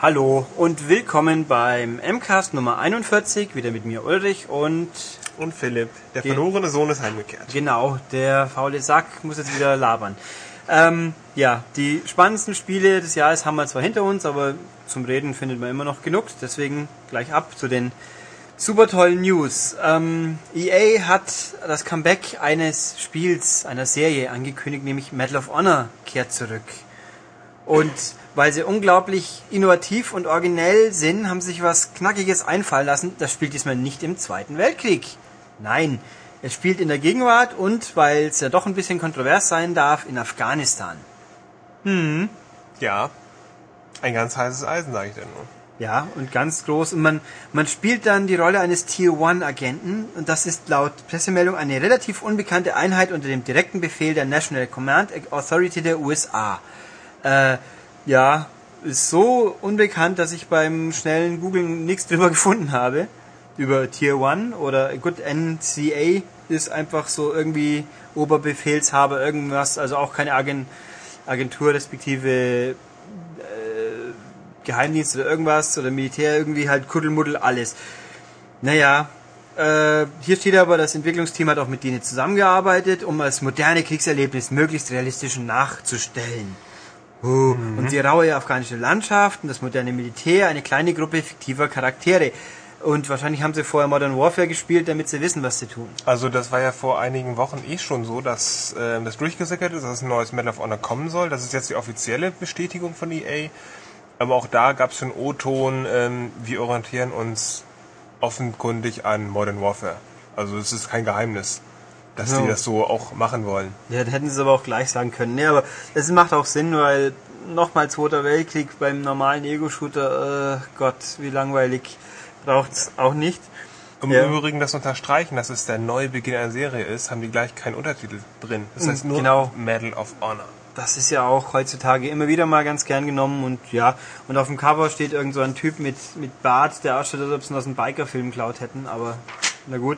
Hallo und willkommen beim MCAST Nummer 41, wieder mit mir Ulrich und Und Philipp, der Den- verlorene Sohn ist heimgekehrt. genau, der faule Sack muss jetzt wieder labern. Ähm, ja, die spannendsten Spiele des Jahres haben wir zwar hinter uns, aber zum Reden findet man immer noch genug, deswegen gleich ab zu den super tollen News. Ähm, EA hat das Comeback eines Spiels, einer Serie angekündigt, nämlich Medal of Honor kehrt zurück. Und weil sie unglaublich innovativ und originell sind, haben sie sich was Knackiges einfallen lassen. Das spielt diesmal nicht im Zweiten Weltkrieg. Nein, es spielt in der Gegenwart und, weil es ja doch ein bisschen kontrovers sein darf, in Afghanistan. Ja, ein ganz heißes Eisen, sage ich dir nur. Ja, und ganz groß. Und man, man spielt dann die Rolle eines Tier-1-Agenten. Und das ist laut Pressemeldung eine relativ unbekannte Einheit unter dem direkten Befehl der National Command Authority der USA. Äh, ja, ist so unbekannt, dass ich beim schnellen Googlen nichts drüber gefunden habe. Über Tier 1 oder gut, NCA ist einfach so irgendwie Oberbefehlshaber, irgendwas, also auch keine Agen- Agentur respektive Geheimdienst oder irgendwas oder Militär irgendwie halt Kuddelmuddel, alles. Naja, äh, hier steht aber, das Entwicklungsteam hat auch mit denen zusammengearbeitet, um das moderne Kriegserlebnis möglichst realistisch nachzustellen. Uh, Und die raue afghanische Landschaft und das moderne Militär, eine kleine Gruppe fiktiver Charaktere. Und wahrscheinlich haben sie vorher Modern Warfare gespielt, damit sie wissen, was sie tun. Also das war ja vor einigen Wochen eh schon so, dass äh, das durchgesickert ist, dass ein neues Medal of Honor kommen soll. Das ist jetzt die offizielle Bestätigung von EA. Aber auch da gab es schon O-Ton, ähm, wir orientieren uns offenkundig an Modern Warfare. Also es ist kein Geheimnis, dass Ja. die das so auch machen wollen. Ja, dann hätten sie es aber auch gleich sagen können. Nee, aber es macht auch Sinn, weil nochmal Zweiter Weltkrieg beim normalen Ego-Shooter, äh, Gott, wie langweilig, braucht's auch nicht. Um Ja. im Übrigen das unterstreichen, dass es der neue Beginn einer Serie ist, haben die gleich keinen Untertitel drin. Das Mm, heißt nur genau. Medal of Honor. Das ist ja auch heutzutage immer wieder mal ganz gern genommen und ja, und auf dem Cover steht irgend so ein Typ mit, mit Bart, der ausschaut, als ob sie ihn aus einem Biker-Film geklaut hätten, aber na gut.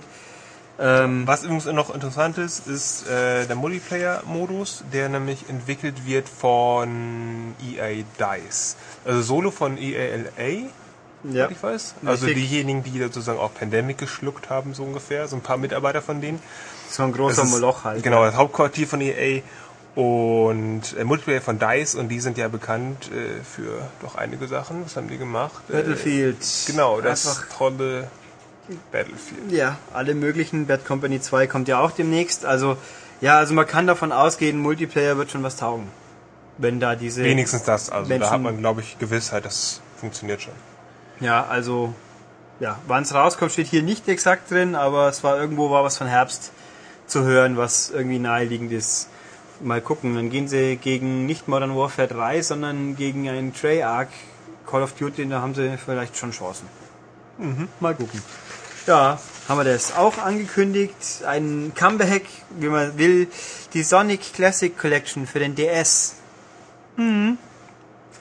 Ähm, Was übrigens noch interessant ist, ist äh, der Multiplayer-Modus, der nämlich entwickelt wird von EA DICE. Also Solo von E EALA, ja. soweit ich weiß. Also Richtig. diejenigen, die sozusagen auch Pandemic geschluckt haben, so ungefähr. So ein paar Mitarbeiter von denen. So ein großer Das ist- Moloch halt. Genau, das Hauptquartier von EA und äh, Multiplayer von DICE und die sind ja bekannt äh, für doch einige Sachen. Was haben die gemacht? Battlefield. Äh, genau, das Einfach tolle Battlefield. Ja, alle möglichen. Bad Company 2 kommt ja auch demnächst. Also, ja, also man kann davon ausgehen, Multiplayer wird schon was taugen. Wenn da diese. Wenigstens das, also da Menschen- hat man, glaube ich, Gewissheit, das funktioniert schon. Ja, also, ja, wann es rauskommt, steht hier nicht exakt drin, aber es war irgendwo war was von Herbst zu hören, was irgendwie naheliegend ist. Mal gucken, dann gehen sie gegen nicht Modern Warfare 3, sondern gegen ein Treyarch Call of Duty, da haben sie vielleicht schon Chancen. Mhm, mal gucken. Ja, haben wir das auch angekündigt. Ein Comeback, wie man will, die Sonic Classic Collection für den DS.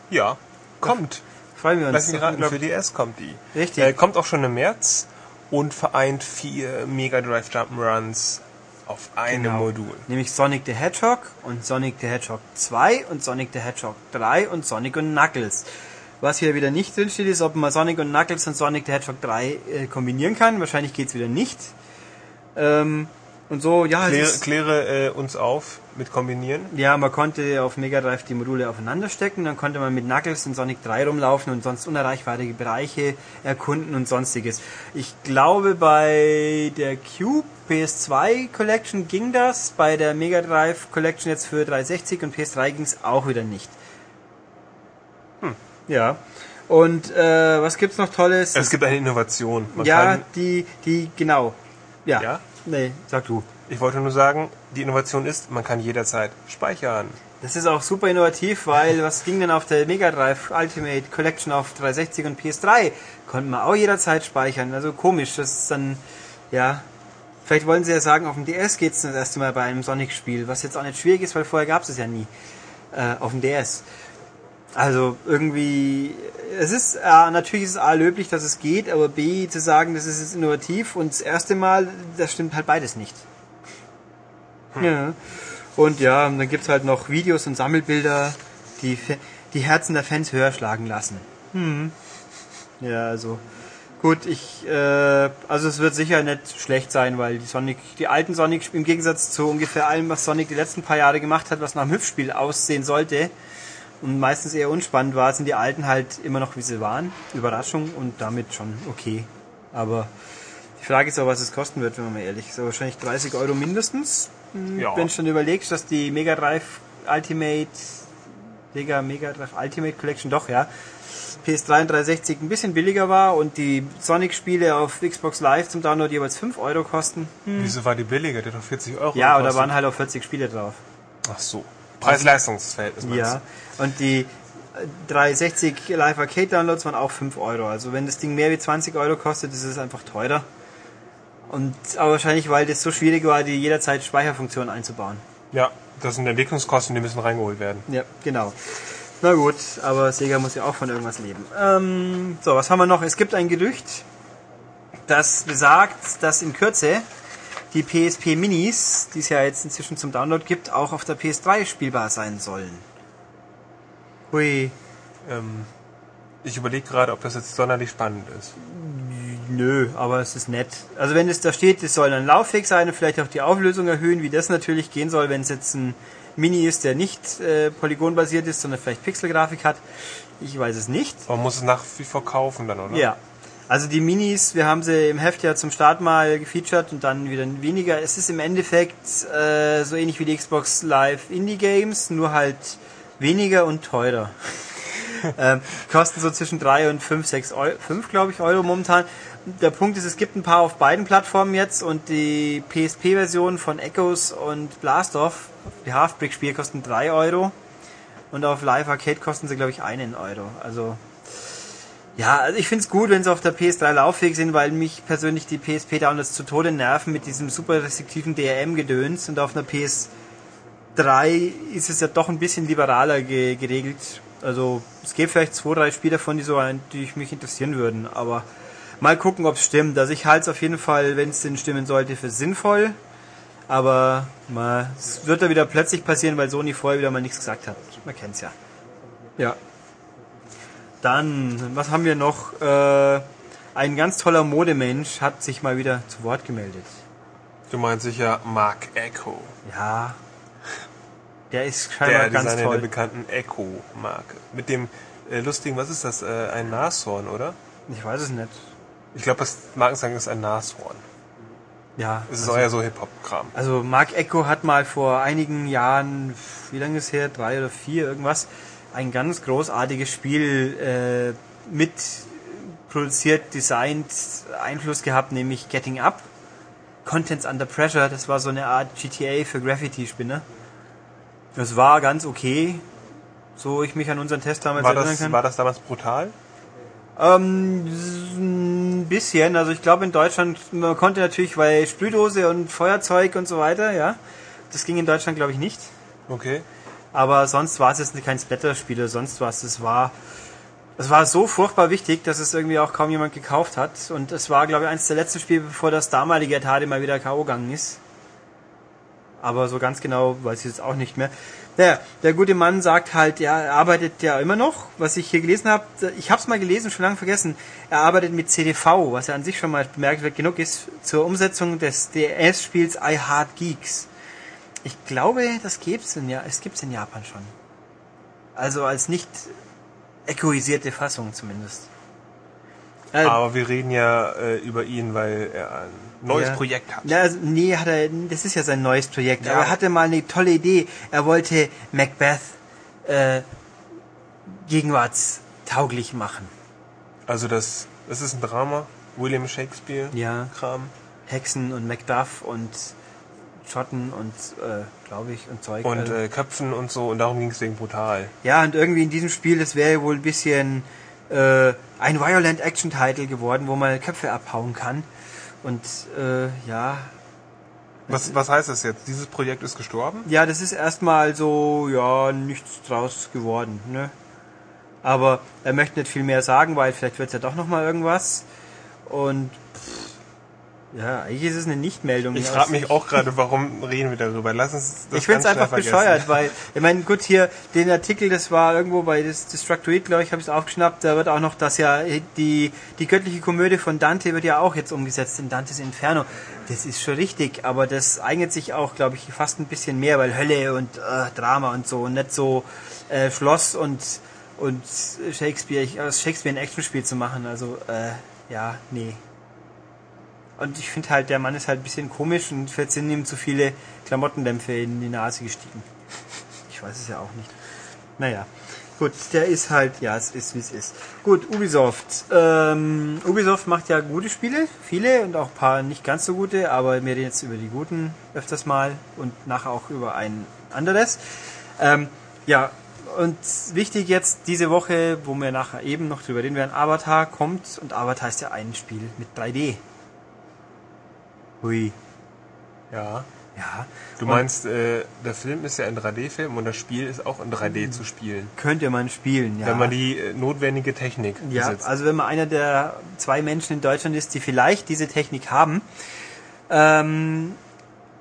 Ja, kommt. Freuen wir uns. Lass mich raten, für DS kommt die. Richtig. Äh, kommt auch schon im März und vereint vier Mega Drive Jump'n'Runs auf einem Genau. Modul. Nämlich Sonic the Hedgehog und Sonic the Hedgehog 2 und Sonic the Hedgehog 3 und Sonic und Knuckles. Was hier wieder nicht drin steht, ist, ob man Sonic und Knuckles und Sonic the Hedgehog 3 äh, kombinieren kann. Wahrscheinlich geht's wieder nicht. Ähm, und so, ja, es Kläre, ist, kläre äh, uns auf mit Kombinieren. ja, man konnte auf Mega Drive die Module aufeinander stecken, dann konnte man mit Knuckles in Sonic 3 rumlaufen und sonst unerreichbare Bereiche erkunden und sonstiges. Ich glaube, bei der Cube PS2 Collection ging das, bei der Mega Drive Collection jetzt für 360 und PS3 ging es auch wieder nicht. Ja. Und äh, was gibt's noch Tolles? Es gibt eine Innovation. Man ja, die, die, genau. Ja. Ja? Nee, sag du. ich wollte nur sagen, die Innovation ist, man kann jederzeit speichern. Das ist auch super innovativ, weil was ging denn auf der Mega Drive Ultimate Collection auf 360 und PS3? Konnte man auch jederzeit speichern. Also komisch, das ist dann, ja. Vielleicht wollen sie ja sagen, auf dem DS geht's das erste Mal bei einem Sonic-Spiel, was jetzt auch nicht schwierig ist, weil vorher gab's es ja nie. Äh, auf dem DS. Also irgendwie, es ist, äh, natürlich ist es A löblich, dass es geht, aber B zu sagen, das ist jetzt innovativ und das erste Mal, das stimmt halt beides nicht. Ja. Und ja, und dann gibt's halt noch Videos und Sammelbilder, die die Herzen der Fans höher schlagen lassen. Ja, also gut, ich äh, also es wird sicher nicht schlecht sein, weil die Sonic, die alten Sonic im Gegensatz zu ungefähr allem, was Sonic die letzten paar Jahre gemacht hat, was nach einem Hüpfspiel aussehen sollte und meistens eher unspannend war, sind die alten halt immer noch wie sie waren. Überraschung und damit schon okay. Aber die Frage ist auch, was es kosten wird, wenn man mal ehrlich ist. So wahrscheinlich 30 Euro mindestens. Hm, Ja. Wenn du schon überlegst, dass die Mega Drive Ultimate, Mega, Mega Drive Ultimate Collection doch, ja, PS3 und 360 ein bisschen billiger war und die Sonic-Spiele auf Xbox Live zum Download jeweils 5 Euro kosten. Wieso war die billiger? Die hat doch 40 Euro Ja, oder gekostet. waren halt auch 40 Spiele drauf. Ach so. Preis-Leistungs-Verhältnis Ja, und die äh, 360 Live Arcade Downloads waren auch 5 Euro. Also wenn das Ding mehr wie 20 Euro kostet, ist es einfach teurer. Und aber wahrscheinlich, weil das so schwierig war, die jederzeit Speicherfunktion einzubauen. Ja, das sind Entwicklungskosten, die müssen reingeholt werden. Ja, genau. Na gut, aber Sega muss ja auch von irgendwas leben. Ähm, so, was haben wir noch? Es gibt ein Gerücht, das besagt, dass in Kürze die PSP Minis, die es ja jetzt inzwischen zum Download gibt, auch auf der PS3 spielbar sein sollen. Hui. Ähm, ich überlege gerade, ob das jetzt sonderlich spannend ist. Nö, aber es ist nett. Also wenn es da steht, es soll dann lauffähig sein und vielleicht auch die Auflösung erhöhen, wie das natürlich gehen soll, wenn es jetzt ein Mini ist, der nicht äh, polygonbasiert ist, sondern vielleicht Pixelgrafik hat. Ich weiß es nicht. Man muss es nach wie vor kaufen dann, oder? Ja. Also die Minis, wir haben sie im Heft ja zum Start mal gefeatured und dann wieder weniger. Es ist im Endeffekt äh, so ähnlich wie die Xbox Live Indie Games, nur halt weniger und teurer. ähm, kosten so zwischen 3 und 5, 6 Euro, 5 glaube ich Euro momentan. Der Punkt ist, es gibt ein paar auf beiden Plattformen jetzt und die PSP-Version von Echoes und Blastoff, die Half-Brick-Spiele kosten 3 Euro und auf Live Arcade kosten sie glaube ich einen Euro. Also ja, also ich find's gut, wenn sie auf der PS3 lauffähig sind, weil mich persönlich die PSP-Downloads zu Tode nerven mit diesem super restriktiven DRM-Gedöns und auf einer PS3 ist es ja doch ein bisschen liberaler ge geregelt. Also es gibt vielleicht zwei, drei Spiele davon, die so ein, die mich interessieren würden, aber mal gucken, ob es stimmt. Also ich halte es auf jeden Fall, wenn es denn stimmen sollte, für sinnvoll. Aber mal, es wird da wieder plötzlich passieren, weil Sony vorher wieder mal nichts gesagt hat. Man kennt's ja. Ja. Dann, was haben wir noch? Äh, ein ganz toller Modemensch hat sich mal wieder zu Wort gemeldet. Du meinst sicher Mark Echo. Ja. Der ist scheinbar Der ganz Designer der toll. bekannten Echo-Marke. Mit dem äh, lustigen, was ist das? Äh, ein Nashorn, oder? Ich weiß es nicht. Ich glaube, das Markenzeichen ist ein Nashorn. Ja. Es ist also, eher so Hip-Hop-Kram. also Mark Echo hat mal vor einigen Jahren, wie lange ist es her? Drei oder vier, irgendwas, ein ganz großartiges Spiel äh, mit produziert, designt, Einfluss gehabt, nämlich Getting Up. Contents Under Pressure, das war so eine Art GTA für Graffiti-Spinner. Das war ganz okay, so ich mich an unseren Test damals War erinnern das, kann. war das damals brutal? Ähm, ein bisschen. Also ich glaube in Deutschland, man konnte natürlich, weil Sprühdose und Feuerzeug und so weiter, ja. Das ging in Deutschland glaube ich nicht. Okay. Aber sonst war es jetzt kein Splatter-Spiel oder sonst was. Es war, es war so furchtbar wichtig, dass es irgendwie auch kaum jemand gekauft hat. Und es war, glaube ich, eines der letzten Spiele, bevor das damalige Atari mal wieder K.O. gegangen ist. Aber so ganz genau weiß ich jetzt auch nicht mehr. Naja, der gute Mann sagt halt, er arbeitet ja immer noch, was ich hier gelesen habe. Ich habe es mal gelesen, schon lange vergessen. Er arbeitet mit CDV, was ja an sich schon mal bemerkenswert genug ist, zur Umsetzung des DS-Spiels I Heart Geeks. Ich glaube, das gibt's in, ja es gibt's in Japan schon. Also als nicht echoisierte Fassung zumindest. Äh, Aber wir reden ja äh, über ihn, weil er ein neues ja. Projekt hat. Ja, also, nee, hat er, das ist ja sein neues Projekt. Ja. Aber er hatte mal eine tolle Idee. Er wollte Macbeth äh, gegenwartstauglich machen. Also das, das ist ein Drama. William Shakespeare Ja. Kram. Hexen und Macduff und Schotten und, äh, glaube ich, und Zeug. Und Also- äh, Köpfen und so. Und darum ging es wegen brutal. Ja, und irgendwie in diesem Spiel, das wäre wohl ein bisschen äh, ein Violent Action Title geworden, wo man Köpfe abhauen kann. Und äh, ja, Was, was heißt das jetzt? Dieses Projekt ist gestorben? ja, das ist erstmal so, ja, nichts draus geworden, ne? Aber er möchte nicht viel mehr sagen, weil vielleicht wird es ja doch nochmal irgendwas. Und Ja, eigentlich ist es eine Nichtmeldung. Ich frage mich auch gerade, warum reden wir darüber? Lass uns das Ich finde es einfach bescheuert, weil, ich meine, gut, hier, den Artikel, das war irgendwo bei Destructoid, glaube ich, habe ich es aufgeschnappt, da wird auch noch, dass ja die, die göttliche Komödie von Dante wird ja auch jetzt umgesetzt in Dantes Inferno. Das ist schon richtig, aber das eignet sich auch, glaube ich, fast ein bisschen mehr, weil Hölle und äh, Drama und so und nicht so äh, Schloss und, und Shakespeare, aus Shakespeare ein Actionspiel zu machen, also, äh, ja, nee. Und ich finde halt, der Mann ist halt ein bisschen komisch und vielleicht sind ihm zu viele Klamottendämpfe in die Nase gestiegen. Ich weiß es ja auch nicht. Naja. Gut, der ist halt, ja, es ist wie es ist. Gut, Ubisoft. Ähm, Ubisoft macht ja gute Spiele, viele und auch ein paar nicht ganz so gute, aber wir reden jetzt über die guten öfters mal und nachher auch über ein anderes. Ähm, ja, und wichtig jetzt diese Woche, wo wir nachher eben noch drüber reden werden, Avatar kommt und Avatar ist ja ein Spiel mit 3D. Hui. Ja. Ja. Du Und meinst, äh, der Film ist ja ein 3D-Film und das Spiel ist auch in 3D zu spielen. könnte man spielen, ja. Wenn man die äh, notwendige Technik ja, besitzt. also wenn man einer der zwei Menschen in Deutschland ist, die vielleicht diese Technik haben. Ähm,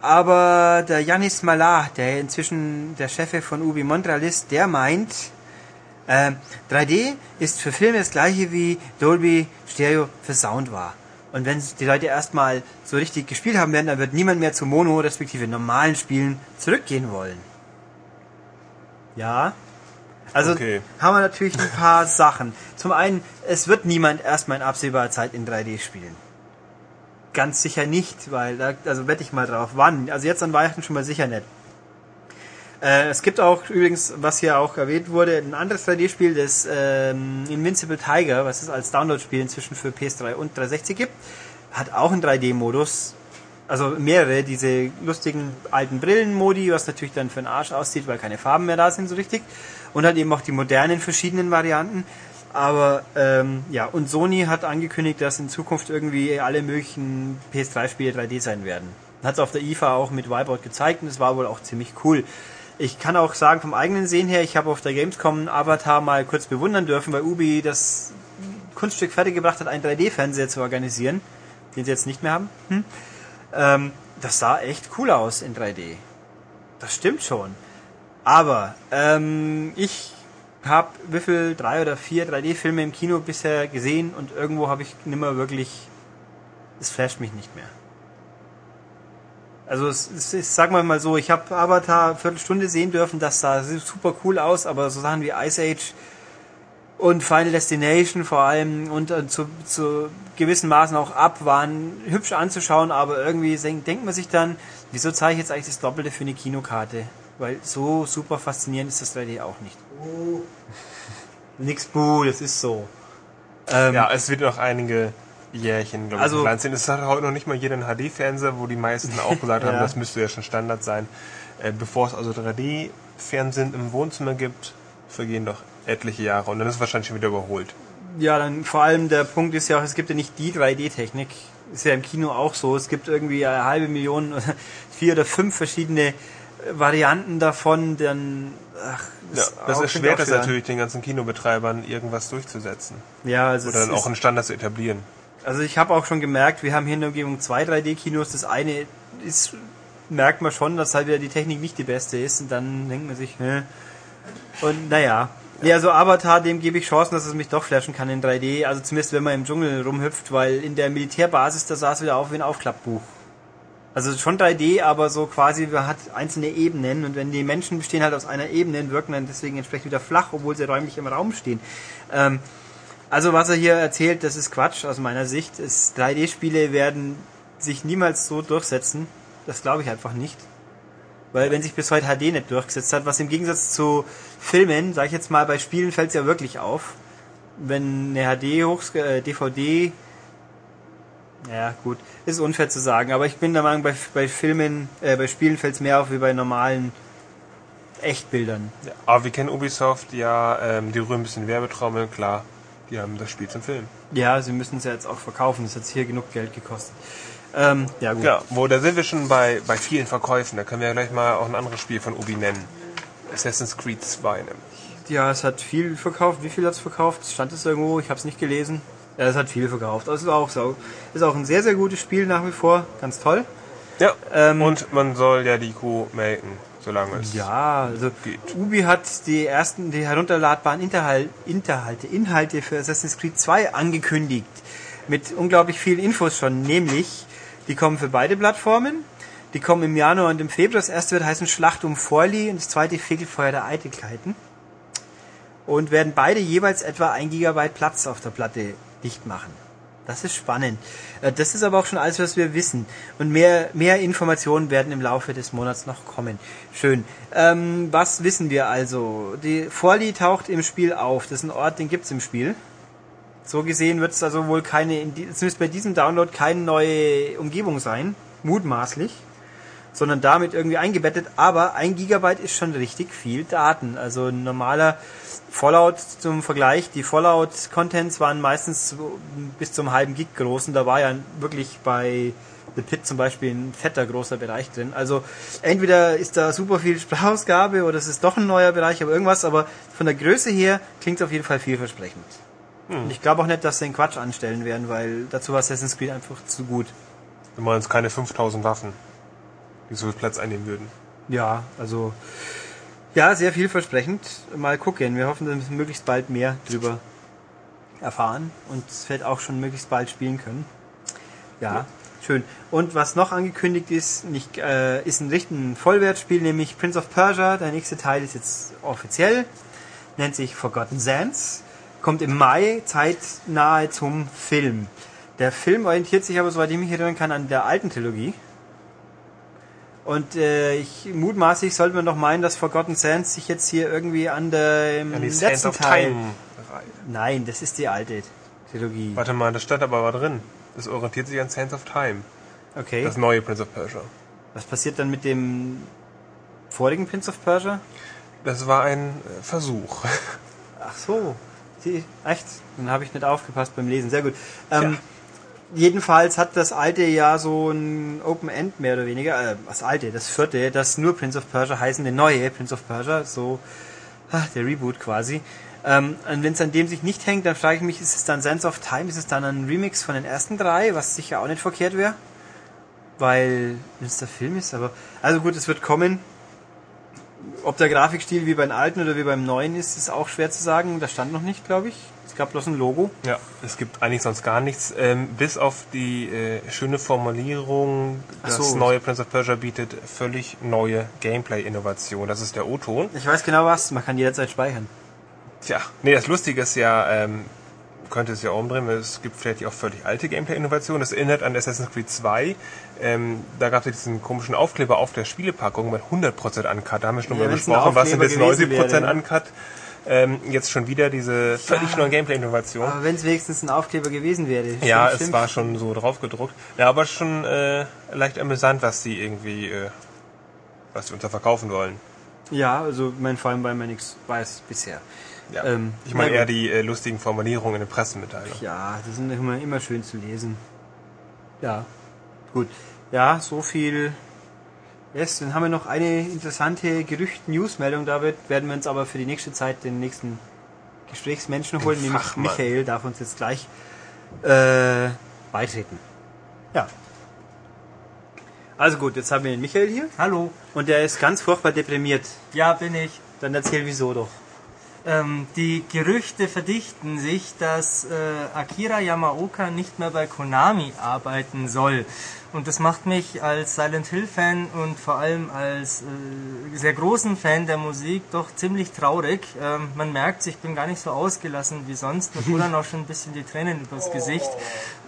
aber der Janis Malar, der inzwischen der Chef von Ubi Montreal ist, der meint, ähm, 3D ist für Filme das gleiche wie Dolby Stereo für Sound war. Und wenn die Leute erstmal so richtig gespielt haben werden, dann wird niemand mehr zu Mono respektive normalen Spielen zurückgehen wollen. Ja. Also Okay. haben wir natürlich ein paar Sachen. Zum einen, es wird niemand erstmal in absehbarer Zeit in 3D spielen. Ganz sicher nicht, weil da, also wette ich mal drauf. Wann? Also jetzt an Weihnachten schon mal sicher nicht. Äh, es gibt auch übrigens, was hier auch erwähnt wurde, ein anderes 3D-Spiel, das ähm, Invincible Tiger, was es als Download-Spiel inzwischen für PS3 und 360 gibt, hat auch einen 3D-Modus. Also mehrere, diese lustigen alten Brillenmodi, was natürlich dann für den Arsch aussieht, weil keine Farben mehr da sind so richtig. Und halt eben auch die modernen verschiedenen Varianten. Aber ähm, ja, und Sony hat angekündigt, dass in Zukunft irgendwie alle möglichen PS3-Spiele 3D sein werden. Hat es auf der IFA auch mit Wipeout gezeigt und es war wohl auch ziemlich cool. Ich kann auch sagen, vom eigenen Sehen her, ich habe auf der Gamescom Avatar mal kurz bewundern dürfen, weil Ubi das Kunststück fertiggebracht hat, einen 3D-Fernseher zu organisieren, den sie jetzt nicht mehr haben. Hm? Ähm, das sah echt cool aus in 3D. Das stimmt schon. Aber ähm, ich habe wie viel drei oder vier 3D-Filme im Kino bisher gesehen und irgendwo habe ich nimmer wirklich. Es flasht mich nicht mehr. Also es, es ist, sag mal mal so, ich habe Avatar eine Viertelstunde sehen dürfen, das sah super cool aus, aber so Sachen wie Ice Age und Final Destination vor allem und äh, zu, zu gewissen Maßen auch ab waren hübsch anzuschauen, aber irgendwie denk- denkt man sich dann, wieso zahle ich jetzt eigentlich das Doppelte für eine Kinokarte? Weil so super faszinierend ist das 3D auch nicht. Nix buh, das ist so. Ähm, ja, es wird noch einige Jährchen, glaube ich, Also- also, sein. Es hat heute noch nicht mal jeder einen HD-Fernseher, wo die meisten auch gesagt haben, Ja. das müsste ja schon Standard sein. Äh, bevor es also 3D-Fernsehen im Wohnzimmer gibt, vergehen doch etliche Jahre und dann ist es wahrscheinlich schon wieder überholt. Ja, dann vor allem der Punkt ist ja auch, es gibt ja nicht die 3D-Technik. Ist ja im Kino auch so. Es gibt irgendwie eine halbe Million oder vier oder fünf verschiedene äh, Varianten davon. Dann, ach, Ja, ist das erschwert es natürlich den ganzen Kinobetreibern, irgendwas durchzusetzen. Ja, also, Oder dann auch einen Standard zu etablieren. Also ich habe auch schon gemerkt, wir haben hier in der Umgebung zwei 3D-Kinos. Das eine ist, merkt man schon, dass halt wieder die Technik nicht die beste ist. Und dann denkt man sich, hä? Und naja. Ja, also Avatar, dem gebe ich Chancen, dass es mich doch flashen kann in 3D. Also zumindest wenn man im Dschungel rumhüpft, weil in der Militärbasis, da sah es wieder auf wie ein Aufklappbuch. Also schon 3D, aber so quasi, man hat einzelne Ebenen und wenn die Menschen bestehen halt aus einer Ebene wirken dann deswegen entsprechend wieder flach, obwohl sie räumlich im Raum stehen. Ähm, also was er hier erzählt, das ist Quatsch aus meiner Sicht. Es- 3D-Spiele werden sich niemals so durchsetzen. Das glaube ich einfach nicht. Weil wenn sich bis heute HD nicht durchgesetzt hat, was im Gegensatz zu Filmen, sag ich jetzt mal, bei Spielen fällt es ja wirklich auf. Wenn eine HD hoch äh, DVD ja, gut. Ist unfair zu sagen, aber ich bin der Meinung, bei, bei Filmen, äh, bei Spielen fällt es mehr auf wie bei normalen Echtbildern. Ja, aber wir kennen Ubisoft ja, ähm, die rühren ein bisschen Werbetrommel, klar. Die haben das Spiel zum Film. Ja, sie müssen es ja jetzt auch verkaufen. Das hat hier genug Geld gekostet. Ähm, ja, gut. Ja, wo, da sind wir schon bei, bei vielen Verkäufen. Da können wir ja gleich mal auch ein anderes Spiel von Ubi nennen. Assassin's Creed 2 nämlich. Ja, es hat viel verkauft. Wie viel hat es verkauft? Stand es irgendwo? Ich habe es nicht gelesen. Ja, es hat viel verkauft. Das ist auch so. Ist auch ein sehr, sehr gutes Spiel nach wie vor. Ganz toll. Ja. Ähm, Und man soll ja die Kuh melken, solange es. Ja, also Geht. Ubi hat die ersten, die herunterladbaren Interhal Interhalte, Inhalte für Assassin's Creed 2 angekündigt. Mit unglaublich vielen Infos schon, nämlich, die kommen für beide Plattformen. Die kommen im Januar und im Februar. Das erste wird heißen Schlacht um Forli und das zweite Fegelfeuer der Eitelkeiten. Und werden beide jeweils etwa ein Gigabyte Platz auf der Platte dicht machen. Das ist spannend. Äh, Das ist aber auch schon alles, was wir wissen. Und mehr, mehr Informationen werden im Laufe des Monats noch kommen. Schön. Ähm, was wissen wir also? Die Forli taucht im Spiel auf. Das ist ein Ort, den gibt's im Spiel. So gesehen wird es also wohl keine, zumindest bei diesem Download, keine neue Umgebung sein. Mutmaßlich. Sondern damit irgendwie eingebettet. Aber ein Gigabyte ist schon richtig viel Daten. Also ein normaler Fallout zum Vergleich, die Fallout-Contents waren meistens bis zum halben Gig groß und da war ja wirklich bei The Pit zum Beispiel ein fetter großer Bereich drin. Also entweder ist da super viel Sprachausgabe oder es ist doch ein neuer Bereich, aber irgendwas, aber von der Größe her klingt es auf jeden Fall vielversprechend. Und ich glaube auch nicht, dass sie den Quatsch anstellen werden, weil dazu war Assassin's Creed einfach zu gut. Wir meinen es keine 5000 Waffen, die so viel Platz einnehmen würden. Ja, also ja, sehr vielversprechend. Mal gucken. Wir hoffen, dass wir möglichst bald mehr drüber erfahren und es wird auch schon möglichst bald spielen können. Ja, schön. Und was noch angekündigt ist, nicht, äh, ist ein richtiges Vollwertspiel, nämlich Prince of Persia. Der nächste Teil ist jetzt offiziell, nennt sich Forgotten Sands, kommt im Mai zeitnahe zum Film. Der Film orientiert sich aber, soweit ich mich erinnern kann, an der alten Trilogie. Und äh, ich mutmaßlich sollte man doch meinen, dass Forgotten Sands sich jetzt hier irgendwie an der im Ja, letzten of Teil. Time. Nein, das ist die alte Trilogie. Warte mal, das stand aber mal drin. Das orientiert sich an Sands of Time. Okay. Das neue Prince of Persia. Was passiert dann mit dem vorigen Prince of Persia? Das war ein äh, Versuch. Ach so. Echt? Dann habe ich nicht aufgepasst beim Lesen. Sehr gut. Ähm, Jedenfalls hat das alte ja so ein Open End mehr oder weniger. Äh, das alte, das vierte, das nur Prince of Persia heißende neue Prince of Persia. So ah, der Reboot quasi. Ähm, und wenn es an dem sich nicht hängt, dann frage ich mich, ist es dann Sense of Time? Ist es dann ein Remix von den ersten drei, was sicher auch nicht verkehrt wäre? Weil, wenn es der Film ist, aber. Also gut, es wird kommen. Ob der Grafikstil wie beim alten oder wie beim neuen ist, ist auch schwer zu sagen. Da stand noch nicht, glaube ich. Es gab bloß ein Logo. Ja, es gibt eigentlich sonst gar nichts, ähm, bis auf die äh, schöne Formulierung, Ach das so. neue Prince of Persia bietet völlig neue Gameplay-Innovation. Das ist der O-Ton. Ich weiß genau was, man kann jederzeit speichern. Tja, nee, das Lustige ist ja, ähm, könnte es ja umdrehen, es gibt vielleicht auch völlig alte Gameplay-Innovationen. Das erinnert an Assassin's Creed 2. Ähm, da gab es ja diesen komischen Aufkleber auf der Spielepackung mit 100% Uncut. Da haben wir schon Ja, ein besprochen. Was sind jetzt Aufkleber gewesen 90% wäre, ja. Ähm, jetzt schon wieder diese völlig Ja. neue Gameplay-Innovation. Aber wenn es wenigstens ein Aufkleber gewesen wäre. Ja, Stimmt, es war schon so drauf gedruckt. Ja, aber schon äh, leicht amüsant, was sie irgendwie, äh, was sie uns da verkaufen wollen. Ja, also mein vor allem, weil man nichts weiß bisher. Ja. Ähm, ich meine eher die äh, lustigen Formulierungen in den Pressemitteilungen. Ja, die sind immer, immer schön zu lesen. Ja, gut. Ja, so viel. Yes, dann haben wir noch eine interessante Gerücht-News-Meldung. Da wird, werden wir uns aber für die nächste Zeit den nächsten Gesprächsmenschen holen, nämlich Fachmann. Michael darf uns jetzt gleich äh, beitreten. Ja. Also gut, jetzt haben wir den Michael hier Hallo. und der ist ganz furchtbar deprimiert. Ja, bin ich. Dann erzähl wieso doch. Ähm, die Gerüchte verdichten sich, dass äh, Akira Yamaoka nicht mehr bei Konami arbeiten soll. Und das macht mich als Silent Hill Fan und vor allem als äh, sehr großen Fan der Musik doch ziemlich traurig. Ähm, man merkt, ich bin gar nicht so ausgelassen wie sonst. Mir fuhren auch schon ein bisschen die Tränen übers Gesicht.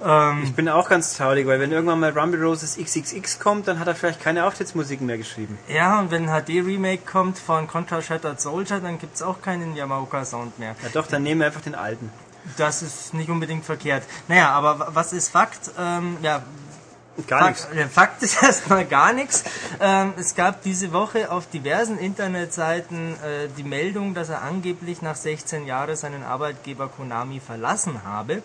Ähm, Ich bin auch ganz traurig, weil wenn irgendwann mal Rumble Roses XXX kommt, dann hat er vielleicht keine Auftrittsmusiken mehr geschrieben. ja, und wenn ein HD-Remake kommt von Contra Shattered Soldier, dann gibt's auch keinen Yamaoka-Sound mehr. Ja doch, dann nehmen wir einfach den alten. Das ist nicht unbedingt verkehrt. Naja, aber wa- was ist Fakt? Ähm, ja, Gar nichts. Fakt, Fakt ist erstmal gar nichts. Ähm, es gab diese Woche auf diversen Internetseiten äh, die Meldung, dass er angeblich nach 16 Jahren seinen Arbeitgeber Konami verlassen habe.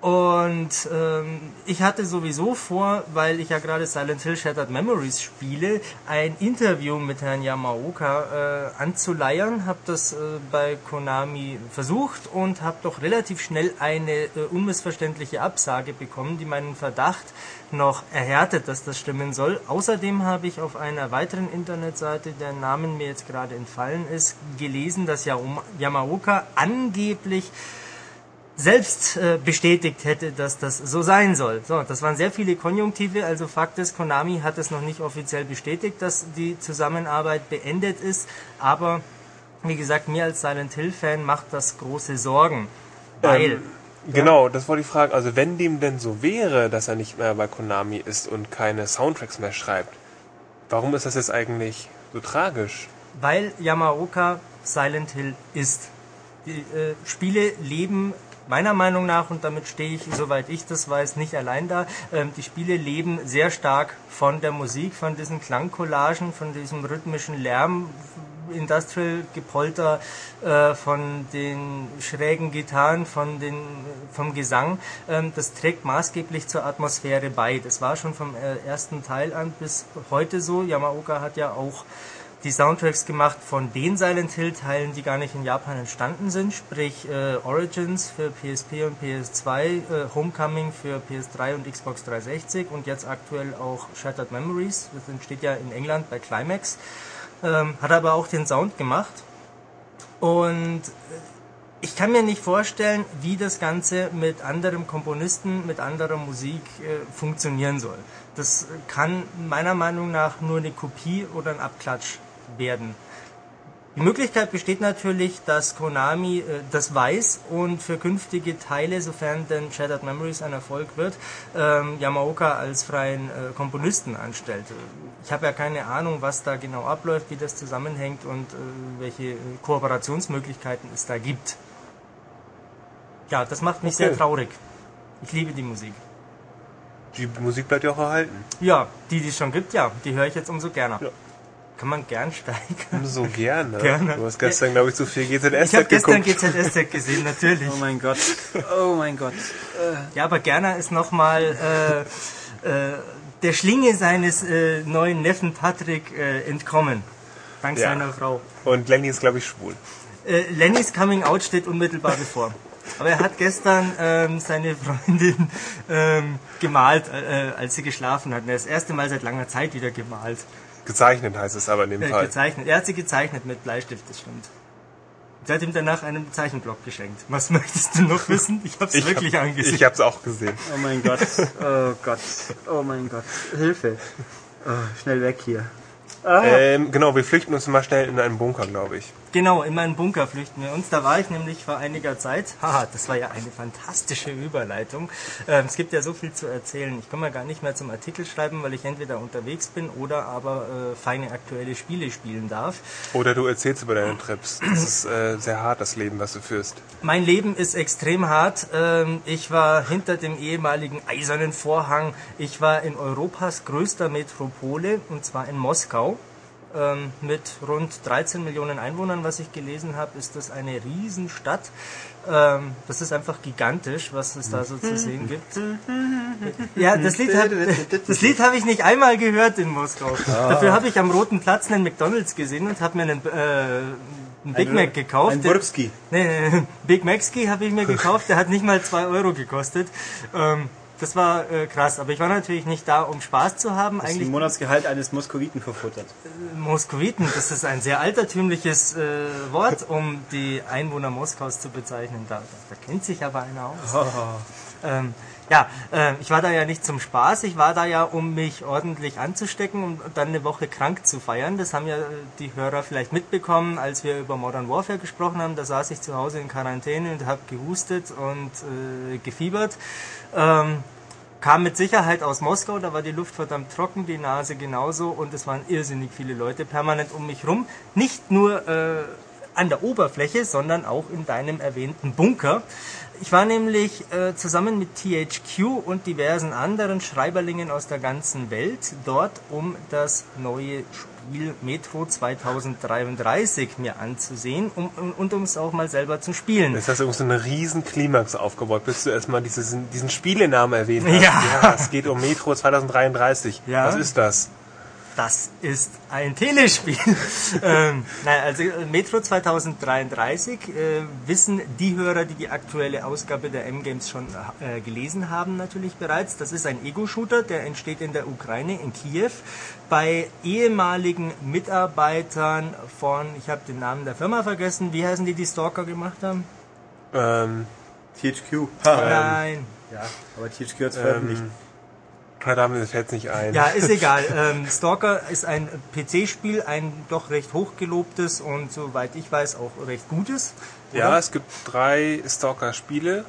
Und ähm, ich hatte sowieso vor, weil ich ja gerade Silent Hill Shattered Memories spiele, ein Interview mit Herrn Yamaoka äh, anzuleiern. Habe das äh, bei Konami versucht und habe doch relativ schnell eine äh, unmissverständliche Absage bekommen, die meinen Verdacht noch erhärtet, dass das stimmen soll. Außerdem habe ich auf einer weiteren Internetseite, deren Namen mir jetzt gerade entfallen ist, gelesen, dass Yamaoka angeblich selbst äh, bestätigt hätte, dass das so sein soll. So, das waren sehr viele Konjunktive, also Fakt ist, Konami hat es noch nicht offiziell bestätigt, dass die Zusammenarbeit beendet ist, aber wie gesagt, mir als Silent Hill Fan macht das große Sorgen, weil ähm, Genau, das wollte ich fragen. Also wenn dem denn so wäre, dass er nicht mehr bei Konami ist und keine Soundtracks mehr schreibt, warum ist das jetzt eigentlich so tragisch? Weil Yamaoka Silent Hill ist. Die äh, Spiele leben meiner Meinung nach, und damit stehe ich, soweit ich das weiß, nicht allein da, ähm, die Spiele leben sehr stark von der Musik, von diesen Klangcollagen, von diesem rhythmischen Lärm, Industrial Gepolter äh, von den schrägen Gitarren, von den, vom Gesang, ähm, das trägt maßgeblich zur Atmosphäre bei. Das war schon vom äh, ersten Teil an bis heute so. Yamaoka hat ja auch die Soundtracks gemacht von den Silent Hill Teilen, die gar nicht in Japan entstanden sind, sprich äh, Origins für PSP und PS2, äh, Homecoming für PS3 und Xbox 360 und jetzt aktuell auch Shattered Memories. Das entsteht ja in England bei Climax. Ähm, hat aber auch den Sound gemacht. Und ich kann mir nicht vorstellen, wie das Ganze mit anderen Komponisten, mit anderer Musik äh, funktionieren soll. Das kann meiner Meinung nach nur eine Kopie oder ein Abklatsch werden. Die Möglichkeit besteht natürlich, dass Konami äh, das weiß und für künftige Teile, sofern denn Shattered Memories ein Erfolg wird, ähm, Yamaoka als freien äh, Komponisten anstellt. Ich habe ja keine Ahnung, was da genau abläuft, wie das zusammenhängt und äh, welche Kooperationsmöglichkeiten es da gibt. Ja, das macht mich okay. sehr traurig. Ich liebe die Musik. Die Musik bleibt ja auch erhalten. Ja, die, die es schon gibt, ja, die höre ich jetzt umso gerne. Ja kann man gern steigern. So gerne. gerne. Du hast gestern, glaube ich, zu viel GZSZ geguckt. Ich habe gestern GZSZ gesehen, natürlich. Oh mein Gott. Oh mein Gott. Ja, aber Gerner ist nochmal äh, äh, der Schlinge seines äh, neuen Neffen Patrick äh, entkommen. Dank ja. seiner Frau. Und Lenny ist, glaube ich, schwul. Äh, Lennys Coming Out steht unmittelbar bevor. Aber er hat gestern ähm, seine Freundin ähm, gemalt, äh, als sie geschlafen hat. das erste Mal seit langer Zeit wieder gemalt. Gezeichnet heißt es aber in dem ja, Fall. Gezeichnet. Er hat sie gezeichnet mit Bleistift, das stimmt. Sie hat ihm danach einen Zeichenblock geschenkt. Was möchtest du noch wissen? Ich habe es wirklich hab, angesehen. Ich habe es auch gesehen. Oh mein Gott. Oh Gott. Oh mein Gott. Hilfe. Oh, schnell weg hier. Ähm, genau, wir flüchten uns mal schnell in einen Bunker, glaube ich. Genau, in meinen Bunker flüchten wir uns. Da war ich nämlich vor einiger Zeit. Haha, das war ja eine fantastische Überleitung. Ähm, es gibt ja so viel zu erzählen. Ich komme ja gar nicht mehr zum Artikel schreiben, weil ich entweder unterwegs bin oder aber äh, feine aktuelle Spiele spielen darf. Oder du erzählst über deine Trips. Das ist äh, sehr hart, das Leben, was du führst. Mein Leben ist extrem hart. Ähm, ich war hinter dem ehemaligen Eisernen Vorhang. Ich war in Europas größter Metropole, und zwar in Moskau ähm, mit rund 13 Millionen Einwohnern, was ich gelesen habe, ist das eine Riesenstadt. Ähm, das ist einfach gigantisch, was es da so zu sehen gibt. Ja, das Lied, hat, das Lied habe ich nicht einmal gehört in Moskau. Ah. Dafür habe ich am Roten Platz einen McDonalds gesehen und habe mir einen, äh, einen Big Mac gekauft. Ein Burbski. Nee, Big Macski habe ich mir gekauft, der hat nicht mal 2 Euro gekostet. Ähm, das war äh, krass, aber ich war natürlich nicht da, um Spaß zu haben. Das Eigentlich ist Monatsgehalt eines Moskowiten verfuttert. Äh, Moskowiten, das ist ein sehr altertümliches äh, Wort, um die Einwohner Moskaus zu bezeichnen. Da, da kennt sich aber einer aus. Oh. Ähm, ja, äh, ich war da ja nicht zum Spaß, ich war da ja, um mich ordentlich anzustecken und dann eine Woche krank zu feiern. Das haben ja die Hörer vielleicht mitbekommen, als wir über Modern Warfare gesprochen haben. Da saß ich zu Hause in Quarantäne und habe gehustet und äh, gefiebert. Ähm, kam mit Sicherheit aus Moskau, da war die Luft verdammt trocken, die Nase genauso und es waren irrsinnig viele Leute permanent um mich rum. Nicht nur äh, an der Oberfläche, sondern auch in deinem erwähnten Bunker. Ich war nämlich äh, zusammen mit THQ und diversen anderen Schreiberlingen aus der ganzen Welt dort, um das neue Spiel Metro 2033 mir anzusehen um, und um es auch mal selber zu spielen. Jetzt hast du so eine riesen Klimax aufgebaut, bis du erstmal dieses, diesen Spielenamen erwähnt hast. Ja. ja. Es geht um Metro 2033. Ja. Was ist das? Das ist ein Telespiel. ähm, nein, also äh, Metro 2033 äh, wissen die Hörer, die die aktuelle Ausgabe der M-Games schon äh, gelesen haben, natürlich bereits. Das ist ein Ego-Shooter, der entsteht in der Ukraine, in Kiew, bei ehemaligen Mitarbeitern von, ich habe den Namen der Firma vergessen, wie heißen die, die Stalker gemacht haben? Ähm, THQ. Nein. Ja, aber THQ hat es veröffentlicht. ähm, verdammt, mir fällt nicht ein. Ja, ist egal. Ähm, Stalker ist ein PC-Spiel, ein doch recht hochgelobtes und soweit ich weiß auch recht gutes. Ja, oder? es gibt drei Stalker-Spiele.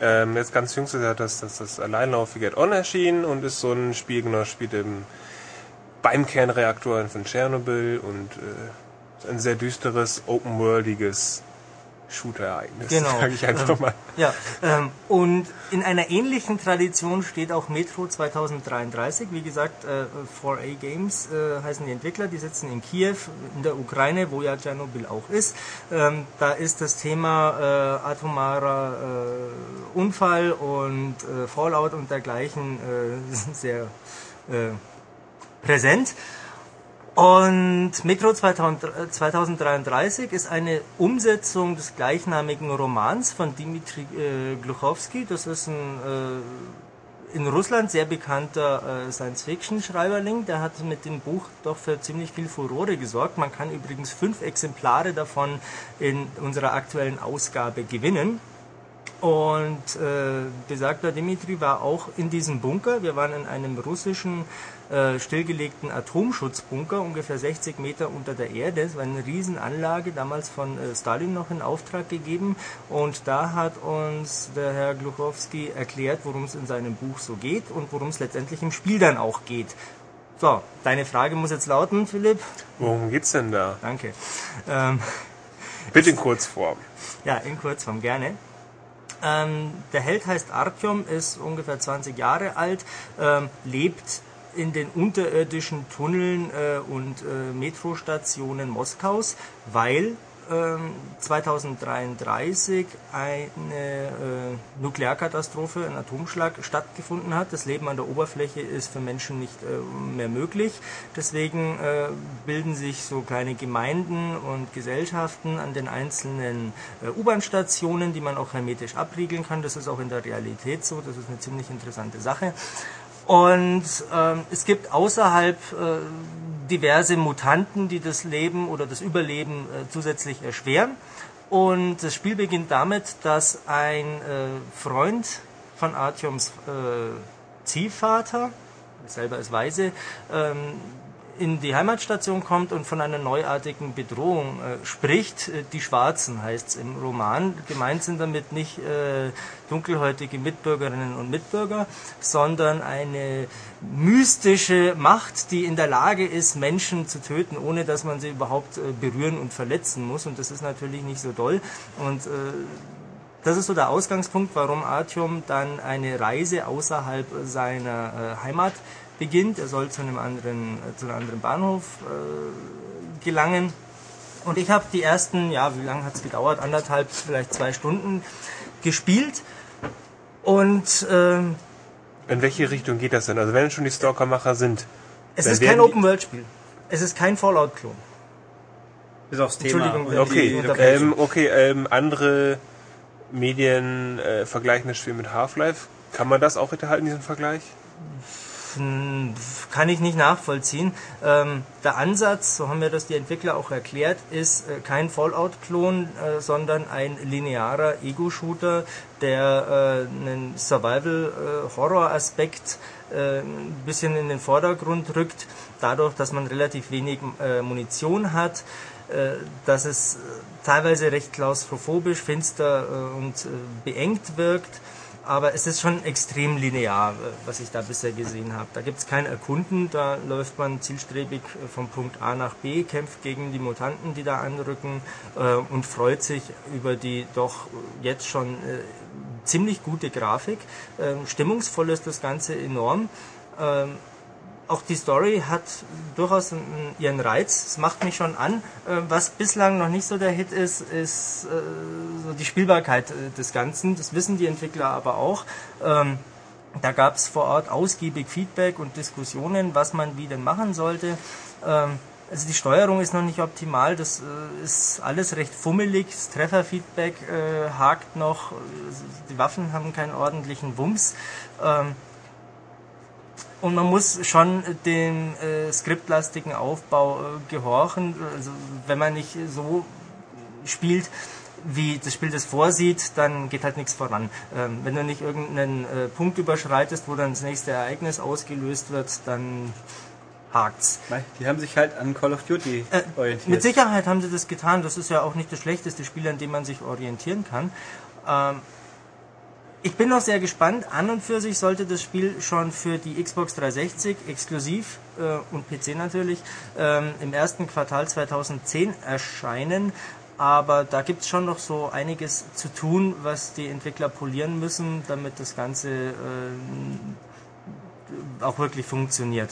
Ähm, jetzt ganz jüngst ist ja das, das, das Alleinlauf Get On erschienen und ist so ein Spiel, genau, spielt im, beim Kernreaktor von Tschernobyl und äh, ein sehr düsteres, open-worldiges Shooter-Ereignis, Genau. sage ich einfach Ähm, mal. Ja, ähm, und in einer ähnlichen Tradition steht auch Metro 2033. Wie gesagt, äh, 4A Games äh, heißen die Entwickler, die sitzen in Kiew, in der Ukraine, wo ja Tschernobyl auch ist. Ähm, da ist das Thema äh, atomarer äh, Unfall und äh, Fallout und dergleichen äh, sehr präsent. Und Metro 2000, äh, 2033 ist eine Umsetzung des gleichnamigen Romans von Dmitri äh, Gluchowski. Das ist ein äh, in Russland sehr bekannter äh, Science-Fiction-Schreiberling. Der hat mit dem Buch doch für ziemlich viel Furore gesorgt. Man kann übrigens fünf Exemplare davon in unserer aktuellen Ausgabe gewinnen. Und äh, besagter Dimitri war auch in diesem Bunker. Wir waren in einem russischen äh, stillgelegten Atomschutzbunker, ungefähr 60 Meter unter der Erde. Es war eine Riesenanlage, damals von äh, Stalin noch in Auftrag gegeben. Und da hat uns der Herr Gluchowski erklärt, worum es in seinem Buch so geht und worum es letztendlich im Spiel dann auch geht. So, deine Frage muss jetzt lauten, Philipp. Worum geht's denn da? Danke. Ähm, Bitte in Kurzform. ja, in Kurzform gerne. Ähm, der Held heißt Artyom, ist ungefähr 20 Jahre alt, ähm, lebt in den unterirdischen Tunneln äh, und äh, Metrostationen Moskaus, weil ähm, 2033 eine äh, Nuklearkatastrophe, ein Atomschlag stattgefunden hat. Das Leben an der Oberfläche ist für Menschen nicht äh, mehr möglich. Deswegen äh, bilden sich so kleine Gemeinden und Gesellschaften an den einzelnen äh, U-Bahn-Stationen, die man auch hermetisch abriegeln kann. Das ist auch in der Realität so. Das ist eine ziemlich interessante Sache. Und ähm, es gibt außerhalb äh, diverse Mutanten, die das Leben oder das Überleben äh, zusätzlich erschweren. Und das Spiel beginnt damit, dass ein äh, Freund von Artyoms äh, Ziehvater, selber ist Weise, ähm, in die Heimatstation kommt und von einer neuartigen Bedrohung äh, spricht. Äh, Die Schwarzen heißt es im Roman. Gemeint sind damit nicht äh, dunkelhäutige Mitbürgerinnen und Mitbürger, sondern eine mystische Macht, die in der Lage ist, Menschen zu töten, ohne dass man sie überhaupt äh, berühren und verletzen muss. Und das ist natürlich nicht so doll. Und äh, das ist so der Ausgangspunkt, warum Artyom dann eine Reise außerhalb seiner äh, Heimat beginnt. Er soll zu einem anderen, äh, zu einem anderen Bahnhof äh, gelangen. Und ich habe die ersten, ja, wie lange hat es gedauert? Anderthalb, vielleicht zwei Stunden gespielt. Und ähm, In welche Richtung geht das denn? Also wenn schon die Stalkermacher sind. es ist kein werden die- Open-World-Spiel. Es ist kein Fallout-Klon. Bis aufs Thema. Entschuldigung, wenn Okay, die Unterbrechung. ähm, okay, ähm, andere Medien äh, vergleichen das Spiel mit Half-Life. Kann man das auch hinterhalten, diesen Vergleich? Kann ich nicht nachvollziehen. Ähm, der Ansatz, so haben mir das die Entwickler auch erklärt, ist äh, kein Fallout-Klon, äh, sondern ein linearer Ego-Shooter, der äh, einen Survival-Horror-Aspekt äh, ein bisschen in den Vordergrund rückt, dadurch, dass man relativ wenig äh, Munition hat, äh, dass es teilweise recht klaustrophobisch, finster und beengt wirkt aber es ist schon extrem linear, äh, was ich da bisher gesehen habe. Da gibt es kein Erkunden, da läuft man zielstrebig äh, vom Punkt A nach B, kämpft gegen die Mutanten, die da anrücken äh, und freut sich über die doch jetzt schon äh, ziemlich gute Grafik. Ähm, stimmungsvoll ist das Ganze enorm. Ähm, auch die Story hat durchaus ihren Reiz. Es macht mich schon an. Äh, was bislang noch nicht so der Hit ist, ist äh, die Spielbarkeit äh, des Ganzen. Das wissen die Entwickler aber auch. Ähm, da gab es vor Ort ausgiebig Feedback und Diskussionen, was man wie denn machen sollte. Ähm, also die Steuerung ist noch nicht optimal, das ist alles recht fummelig, das Trefferfeedback hakt noch, die Waffen haben keinen ordentlichen Wumms. Und man muss schon dem äh, skriptlastigen Aufbau äh, gehorchen. Also wenn man nicht so spielt, wie das Spiel das vorsieht, dann geht halt nichts voran. Ähm, wenn du nicht irgendeinen äh, Punkt überschreitest, wo dann das nächste Ereignis ausgelöst wird, dann hakt's. Die haben sich halt an Call of Duty äh, orientiert. Mit Sicherheit haben sie das getan. Das ist ja auch nicht das schlechteste Spiel, an dem man sich orientieren kann. Ähm, ich bin noch sehr gespannt. An und für sich sollte das Spiel schon für die Xbox 360 exklusiv äh, und PC natürlich ähm, im ersten Quartal 2010 erscheinen. Aber da gibt es schon noch so einiges zu tun, was die Entwickler polieren müssen, damit das Ganze äh, auch wirklich funktioniert.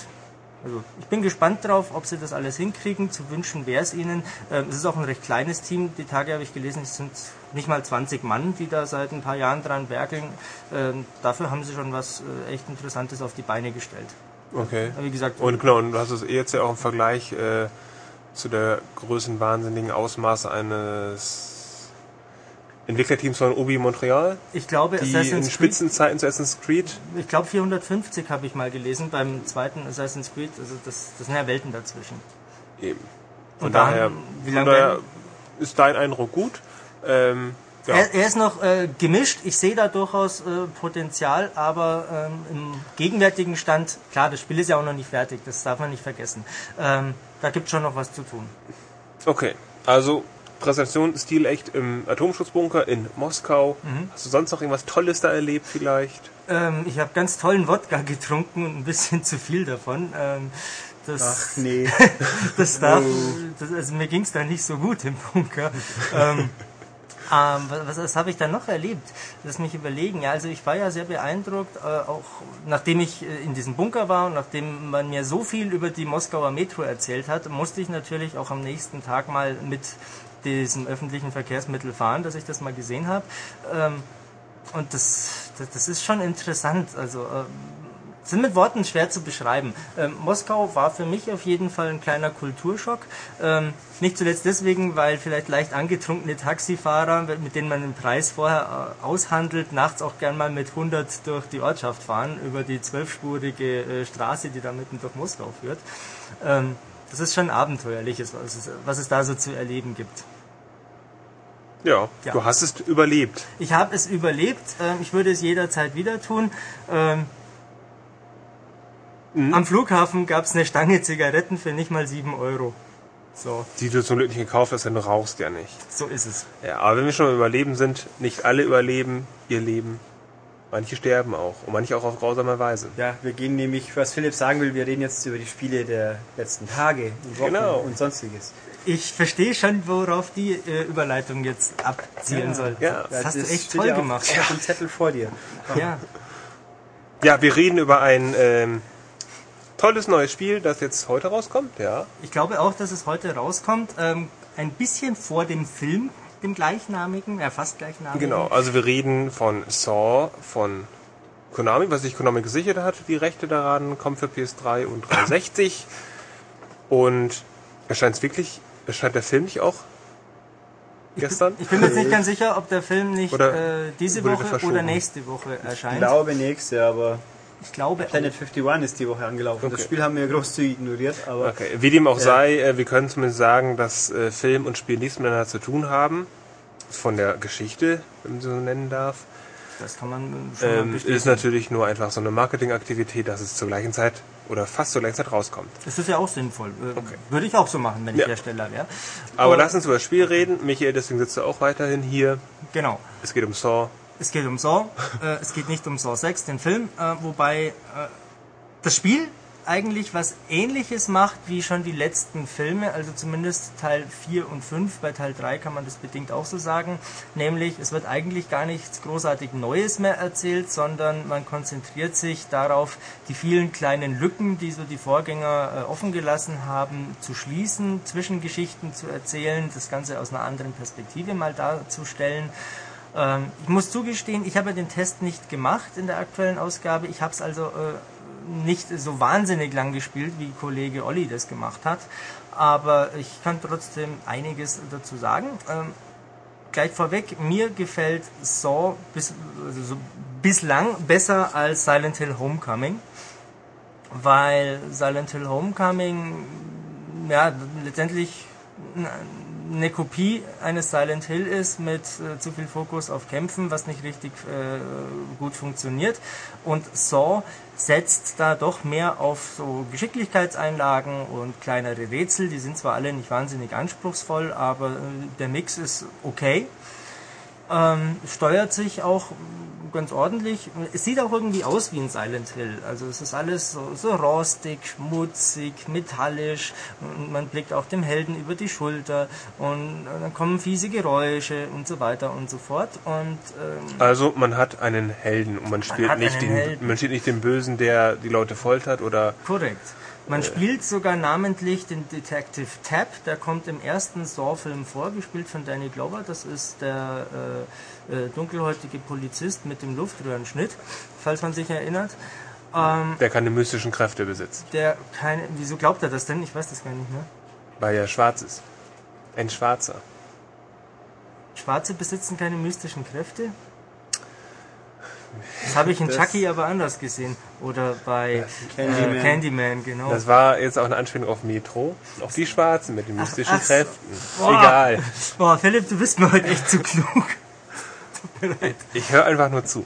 Also ich bin gespannt darauf, ob sie das alles hinkriegen. Zu wünschen wäre es ihnen. Ähm, es ist auch ein recht kleines Team. Die Tage habe ich gelesen, es sind nicht mal 20 Mann, die da seit ein paar Jahren dran werkeln. Ähm, dafür haben sie schon was äh, echt Interessantes auf die Beine gestellt. Okay. Aber wie gesagt. Und genau, und du hast es jetzt ja auch im Vergleich äh, zu der größenwahnsinnigen Ausmaße eines Entwicklerteams von Obi Montreal. Ich glaube, die Assassin's in Spitzenzeiten zu Assassin's Creed. Ich glaube 450 habe ich mal gelesen beim zweiten Assassin's Creed. Also das, das sind ja Welten dazwischen. Eben. Von Und daher, dann, wie lange daher ist dein Eindruck gut? Ähm, ja. er, er, ist noch äh, gemischt. Ich sehe da durchaus äh, Potenzial, aber ähm, im gegenwärtigen Stand, klar, das Spiel ist ja auch noch nicht fertig, das darf man nicht vergessen. Ähm, da gibt es schon noch was zu tun. Okay, also Präsentation stilecht im Atomschutzbunker in Moskau. Mhm. Hast du sonst noch irgendwas Tolles da erlebt vielleicht? Ähm, ich habe ganz tollen Wodka getrunken und ein bisschen zu viel davon. Ähm, das, Ach nee. das darf, das, also mir ging es da nicht so gut im Bunker. ähm, ähm, was, was habe ich dann noch erlebt? Lass mich überlegen. Ja, also ich war ja sehr beeindruckt, äh, auch nachdem ich äh, in diesem Bunker war und nachdem man mir so viel über die Moskauer Metro erzählt hat, musste ich natürlich auch am nächsten Tag mal mit diesem öffentlichen Verkehrsmittel fahren, dass ich das mal gesehen habe. Ähm, und das, das, das, ist schon interessant. Also äh, sind mit Worten schwer zu beschreiben. Ähm, Moskau war für mich auf jeden Fall ein kleiner Kulturschock. Ähm, nicht zuletzt deswegen, weil vielleicht leicht angetrunkene Taxifahrer, mit denen man den Preis vorher äh, aushandelt, nachts auch gern mal mit 100 durch die Ortschaft fahren, über die zwölfspurige äh, Straße, die da mitten durch Moskau führt. Ähm, das ist schon abenteuerliches, was es, was es da so zu erleben gibt. Ja, ja, du hast es überlebt. Ich habe es überlebt. Ähm, ich würde es jederzeit wieder tun. Ähm, mhm. Am Flughafen gab es eine Stange Zigaretten für nicht mal 7 Euro. So. Die du zum Glück nicht gekauft hast, denn du rauchst ja nicht. So ist es. Ja, aber wenn wir schon überleben sind, nicht alle überleben ihr Leben. Manche sterben auch und manche auch auf grausame Weise. Ja, wir gehen nämlich, was Philipp sagen will, wir reden jetzt über die Spiele der letzten Tage und Wochen genau. und sonstiges. Ich verstehe schon, worauf die äh, Überleitung jetzt abzielen ja. soll. Ja, das hast das du echt toll ja gemacht. Ich habe einen Zettel vor dir. Ja. Ja, wir reden über ein ähm, tolles neues Spiel, das jetzt heute rauskommt, ja. Ich glaube auch, dass es heute rauskommt. Ähm, ein bisschen vor dem Film dem gleichnamigen, ja fast gleichnamigen. Genau, also wir reden von Saw, von Konami, was sich Konami gesichert hat, die Rechte daran, kommt für PS3 und 360. Und erscheint es wirklich, erscheint der Film nicht auch gestern? Ich bin, mir nicht ganz sicher, ob der Film nicht oder äh, diese Woche oder nächste Woche erscheint. Ich glaube nächste, aber ich glaube. Planet 51 ist die Woche angelaufen. Okay. Das Spiel haben wir großzügig ignoriert. Aber, okay. Wie dem auch ja. sei, äh, wir können zumindest sagen, dass äh, Film und Spiel nichts miteinander zu tun haben. Von der Geschichte, wenn man so nennen darf. Das kann man schon ähm, Ist natürlich nur einfach so eine Marketingaktivität, dass es zur gleichen Zeit oder fast zur gleichen Zeit rauskommt. Das ist ja auch sinnvoll. Äh, okay. Würde ich auch so machen, wenn ich ja. Hersteller wäre. Aber lass uns über das Spiel reden. Michael, deswegen sitzt du auch weiterhin hier. Genau. Es geht um Saw es geht um Saw, äh, es geht nicht um Saw 6, den Film, äh, wobei äh, das Spiel eigentlich was ähnliches macht wie schon die letzten Filme, also zumindest Teil 4 und 5, bei Teil 3 kann man das bedingt auch so sagen, nämlich es wird eigentlich gar nichts großartig Neues mehr erzählt, sondern man konzentriert sich darauf, die vielen kleinen Lücken, die so die Vorgänger äh, offen gelassen haben, zu schließen, Zwischengeschichten zu erzählen, das Ganze aus einer anderen Perspektive mal darzustellen. Ähm, ich muss zugestehen, ich habe den Test nicht gemacht in der aktuellen Ausgabe, ich habe es also äh, nicht so wahnsinnig lang gespielt, wie Kollege Olli das gemacht hat. Aber ich kann trotzdem einiges dazu sagen. Ähm, gleich vorweg, mir gefällt Saw bis, also so bislang besser als Silent Hill Homecoming. Weil Silent Hill Homecoming ja letztendlich eine Kopie eines Silent Hill ist mit äh, zu viel Fokus auf Kämpfen, was nicht richtig äh, gut funktioniert. Und Saw setzt da doch mehr auf so Geschicklichkeitseinlagen und kleinere Rätsel. Die sind zwar alle nicht wahnsinnig anspruchsvoll, aber äh, der Mix ist okay. Ähm, steuert sich auch ganz ordentlich. Es sieht auch irgendwie aus wie ein Silent Hill. Also es ist alles so, so rostig, schmutzig, metallisch. Und man blickt auch dem Helden über die Schulter und dann kommen fiese Geräusche und so weiter und so fort. Und ähm, also man hat einen Helden und man spielt man nicht den, Helden. man spielt nicht den Bösen, der die Leute foltert oder. Korrekt. Man spielt sogar namentlich den Detective Tab, der kommt im ersten Saw-Film vor, gespielt von Danny Glover. Das ist der äh, äh, dunkelhäutige Polizist mit dem Luftröhrenschnitt, falls man sich erinnert. Ähm, der keine mystischen Kräfte besitzt. Der keine. Wieso glaubt er das denn? Ich weiß das gar nicht mehr. Weil er schwarz ist. Ein Schwarzer. Schwarze besitzen keine mystischen Kräfte? Das habe ich in das Chucky aber anders gesehen. Oder bei Candyman. Äh, Candyman, genau. Das war jetzt auch eine Anspielung auf Metro. Auch die Schwarzen mit den mystischen ach, ach, Kräften. Boah. Egal. Boah, Philipp, du bist mir heute echt zu klug. Tut mir leid. Ich, ich höre einfach nur zu.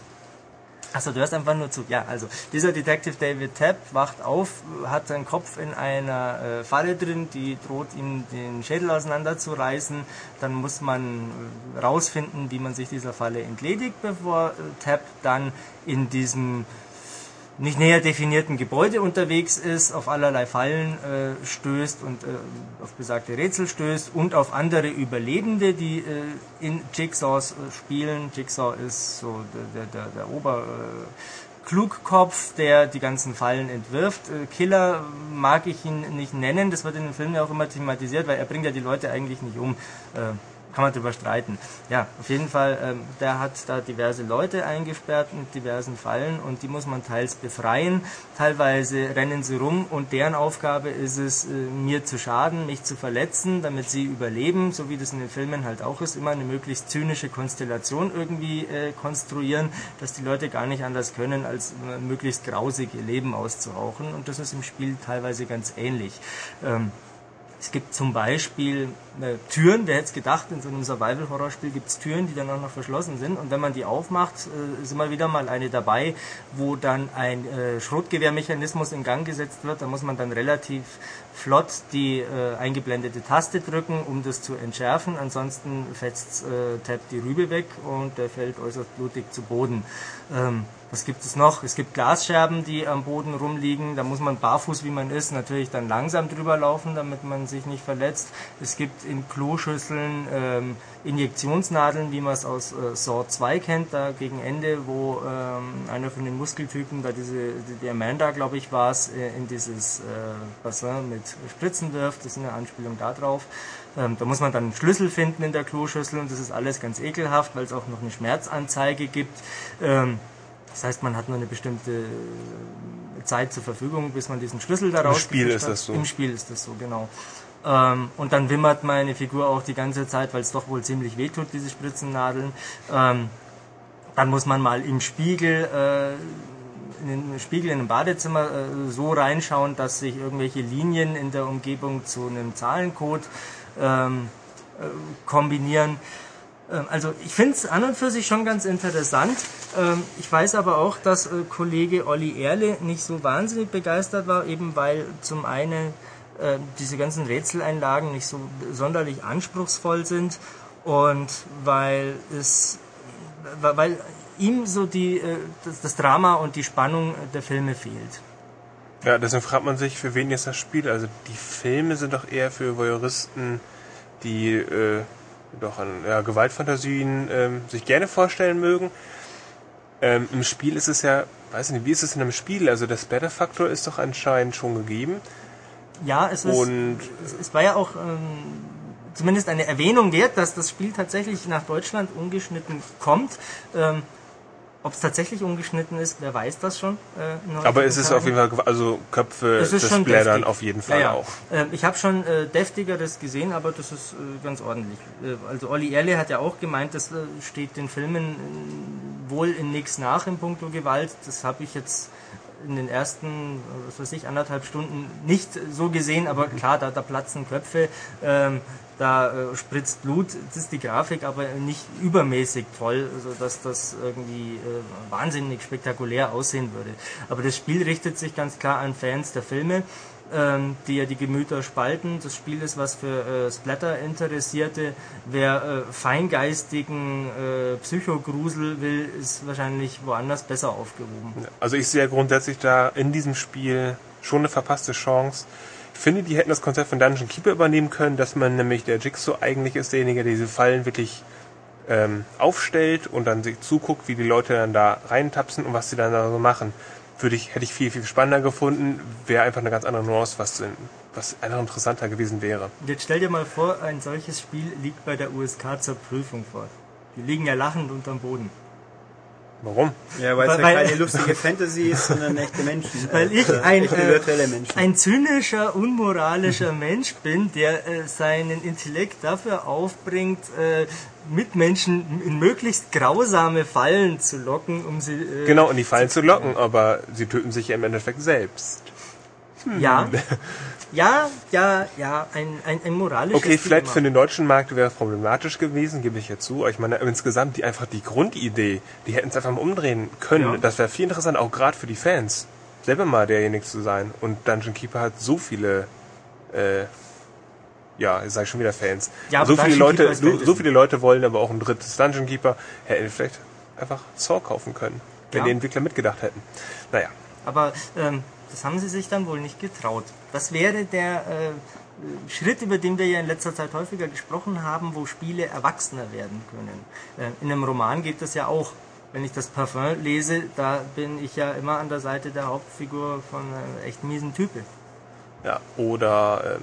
Achso, du hörst einfach nur zu. Ja, also dieser Detective David Tapp wacht auf, hat seinen Kopf in einer äh, Falle drin, die droht ihm den Schädel auseinanderzureißen. Dann muss man äh, rausfinden, wie man sich dieser Falle entledigt, bevor äh, Tapp dann in diesem nicht näher definierten Gebäude unterwegs ist, auf allerlei Fallen äh, stößt und äh, auf besagte Rätsel stößt und auf andere Überlebende, die äh, in Jigsaws äh, spielen. Jigsaw ist so der, der, der Ober... Äh, Klugkopf, der die ganzen Fallen entwirft. Äh, Killer mag ich ihn nicht nennen, das wird in den Filmen ja auch immer thematisiert, weil er bringt ja die Leute eigentlich nicht um kann man drüber streiten. Ja, auf jeden Fall, ähm, der hat da diverse Leute eingesperrt mit diversen Fallen und die muss man teils befreien. Teilweise rennen sie rum und deren Aufgabe ist es, äh, mir zu schaden, mich zu verletzen, damit sie überleben, so wie das in den Filmen halt auch ist, immer eine möglichst zynische Konstellation irgendwie äh, konstruieren, dass die Leute gar nicht anders können, als äh, möglichst grausig ihr Leben auszuhauchen und das ist im Spiel teilweise ganz ähnlich. Ähm, es gibt zum Beispiel äh, Türen, wer hätte es gedacht, in so einem Survival-Horror-Spiel gibt es Türen, die dann auch noch verschlossen sind. Und wenn man die aufmacht, äh, ist immer wieder mal eine dabei, wo dann ein äh, Schrotgewehrmechanismus in Gang gesetzt wird. Da muss man dann relativ flott die äh, eingeblendete Taste drücken, um das zu entschärfen. Ansonsten fetzt äh, Tab die Rübe weg und der fällt äußerst blutig zu Boden. Ähm, was gibt es noch? Es gibt Glasscherben, die am Boden rumliegen. Da muss man barfuß, wie man ist, natürlich dann langsam drüber laufen, damit man sich nicht verletzt. Es gibt in Kloschüsseln ähm, Injektionsnadeln, wie man es aus äh, Saw 2 kennt, da gegen Ende, wo ähm, einer von den Muskeltypen, da diese, die Amanda, glaube ich, war es, äh, in dieses äh, Bassin mit Spritzen wirft. Das ist eine Anspielung darauf. Ähm, da muss man dann einen Schlüssel finden in der Kloschüssel und das ist alles ganz ekelhaft, weil es auch noch eine Schmerzanzeige gibt. Ähm, das heißt, man hat nur eine bestimmte äh, Zeit zur Verfügung, bis man diesen Schlüssel daraus Im Spiel ist das so. Im Spiel ist das so, genau. Ähm, und dann wimmert meine Figur auch die ganze Zeit, weil es doch wohl ziemlich wehtut, diese Spritzennadeln. Ähm, dann muss man mal im Spiegel, äh, in den Spiegel in einem Badezimmer äh, so reinschauen, dass sich irgendwelche Linien in der Umgebung zu einem Zahlencode ähm, äh, kombinieren. Ähm, also ich finde es an und für sich schon ganz interessant. Ähm, ich weiß aber auch, dass äh, Kollege Olli Erle nicht so wahnsinnig begeistert war, eben weil zum einen äh, diese ganzen Rätseleinlagen nicht so sonderlich anspruchsvoll sind und weil es weil ihm so die, äh, das, Drama und die Spannung der Filme fehlt. Ja, deswegen fragt man sich, für wen ist das Spiel? Also die Filme sind doch eher für Voyeuristen, die äh, doch an ja, Gewaltfantasien ähm, sich gerne vorstellen mögen. Ähm, Im Spiel ist es ja, weiß nicht, wie ist es in einem Spiel? Also der Splatter-Faktor ist doch anscheinend schon gegeben. Ja, es, ist, Und- es, es war ja auch ähm, zumindest eine Erwähnung wert, dass das Spiel tatsächlich nach Deutschland ungeschnitten kommt. Ähm, Ob es tatsächlich ungeschnitten ist, wer weiß das schon. Äh, Aber es ist Tagen. auf jeden Fall, also Köpfe Es ist des schon Splattern deftig. auf jeden Fall ja, ja. auch. Ähm, ich habe schon äh, deftigeres gesehen, aber das ist äh, ganz ordentlich. Äh, also Olli Erle hat ja auch gemeint, das äh, steht den Filmen äh, wohl in nichts nach in puncto Gewalt. Das habe ich jetzt in den ersten, was weiß ich, anderthalb Stunden nicht so gesehen, aber klar, da, da platzen Köpfe, ähm, da äh, spritzt Blut, das ist die Grafik aber nicht übermäßig toll, also dass das irgendwie äh, wahnsinnig spektakulär aussehen würde. Aber das Spiel richtet sich ganz klar an Fans der Filme, die ja die Gemüter spalten. Das Spiel ist was für äh, Splatter-Interessierte. Wer äh, feingeistigen äh, Psychogrusel will, ist wahrscheinlich woanders besser aufgehoben. Also ich sehe grundsätzlich da in diesem Spiel schon eine verpasste Chance. Ich finde, die hätten das Konzept von Dungeon Keeper übernehmen können, dass man nämlich, der Jigsaw eigentlich ist derjenige, der diese Fallen wirklich ähm, aufstellt und dann sich zuguckt, wie die Leute dann da reintapsen und was sie dann da so machen. Würde ich, hätte ich viel, viel spannender gefunden, wäre einfach eine ganz andere Nuance, was, was einfach interessanter gewesen wäre. Jetzt stell dir mal vor, ein solches Spiel liegt bei der USK zur Prüfung vor. Die liegen ja lachend unterm Boden. Warum? Ja, weil es ja keine lustige Fantasy ist, sondern echte Menschen. Weil ich Äh, ein, echte äh, virtuelle Menschen. ein zynischer, unmoralischer Mensch bin, der äh, seinen Intellekt dafür aufbringt, äh, Mitmenschen in möglichst grausame Fallen zu locken, um sie... Äh, Genau, in die Fallen zu locken, aber sie töten sich ja im Endeffekt selbst. Ja, ja, ja, ja, ein, ein, ein moralisches Okay, vielleicht Dilemma. für den deutschen Markt wäre es problematisch gewesen, gebe ich ja zu. Aber ich meine, insgesamt die einfach die Grundidee, die hätten es einfach mal umdrehen können. Ja. Das wäre viel interessanter, auch gerade für die Fans. Selber mal derjenige zu sein. Und Dungeon Keeper hat so viele, äh, ja, ich sage schon wieder Fans. Ja, aber so viele Dungeon Leute, so, so viele Leute wollen aber auch ein drittes Dungeon Keeper. Hätten vielleicht einfach Saw kaufen können, wenn Ja. die Entwickler mitgedacht hätten. Naja. Aber ähm, das haben sie sich dann wohl nicht getraut. Das wäre der äh, Schritt, über den wir ja in letzter Zeit häufiger gesprochen haben, wo Spiele erwachsener werden können. Äh, in einem Roman geht das ja auch. Wenn ich das Parfum lese, da bin ich ja immer an der Seite der Hauptfigur von einem echt miesen Type. Ja, oder, ähm,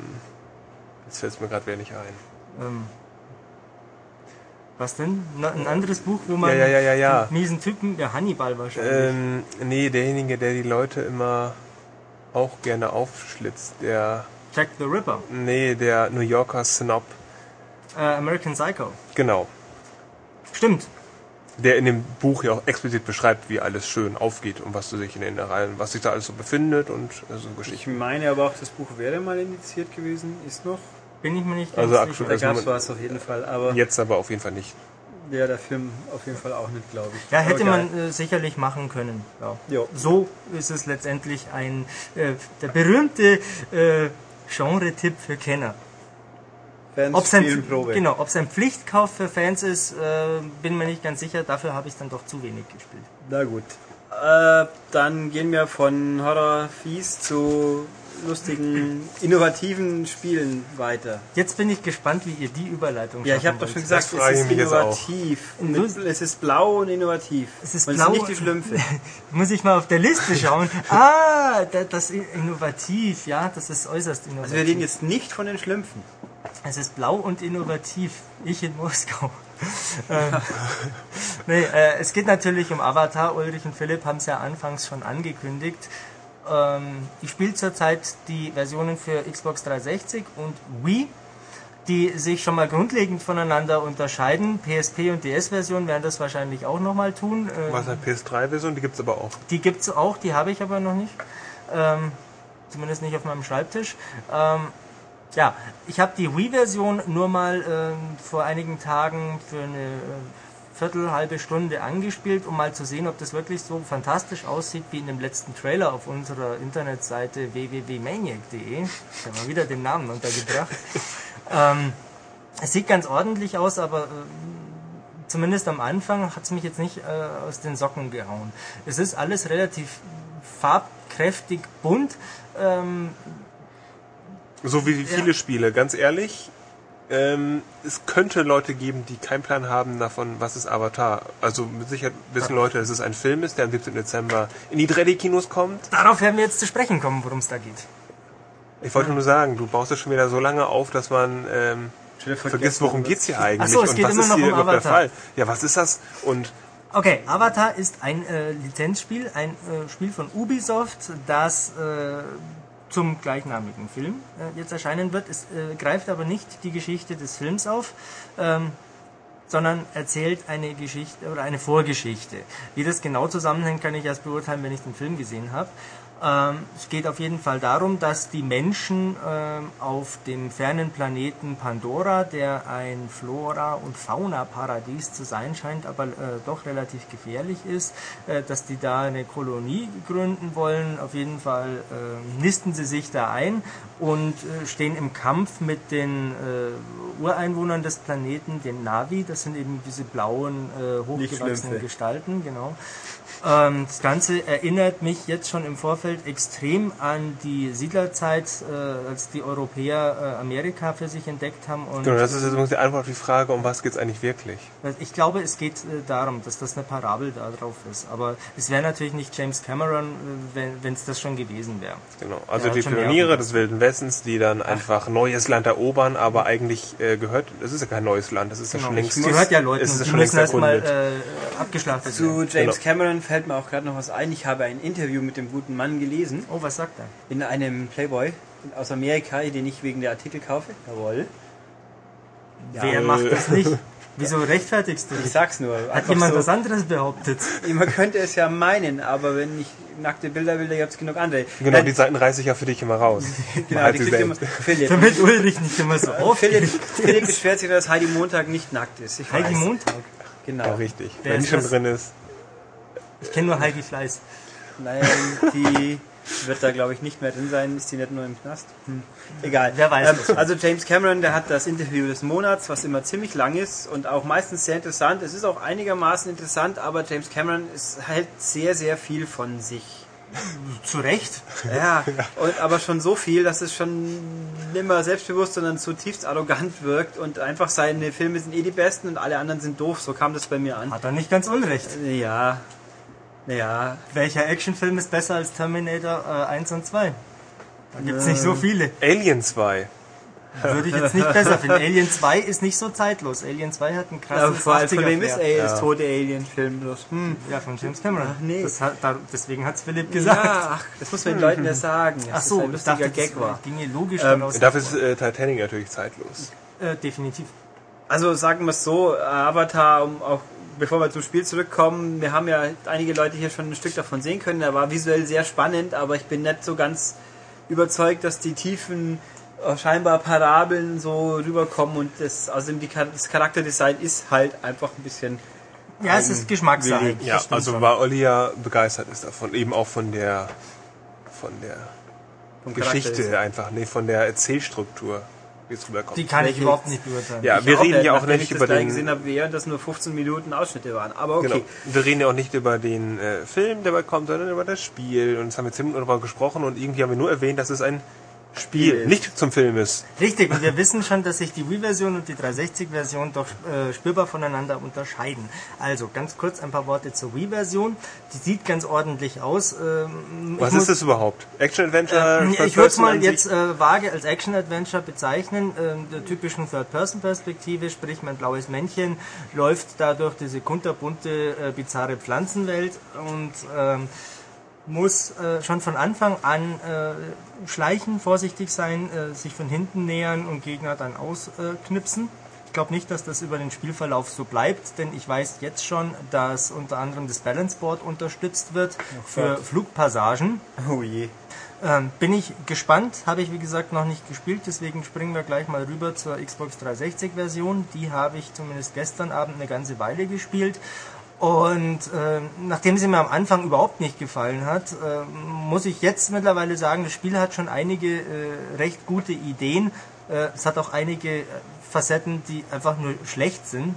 jetzt fällt es mir gerade wieder nicht ein. Ähm, was denn? Na, ein anderes Buch, wo man Ja, ja, ja, ja, ja. den miesen Typen, der Hannibal wahrscheinlich. Ähm, nee, derjenige, der die Leute immer auch gerne aufschlitzt. Der, Jack the Ripper, nee, der New Yorker Snob. äh, American Psycho. Genau. Stimmt. Der in dem Buch ja auch explizit beschreibt, wie alles schön aufgeht und was sich in den Reihen, was sich da alles so befindet und so Ich Geschichten. meine aber auch, das Buch wäre mal indiziert gewesen, ist noch. Bin ich mir nicht Also ganz aktuell- Da sicher. gab es was auf jeden Fall, aber Jetzt aber auf jeden Fall nicht. Ja, der Film auf jeden Fall auch nicht, glaube ich. Ja, hätte man äh, sicherlich machen können. Ja. So ist es letztendlich ein äh, der berühmte äh, Genre-Tipp für Kenner. Fans Ob es ein, genau, ob's ein Pflichtkauf für Fans ist, äh, bin mir nicht ganz sicher. Dafür habe ich dann doch zu wenig gespielt. Na gut. Äh, dann gehen wir von Horror Fies zu lustigen, innovativen Spielen weiter. Jetzt bin ich gespannt, wie ihr die Überleitung Ja, ich habe doch schon gesagt, es ist innovativ. Es ist blau und innovativ. Es ist und blau Es sind nicht die Schlümpfe. Muss ich mal auf der Liste schauen. ah, da- das ist innovativ, ja, das ist äußerst innovativ. Also wir reden jetzt nicht von den Schlümpfen. Es ist blau und innovativ. Ich in Moskau. ähm, nee, äh, es geht natürlich um Avatar. Ulrich und Philipp haben es ja anfangs schon angekündigt. Ähm, ich spiele zurzeit die Versionen für Xbox 360 und Wii, die sich schon mal grundlegend voneinander unterscheiden. PSP und DS-Version werden das wahrscheinlich auch nochmal tun. Ähm, Was eine PS3-Version, die gibt's aber auch. die gibt es auch, die habe ich aber noch nicht. Ähm, zumindest nicht auf meinem Schreibtisch. Ähm, ja, ich habe die Wii-Version nur mal ähm, vor einigen Tagen für eine äh, Viertel, halbe Stunde angespielt, um mal zu sehen, ob das wirklich so fantastisch aussieht wie in dem letzten Trailer auf unserer Internetseite www.maniac.de. Ich habe mal wieder den Namen untergebracht. ähm, es sieht ganz ordentlich aus, aber ähm, zumindest am Anfang hat es mich jetzt nicht äh, aus den Socken gehauen. Es ist alles relativ farbkräftig, bunt. Ähm, So wie viele Spiele, ganz ehrlich. Ähm, es könnte Leute geben, die keinen Plan haben davon, was ist Avatar. Also mit Sicherheit wissen Leute, dass es ein Film ist, der am 17. Dezember in die 3D-Kinos kommt. darauf werden wir jetzt zu sprechen kommen, worum es da geht. Ich wollte nur sagen, du baust es schon wieder so lange auf, dass man ähm, vergisst, worum geht's hier eigentlich Ach so, es und geht was immer ist noch hier um überhaupt der Avatar. Fall. Ja, was ist das? Und Okay, Avatar ist ein äh, Lizenzspiel, ein äh, Spiel von Ubisoft, das äh, zum gleichnamigen Film äh, jetzt erscheinen wird. Es äh, greift aber nicht die Geschichte des Films auf, ähm, sondern erzählt eine Geschichte oder eine Vorgeschichte. Wie das genau zusammenhängt, kann ich erst beurteilen, wenn ich den Film gesehen habe. Ähm, es geht auf jeden Fall darum, dass die Menschen ähm, auf dem fernen Planeten Pandora, der ein Flora- und Fauna-Paradies zu sein scheint, aber äh, doch relativ gefährlich ist, äh, dass die da eine Kolonie gründen wollen. Auf jeden Fall äh, nisten sie sich da ein und äh, stehen im Kampf mit den Ureinwohnern des Planeten, den Navi. Das sind eben diese blauen, hochgewachsenen. Gestalten, genau. Ähm, das Ganze erinnert mich jetzt schon im Vorfeld extrem an die Siedlerzeit, äh, als die Europäer äh, Amerika für sich entdeckt haben. Und genau, das ist jetzt die Antwort auf die Frage, um was geht's eigentlich wirklich? ich glaube, es geht äh, darum, dass das eine Parabel da drauf ist. Aber es wäre natürlich nicht James Cameron, äh, wenn es das schon gewesen wäre. Genau. Also die Pioniere des Wilden Westens, die dann einfach neues Land erobern, aber eigentlich äh, gehört, es ist ja kein neues Land, das ist ja schon längst, Es gehört ja Leuten, es ist die schon längst müssen erstmal erkundet. äh, abgeschlachtet Zu. James Genau. Cameron fällt mir auch gerade noch was ein. Ich habe ein Interview mit dem guten Mann gelesen Oh, was sagt er? in einem Playboy aus Amerika, den ich wegen der Artikel kaufe. Jawohl. Wer macht das nicht? Wieso rechtfertigst du Ich sag's nur. Hat jemand so, was anderes behauptet? Man könnte es ja meinen, aber wenn ich nackte Bilder will, da gibt's genug andere. Genau, Äh, die Seiten reiße ich ja für dich immer raus. genau, Halt die sie kriegt immer. Philipp. Damit Ulrich nicht immer so Philipp, aufgeht. Philipp beschwert sich, dass Heidi Montag nicht nackt ist. Ich Heidi weiß. Montag? Genau. Ja, richtig. Wer Wenn schon das? drin ist. Ich kenne nur Heidi Fleiß. Nein, die wird da glaube ich nicht mehr drin sein. Ist die nicht nur im Knast? Hm. Egal. Wer weiß Ähm, das. also James Cameron, der hat das Interview des Monats, was immer ziemlich lang ist und auch meistens sehr interessant. Es ist auch einigermaßen interessant, aber James Cameron ist halt sehr, sehr viel von sich. Zu Recht. Ja, und aber schon so viel, dass es schon nimmer selbstbewusst, sondern zutiefst arrogant wirkt und einfach seine Filme sind eh die besten und alle anderen sind doof. So kam das bei mir an. Hat er nicht ganz unrecht. Ja, ja, Welcher Actionfilm ist besser als Terminator äh, 1 und 2? Da gibt es nicht so viele. Alien 2. Würde ich jetzt nicht besser finden. Alien 2 ist nicht so zeitlos. Alien 2 hat einen aber krassen vor allem von 80er wem ist ey, das tote Alien-Film bloß? Hm. Ja, von James Cameron. Ach, nee. Das hat, da, deswegen hat es Philipp gesagt. Ja, ach, das muss man den Leuten ja sagen. Ach so, das ein lustiger dachte, Gag das war. ginge logisch Ähm. Dafür ist äh, Titanic natürlich zeitlos. äh, definitiv. Also sagen wir es so, äh, Avatar, um auch bevor wir zum Spiel zurückkommen, wir haben ja einige Leute hier schon ein Stück davon sehen können. Er war visuell sehr spannend, aber ich bin nicht so ganz überzeugt, dass die tiefen äh, scheinbar Parabeln so rüberkommen und das, Char- das Charakterdesign ist halt einfach ein bisschen Ja, es ist Geschmackssache. Ja, also weil Olli ja begeistert ist davon, eben auch von der von der Geschichte einfach, nee, von der Erzählstruktur, wie es rüberkommt. Die kann ich Welche- überhaupt nicht beurteilen. ja, Ich wir reden ja auch nicht ich über das den gesehen habe, wie er, dass nur 15 Minuten Ausschnitte waren. Aber okay. Genau. Wir reden ja auch nicht über den äh, Film, der bald kommt, sondern über das Spiel. Und das haben wir Minuten darüber gesprochen und irgendwie haben wir nur erwähnt, dass es ein Spiel, Spiel nicht zum Film ist. Richtig, und wir wissen schon, dass sich die Wii-Version und die 360-Version doch äh, spürbar voneinander unterscheiden. Also ganz kurz ein paar Worte zur Wii-Version. Die sieht ganz ordentlich aus. Ähm, Was muss- ist das überhaupt? Action-Adventure? First ich würde es mal jetzt äh, vage als Action-Adventure bezeichnen, ähm, der typischen Third-Person-Perspektive, sprich mein blaues Männchen läuft da durch diese kunterbunte, äh, bizarre Pflanzenwelt und ähm, muss äh, schon von Anfang an äh, schleichen, vorsichtig sein, äh, sich von hinten nähern und Gegner dann ausknipsen. Ich glaube nicht, dass das über den Spielverlauf so bleibt, denn ich weiß jetzt schon, dass unter anderem das Balanceboard unterstützt wird für Flugpassagen. Oh je. Ähm, bin ich gespannt, habe ich wie gesagt noch nicht gespielt, deswegen springen wir gleich mal rüber zur Xbox 360 Version. Die habe ich zumindest gestern Abend eine ganze Weile gespielt. Und ähm, nachdem sie mir am Anfang überhaupt nicht gefallen hat, ähm, muss ich jetzt mittlerweile sagen, das Spiel hat schon einige äh, recht gute Ideen. Äh, es hat auch einige äh, Facetten, die einfach nur schlecht sind.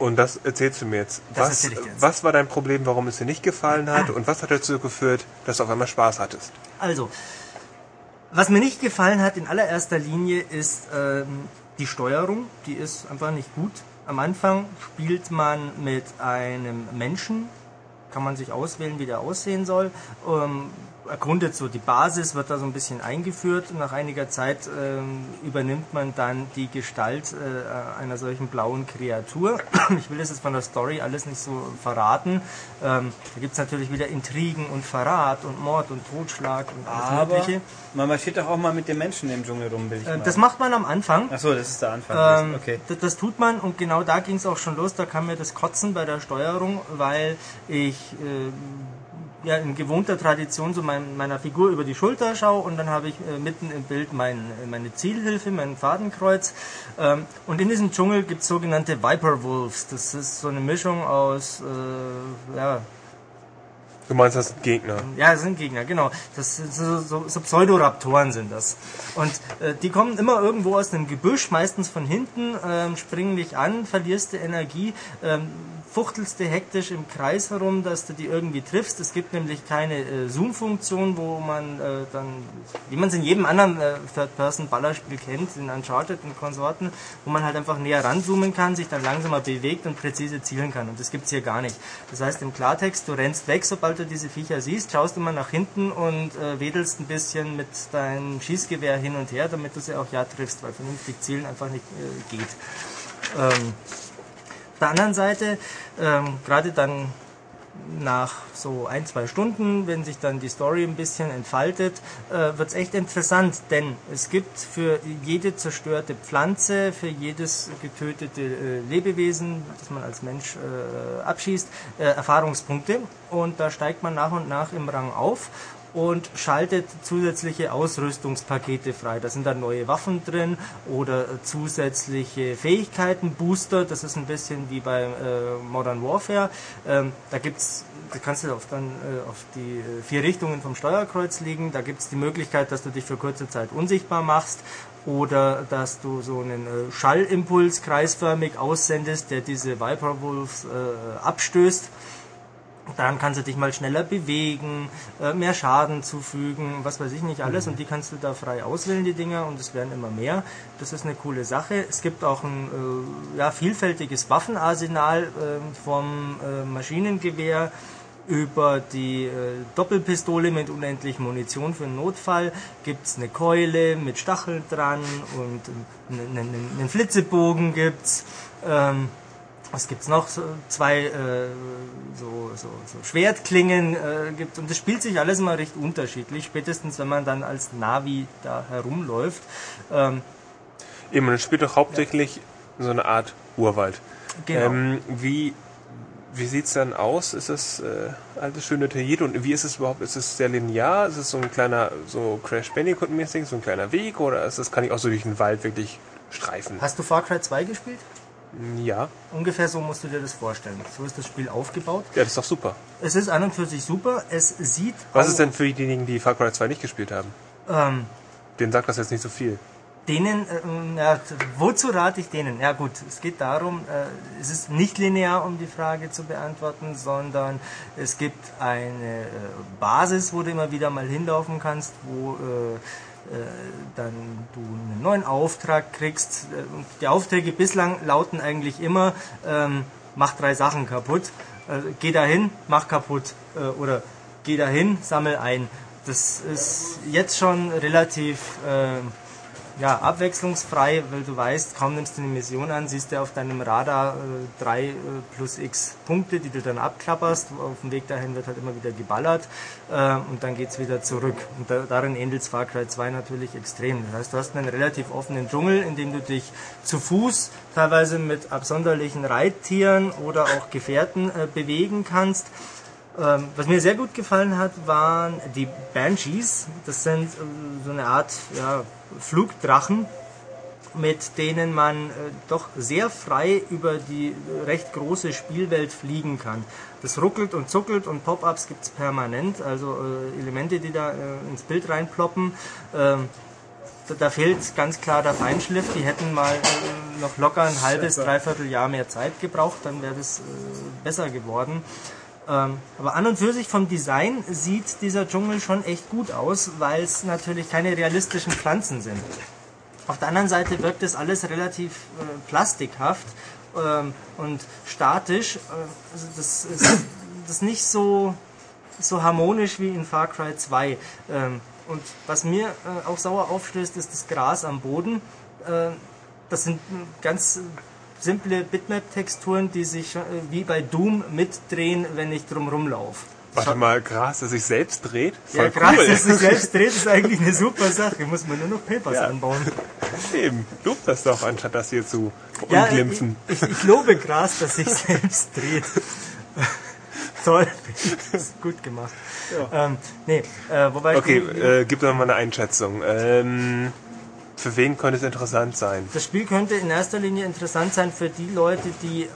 Und das erzählst du mir jetzt. Was, jetzt. was war dein Problem, warum es dir nicht gefallen hat und was hat dazu geführt, dass du auf einmal Spaß hattest? Also, was mir nicht gefallen hat in allererster Linie ist ähm, die Steuerung. Die ist einfach nicht gut. Am Anfang spielt man mit einem Menschen, kann man sich auswählen, wie der aussehen soll. Ähm, ergründet so die Basis, wird da so ein bisschen eingeführt. Nach einiger Zeit ähm, übernimmt man dann die Gestalt äh, einer solchen blauen Kreatur. Ich will das jetzt von der Story alles nicht so verraten. Ähm, da gibt es natürlich wieder Intrigen und Verrat und Mord und Totschlag und alles Aber Mögliche. man marschiert doch auch mal mit den Menschen im Dschungel rum, will ich Äh, das macht man am Anfang. Achso, das ist der Anfang. Ähm, okay. das, das tut man und genau da ging es auch schon los. Da kam mir das Kotzen bei der Steuerung, weil ich äh, ja, in gewohnter Tradition so mein, meiner Figur über die Schulter schaue und dann habe ich äh, mitten im Bild mein, meine Zielhilfe, mein Fadenkreuz. Ähm, und in diesem Dschungel gibt es sogenannte Viper Wolves. Das ist so eine Mischung aus äh, ja, Du meinst, das sind Gegner. ja, das sind Gegner, genau. Das sind so, so, so Pseudoraptoren sind das. Und äh, die kommen immer irgendwo aus einem Gebüsch, meistens von hinten, ähm, springen dich an, verlierst du Energie, ähm, fuchtelst du hektisch im Kreis herum, dass du die irgendwie triffst. Es gibt nämlich keine äh, Zoom-Funktion, wo man äh, dann, wie man es in jedem anderen äh, Third-Person-Ballerspiel kennt, in Uncharted und Konsorten, wo man halt einfach näher ranzoomen kann, sich dann langsamer bewegt und präzise zielen kann. Und das gibt's hier gar nicht. Das heißt im Klartext, du rennst weg, sobald du diese Viecher siehst, schaust immer nach hinten und äh, wedelst ein bisschen mit deinem Schießgewehr hin und her, damit du sie auch ja triffst, weil vernünftig zielen einfach nicht äh, geht. Ähm, der anderen Seite, ähm, gerade dann nach so ein, zwei Stunden, wenn sich dann die Story ein bisschen entfaltet, äh, wird es echt interessant, denn es gibt für jede zerstörte Pflanze, für jedes getötete äh, Lebewesen, das man als Mensch äh, abschießt, äh, Erfahrungspunkte. Und da steigt man nach und nach im Rang auf und schaltet zusätzliche Ausrüstungspakete frei. Da sind dann neue Waffen drin oder zusätzliche Fähigkeiten, Booster. Das ist ein bisschen wie bei äh, Modern Warfare. Ähm, da gibt's, da kannst du auf, dann, äh, auf die äh, vier Richtungen vom Steuerkreuz liegen. Da gibt's die Möglichkeit, dass du dich für kurze Zeit unsichtbar machst oder dass du so einen äh, Schallimpuls kreisförmig aussendest, der diese Viper Wolves äh, abstößt. Dann kannst du dich mal schneller bewegen, äh, mehr Schaden zufügen, was weiß ich nicht alles. Und die kannst du da frei auswählen, die Dinger, und es werden immer mehr. Das ist eine coole Sache. Es gibt auch ein äh, ja, vielfältiges Waffenarsenal äh, vom äh, Maschinengewehr über die äh, Doppelpistole mit unendlich Munition für einen Notfall gibt's eine Keule mit Stacheln dran und einen, einen, einen Flitzebogen gibt's. Ähm, was gibt's noch? So, zwei äh, so, so, so Schwertklingen äh, gibt und das spielt sich alles immer recht unterschiedlich, spätestens wenn man dann als Navi da herumläuft. Ähm, Eben, man spielt doch hauptsächlich so eine Art Urwald. Genau. Ähm, wie wie sieht's dann aus? Ist es äh, alles schön detailliert und wie ist es überhaupt? Ist es sehr linear? Ist es so ein kleiner, so Crash Bandicoot mäßig, so ein kleiner Weg oder ist es kann ich auch so durch den Wald wirklich streifen? hast du Far Cry 2 gespielt? Ja, Ungefähr so musst du dir das vorstellen. So ist das Spiel aufgebaut. ja, das ist doch super. Es ist an und für sich super. Es sieht Was ist denn für diejenigen, die Far Cry 2 nicht gespielt haben? ähm, Denen sagt das jetzt nicht so viel. Denen, ähm, ja, wozu rate ich denen? Ja gut, es geht darum, äh, es ist nicht linear, um die Frage zu beantworten, sondern es gibt eine äh, Basis, wo du immer wieder mal hinlaufen kannst, wo äh, äh, dann du einen neuen Auftrag kriegst. Äh, die Aufträge bislang lauten eigentlich immer, ähm, mach drei Sachen kaputt, äh, geh dahin, mach kaputt äh, oder geh dahin, sammel ein. Das ist jetzt schon relativ... Äh, ja, abwechslungsfrei, weil du weißt, kaum nimmst du eine Mission an, siehst du auf deinem Radar äh, drei äh, plus x Punkte, die du dann abklapperst. Auf dem Weg dahin wird halt immer wieder geballert äh, und dann geht's wieder zurück. Und da, darin ähnelt Far Cry 2 natürlich extrem. Das heißt, du hast einen relativ offenen Dschungel, in dem du dich zu Fuß, teilweise mit absonderlichen Reittieren oder auch Gefährten äh, bewegen kannst. Ähm, was mir sehr gut gefallen hat, waren die Banshees. Das sind äh, so eine Art ja, Flugdrachen, mit denen man äh, doch sehr frei über die äh, recht große Spielwelt fliegen kann. Das ruckelt und zuckelt und Pop-ups gibt es permanent, also äh, Elemente, die da äh, ins Bild reinploppen. Ähm, da, da fehlt ganz klar der Feinschliff. Die hätten mal äh, noch locker ein halbes, dreiviertel Jahr mehr Zeit gebraucht, dann wäre das besser geworden. Ähm, aber an und für sich vom Design sieht dieser Dschungel schon echt gut aus, weil es natürlich keine realistischen Pflanzen sind. Auf der anderen Seite wirkt das alles relativ äh, plastikhaft ähm, und statisch. Äh, also das ist das nicht so, so harmonisch wie in Far Cry 2. Ähm, und was mir äh, auch sauer aufstößt, ist das Gras am Boden. Äh, das sind ganz simple Bitmap-Texturen, die sich äh, wie bei Doom mitdrehen, wenn ich drum laufe. Warte mal, Gras, das sich selbst dreht? Voll ja, Gras, cool. das sich selbst dreht, ist eigentlich eine super Sache. Muss man nur noch Papers ja. anbauen. Eben, lob das doch, anstatt das hier zu unglimpfen. Ja, ich, ich, ich lobe Gras, das sich selbst dreht. Toll, gut gemacht. Ja. Ähm, nee, äh, wobei okay, äh, gib doch mal eine Einschätzung. Ähm, für wen könnte es interessant sein? Das Spiel könnte in erster Linie interessant sein für die Leute, die äh,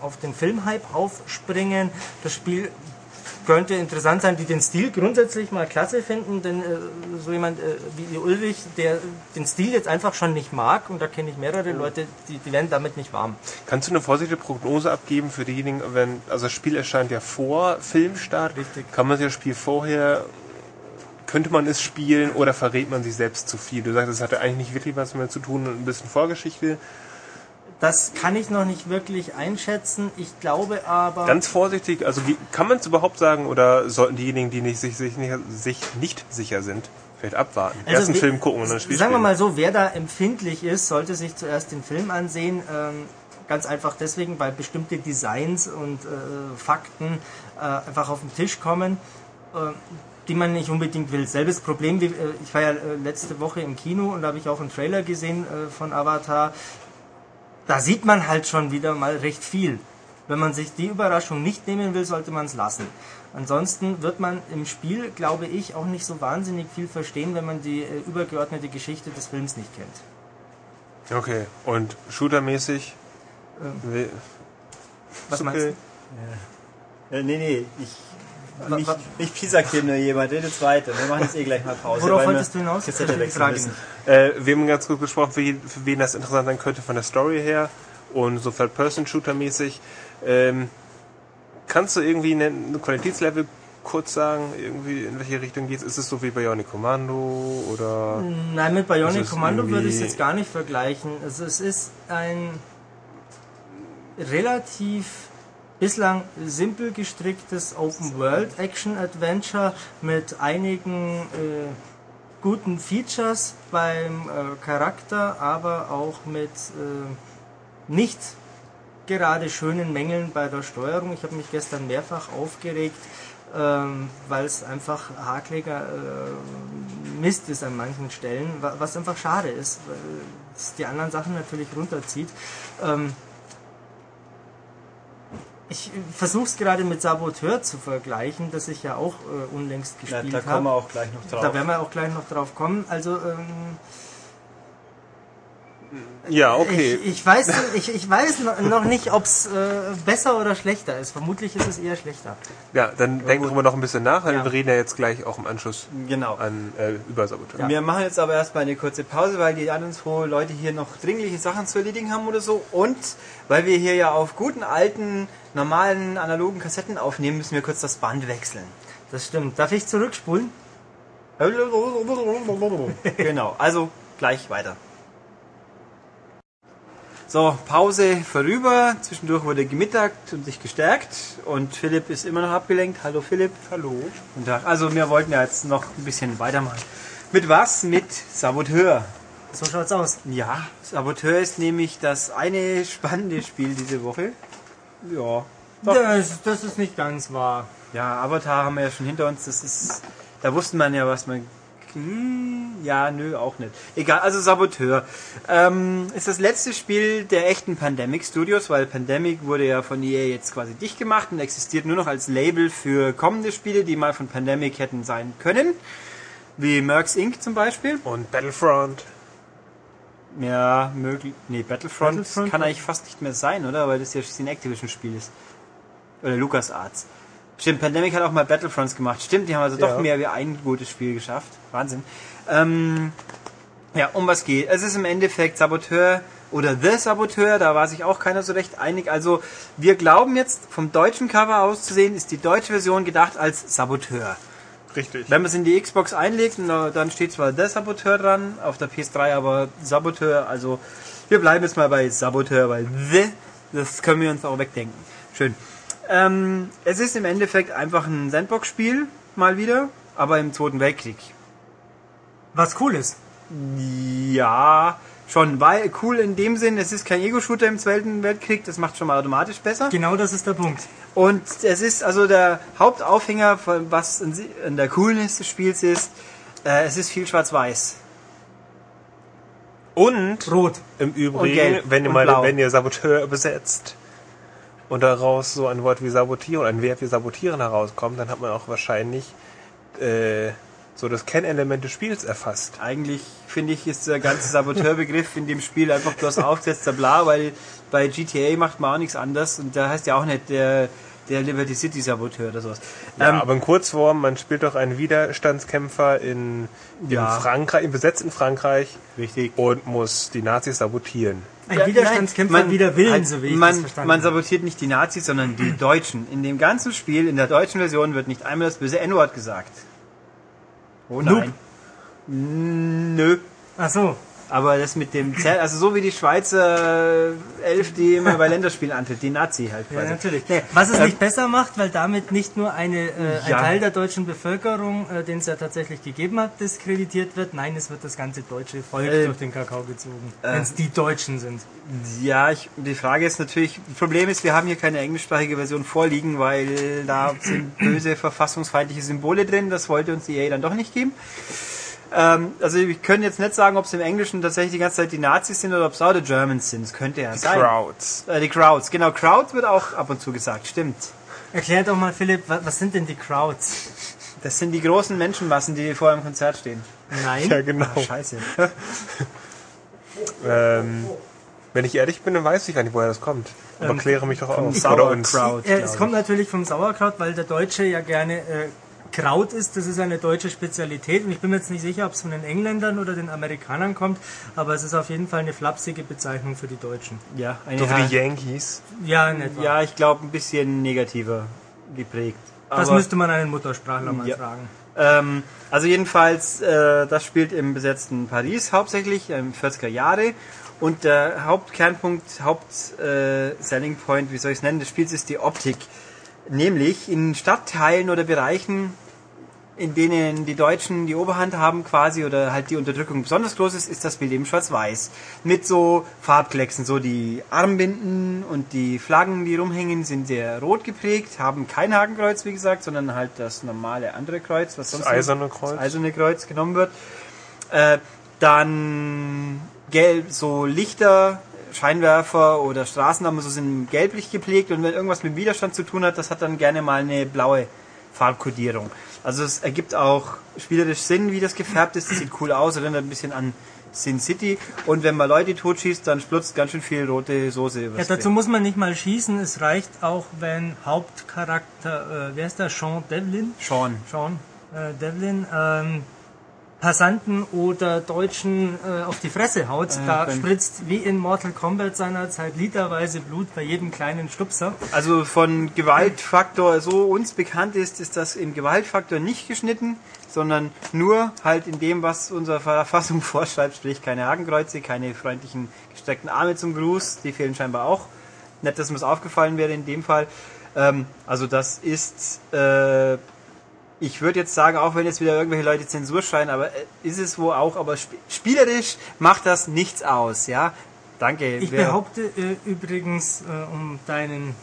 auf den Filmhype aufspringen. Das Spiel könnte interessant sein, die den Stil grundsätzlich mal klasse finden, denn äh, so jemand äh, wie Ulrich, der den Stil jetzt einfach schon nicht mag, und da kenne ich mehrere Leute, die, die werden damit nicht warm. Kannst du eine vorsichtige Prognose abgeben für diejenigen, wenn, also das Spiel erscheint ja vor Filmstart, Richtig. kann man sich das Spiel vorher könnte man es spielen oder verrät man sich selbst zu viel? Du sagst, es hatte eigentlich nicht wirklich was mehr zu tun und ein bisschen Vorgeschichte. Das kann ich noch nicht wirklich einschätzen. Ich glaube aber. Ganz vorsichtig, also wie, kann man es überhaupt sagen oder sollten diejenigen, die nicht, sich, sich, nicht, sich nicht sicher sind, vielleicht abwarten? Also Erst einen Film gucken und dann Spiel Sagen wir mal so, wer da empfindlich ist, sollte sich zuerst den Film ansehen. Ähm, ganz einfach deswegen, weil bestimmte Designs und äh, Fakten äh, einfach auf den Tisch kommen. Äh, die man nicht unbedingt will. Selbes Problem, wie, äh, ich war ja äh, letzte Woche im Kino und da habe ich auch einen Trailer gesehen äh, von Avatar da sieht man halt schon wieder mal recht viel. Wenn man sich die Überraschung nicht nehmen will, sollte man es lassen. Ansonsten wird man im Spiel, glaube ich, auch nicht so wahnsinnig viel verstehen, wenn man die äh, übergeordnete Geschichte des Films nicht kennt. Okay, und shootermäßig? Ähm, was meinst du? Ja. ja. nee, nee, ich nicht, nicht Pisak hier nur jemand, redet weiter. Wir machen jetzt eh gleich mal Pause. Worauf wolltest du hinaus? Kassette wechseln äh, wir haben ganz gut besprochen, für, für, wen das interessant sein könnte von der Story her und so Third-Person-Shooter-mäßig. Ähm, kannst du irgendwie ein Qualitätslevel kurz sagen, irgendwie in welche Richtung geht es? Ist es so wie Bionic Commando oder? Nein, mit Bionic Commando würde ich es jetzt gar nicht vergleichen. Also es ist ein relativ bislang simpel gestricktes Open World Action Adventure mit einigen äh, guten Features beim äh, Charakter, aber auch mit äh, nicht gerade schönen Mängeln bei der Steuerung. Ich habe mich gestern mehrfach aufgeregt, ähm, weil es einfach hakliger äh, Mist ist an manchen Stellen, was einfach schade ist, weil es die anderen Sachen natürlich runterzieht. Ähm, ich versuche es gerade mit Saboteur zu vergleichen, das ich ja auch äh, unlängst gespielt habe. Ja, da kommen wir auch gleich noch drauf. Da werden wir auch gleich noch drauf kommen. Also ähm, ja, okay. Ich, ich weiß, ich, ich weiß noch nicht, ob es äh, besser oder schlechter ist. Vermutlich ist es eher schlechter. Ja, dann ja, denken wir noch ein bisschen nach, weil ja. wir reden ja jetzt gleich auch im Anschluss genau. an, äh, über Saboteur. Ja. Wir machen jetzt aber erstmal eine kurze Pause, weil die anderen zwei Leute hier noch dringliche Sachen zu erledigen haben oder so. Und weil wir hier ja auf guten alten, normalen, analogen Kassetten aufnehmen, müssen wir kurz das Band wechseln. Das stimmt. Darf ich zurückspulen? genau, also gleich weiter. So, Pause vorüber. Zwischendurch wurde gemittagt und sich gestärkt. Und Philipp ist immer noch abgelenkt. Hallo Philipp. Hallo. Guten Tag. Also wir wollten ja jetzt noch ein bisschen weitermachen. Mit was? Mit Saboteur. So schaut's aus. Ja, Saboteur ist nämlich das eine spannende Spiel diese Woche. Ja. Das, das ist nicht ganz wahr. Ja, Avatar haben wir ja schon hinter uns. Das ist, da wusste man ja, was man hm, ja, nö, auch nicht. Egal, also Saboteur. Ähm, ist das letzte Spiel der echten Pandemic Studios, weil Pandemic wurde ja von EA jetzt quasi dicht gemacht und existiert nur noch als Label für kommende Spiele, die mal von Pandemic hätten sein können. Wie Mercs Inc. zum Beispiel. Und Battlefront. Ja, möglich. Nee, Battlefront, Battlefront kann eigentlich fast nicht mehr sein, oder? Weil das ja ein Activision-Spiel ist. Oder LucasArts. Stimmt, Pandemic hat auch mal Battlefronts gemacht. Stimmt, die haben also ja. doch mehr wie ein gutes Spiel geschafft. Wahnsinn. Ähm, Ja, um was geht. Es ist im Endeffekt Saboteur oder The Saboteur, da war sich auch keiner so recht einig. Also wir glauben jetzt, vom deutschen Cover aus zu sehen, ist die deutsche Version gedacht als Saboteur. Richtig. Wenn man es in die Xbox einlegt, dann steht zwar The Saboteur dran, auf der PS3 aber Saboteur, also wir bleiben jetzt mal bei Saboteur, weil The, das können wir uns auch wegdenken. Schön. Ähm, es ist im Endeffekt einfach ein Sandbox-Spiel, mal wieder, aber im Zweiten Weltkrieg. Was cool ist. Ja, schon, weil cool in dem Sinn, es ist kein Ego-Shooter im Zweiten Weltkrieg, das macht schon mal automatisch besser. Genau das ist der Punkt. Und es ist also der Hauptaufhänger, von was in der Coolness des Spiels ist, äh, es ist viel schwarz-weiß. Und Rot. im Übrigen, gelb wenn ihr und mal, blau. wenn ihr Saboteur übersetzt und daraus so ein Wort wie sabotieren, ein Verb wie sabotieren herauskommt, dann hat man auch wahrscheinlich äh, so das Kennelement des Spiels erfasst. Eigentlich finde ich, ist der ganze Saboteurbegriff in dem Spiel einfach bloß aufgesetzter Bla, weil bei GTA macht man auch nichts anderes und da heißt ja auch nicht der, der Liberty City Saboteur oder sowas. Ja, Ähm, aber in Kurzform, man spielt doch einen Widerstandskämpfer in, in Ja. Frankreich, im besetzten Frankreich richtig. und muss die Nazis sabotieren. Ein Ja, Widerstandskämpfer man- wider Willen, so wie ich man, das verstanden Man sabotiert nicht die Nazis, sondern die Deutschen. In dem ganzen Spiel, in der deutschen Version, wird nicht einmal das böse N-Wort gesagt. Oh nein. Nö. Ach so. Aber das mit dem Zell, also so wie die Schweizer Elf, die immer bei Länderspielen antritt, die Nazi halt Ja, quasi. natürlich. Nee, Was es ähm, nicht besser macht, weil damit nicht nur eine, äh, ein Ja. Teil der deutschen Bevölkerung, äh, den es ja tatsächlich gegeben hat, diskreditiert wird. Nein, es wird das ganze deutsche Volk Äh, durch den Kakao gezogen. Wenn es die Deutschen sind. Ja, ich, die Frage ist natürlich, das Problem ist, wir haben hier keine englischsprachige Version vorliegen, weil da sind böse verfassungsfeindliche Symbole drin, das wollte uns die EA dann doch nicht geben. Ähm, also wir können jetzt nicht sagen, ob es im Englischen tatsächlich die ganze Zeit die Nazis sind oder ob es auch die Germans sind. Das könnte ja sein. Crowds. Äh, die Crowds, genau, Crowd wird auch ab und zu gesagt, stimmt. Erklär doch mal, Philipp, wa- was sind denn die Crowds? Das sind die großen Menschenmassen, die vor einem Konzert stehen. Nein. Ja, genau. Scheiße. Ähm, wenn ich ehrlich bin, dann weiß ich gar nicht, woher das kommt. Aber Ähm, kläre mich doch auf. Sauerkraut. Äh, es kommt natürlich vom Sauerkraut, weil der Deutsche ja gerne äh, Kraut isst. Das ist eine deutsche Spezialität. Und ich bin mir jetzt nicht sicher, ob es von den Engländern oder den Amerikanern kommt. Aber es ist auf jeden Fall eine flapsige Bezeichnung für die Deutschen. Ja, eine So wie die Yankees. Ja, in etwa. Ja, ich glaube ein bisschen negativer geprägt. das müsste man einen Muttersprachler mal Ja. fragen. Ähm, also jedenfalls, äh, das spielt im besetzten Paris hauptsächlich, im 40er Jahre. Und der Hauptkernpunkt, Haupt äh, Selling Point, wie soll ich es nennen, des Spiels ist die Optik. Nämlich in Stadtteilen oder Bereichen, in denen die Deutschen die Oberhand haben quasi oder halt die Unterdrückung besonders groß ist, ist das Bild eben schwarz-weiß. Mit so Farbklecksen, so die Armbinden und die Flaggen, die rumhängen, sind sehr rot geprägt, haben kein Hakenkreuz, wie gesagt, sondern halt das normale andere Kreuz, was sonst Das eiserne Kreuz. das eiserne Kreuz genommen wird. Äh, dann gelb, so Lichter, Scheinwerfer oder Straßennamen so sind gelblich geprägt und wenn irgendwas mit Widerstand zu tun hat, das hat dann gerne mal eine blaue Farbkodierung. Also es ergibt auch spielerisch Sinn, wie das gefärbt ist. Das sieht cool aus, erinnert ein bisschen an Sin City. Und wenn man Leute totschießt, dann splutzt ganz schön viel rote Soße Ja, übers dazu Bild. muss man nicht mal schießen. Es reicht auch, wenn Hauptcharakter, äh, wer ist der? Sean Devlin? Sean. Sean äh, Devlin, ähm, Passanten oder Deutschen äh, auf die Fresse haut. da wenn- spritzt wie in Mortal Kombat seinerzeit literweise Blut bei jedem kleinen Stupser. Also von Gewaltfaktor, so uns bekannt ist, ist das im Gewaltfaktor nicht geschnitten, sondern nur halt in dem, was unsere Verfassung vorschreibt, sprich keine Hakenkreuze, keine freundlichen gestreckten Arme zum Gruß, die fehlen scheinbar auch. Nicht, dass mir es aufgefallen wäre in dem Fall. Ähm, also das ist, äh, ich würde jetzt sagen, auch wenn jetzt wieder irgendwelche Leute Zensur schreien, aber äh, ist es wohl auch, aber sp spielerisch macht das nichts aus, ja. Danke. Ich behaupte äh, übrigens, äh, um deinen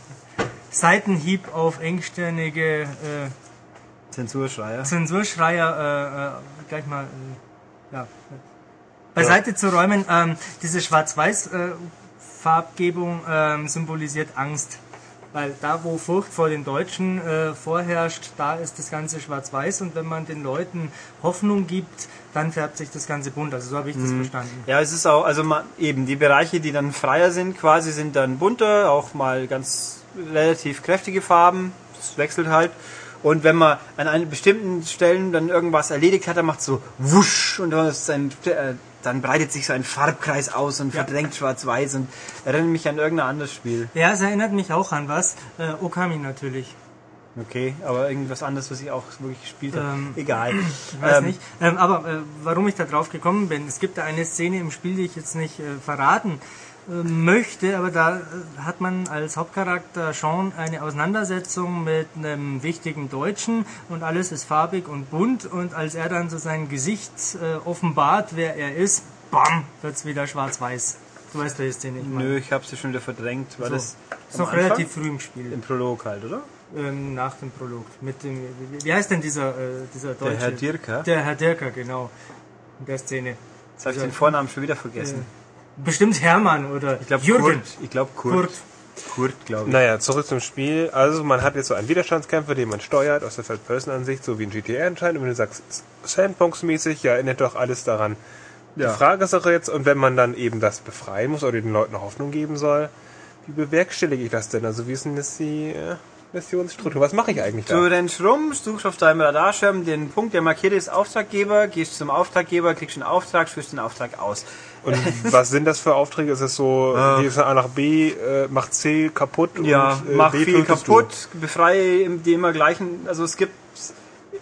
Seitenhieb auf engstirnige äh, Zensurschreier. Zensurschreier äh, äh, gleich mal ja, beiseite zu räumen. Ähm, diese Schwarz-Weiß-Farbgebung ähm, symbolisiert Angst. Weil da, wo Furcht vor den Deutschen äh, vorherrscht, da ist das Ganze schwarz-weiß und wenn man den Leuten Hoffnung gibt, dann färbt sich das Ganze bunt. Also so habe ich das verstanden. Ja, es ist auch, also ma- eben die Bereiche, die dann freier sind, quasi sind dann bunter, auch mal ganz relativ kräftige Farben. Das wechselt halt. Und wenn man an bestimmten Stellen dann irgendwas erledigt hat, dann macht es so wusch und dann ist ein äh, dann breitet sich so ein Farbkreis aus und verdrängt schwarz-weiß und erinnert mich an irgendein anderes Spiel. Ja, es erinnert mich auch an was. Äh, Okami natürlich. Okay, aber irgendwas anderes, was ich auch wirklich gespielt habe. Ähm, Egal. Ich weiß Ähm, nicht. Ähm, aber äh, warum ich da drauf gekommen bin, es gibt da eine Szene im Spiel, die ich jetzt nicht äh, verraten möchte, aber da äh, hat man als Hauptcharakter Sean eine Auseinandersetzung mit einem wichtigen Deutschen und alles ist farbig und bunt und als er dann so sein Gesicht äh, offenbart, wer er ist, bam, wird's wieder schwarz-weiß. Du weißt, welche Szene ich meine. Nö, ich habe sie schon wieder verdrängt. War So. das Ist noch Anfang? relativ früh im Spiel. im Prolog halt, oder? Ähm, nach dem Prolog. Mit dem, wie, heißt denn dieser, äh, dieser Deutsche? Herr Dirker? Der Herr Dirker, genau. In der Szene. Jetzt habe ich den Vornamen schon wieder vergessen. Bestimmt Hermann oder ich glaube Jürgen. Kurt. Ich glaube Kurt. Kurt. Kurt, glaube ich. Naja, zurück zum Spiel. Also man hat jetzt so einen Widerstandskämpfer, den man steuert aus der Third-Person-Ansicht, so wie in GTA anscheinend. Und wenn du sagst, Sandbox-mäßig, ja, erinnert doch alles daran. Ja. Die Frage ist auch jetzt, und wenn man dann eben das befreien muss oder den Leuten Hoffnung geben soll, wie bewerkstellige ich das denn? Also wie ist denn das die äh, Missionsstruktur? Was mache ich eigentlich Du da? rennst rum, suchst auf deinem Radarschirm den Punkt, der markiert ist Auftraggeber, gehst zum Auftraggeber, kriegst einen Auftrag, führst den Auftrag aus. Und was sind das für Aufträge? Ist es so, geh von A nach B, äh, mach C kaputt und Ja, äh, mach B viel kaputt, befreie im- die immer gleichen, also es gibt,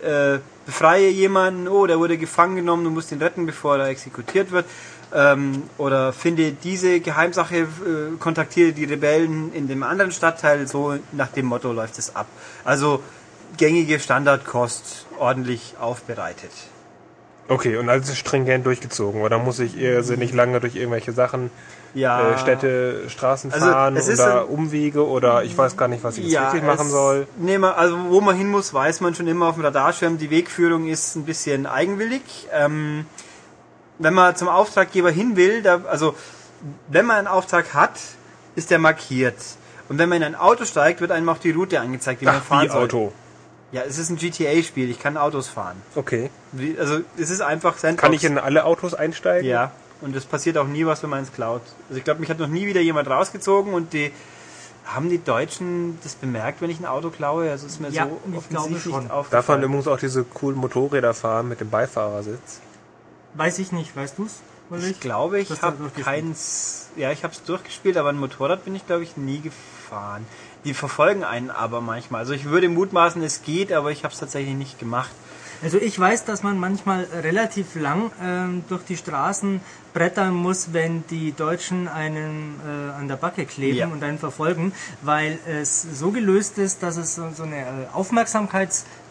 äh, befreie jemanden, oh, der wurde gefangen genommen, du musst ihn retten, bevor er exekutiert wird. Ähm, oder finde diese Geheimsache, äh, kontaktiere die Rebellen in dem anderen Stadtteil, so nach dem Motto läuft es ab. Also gängige Standardkost, ordentlich aufbereitet. Okay, und alles ist stringent durchgezogen. Oder muss ich irrsinnig lange durch irgendwelche Sachen, Ja, äh, Städte, Straßen Also, fahren oder ein- Umwege oder ich weiß gar nicht, was ich jetzt richtig machen soll. Nee, man, also wo man hin muss, weiß man schon immer auf dem Radarschirm. Die Wegführung ist ein bisschen eigenwillig. Ähm, wenn man zum Auftraggeber hin will, da, also wenn man einen Auftrag hat, ist der markiert. Und wenn man in ein Auto steigt, wird einem auch die Route angezeigt, man Ach, fahren wie soll. Auto. Ja, es ist ein GTA-Spiel. Ich kann Autos fahren. Okay. Wie- Also es ist einfach Sandbox. Kann ich in alle Autos einsteigen? Ja. Und es passiert auch nie was, wenn man es klaut. Also ich glaube, mich hat noch nie wieder jemand rausgezogen und die haben die Deutschen das bemerkt, wenn ich ein Auto klaue? Also ist mir Ja, so ich glaube offensichtlich schon. Darf man aufgefallen. übrigens auch diese coolen Motorräder fahren mit dem Beifahrersitz? Weiß ich nicht, weißt du's? Ulrich? Ich glaube, ich Hast du habe durchgespielt? keins. Ja, ich habe es durchgespielt, aber ein Motorrad bin ich, glaube ich, nie gefahren. Die verfolgen einen aber manchmal. Also ich würde mutmaßen, es geht, aber ich habe es tatsächlich nicht gemacht. Also ich weiß, dass man manchmal relativ lang ähm, durch die Straßen brettern muss, wenn die Deutschen einen äh, an der Backe kleben Ja. und einen verfolgen, weil es so gelöst ist, dass es so, so eine äh,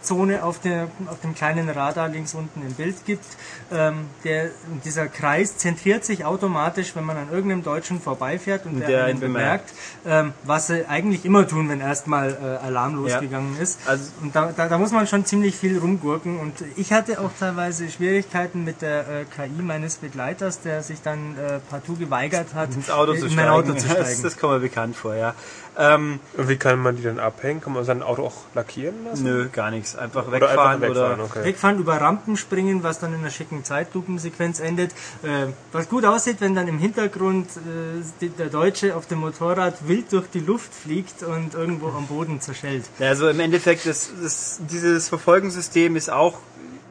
Aufmerksamkeitszone auf, der, auf dem kleinen Radar links unten im Bild gibt. Ähm, der, dieser Kreis zentriert sich automatisch, wenn man an irgendeinem Deutschen vorbeifährt und der, Der einen bemerkt. ähm, was sie eigentlich immer tun, wenn erstmal äh, Alarm Ja. losgegangen ist. Also- und da, da, da muss man schon ziemlich viel rumgurken. Und ich hatte auch teilweise Schwierigkeiten mit der äh, KI meines Begleiters, der sich dann äh, partout geweigert hat, Ins Auto äh, zu in steigen. mein Auto zu Das, steigen. das kommt mir bekannt vor, ja. Ähm, Und wie kann man die dann abhängen? Kann man sein Auto auch lackieren lassen? nö, gar nichts. Einfach Oder wegfahren einfach oder. wegfahren, okay. Wegfahren, über Rampen springen, was dann in einer schicken Zeitlupensequenz endet. Äh, was gut aussieht, wenn dann im Hintergrund äh, die- der Deutsche auf dem Motorrad wild durch die Luft fliegt und irgendwo am Boden zerschellt. Ja, also im Endeffekt, das, das, dieses Verfolgungssystem ist auch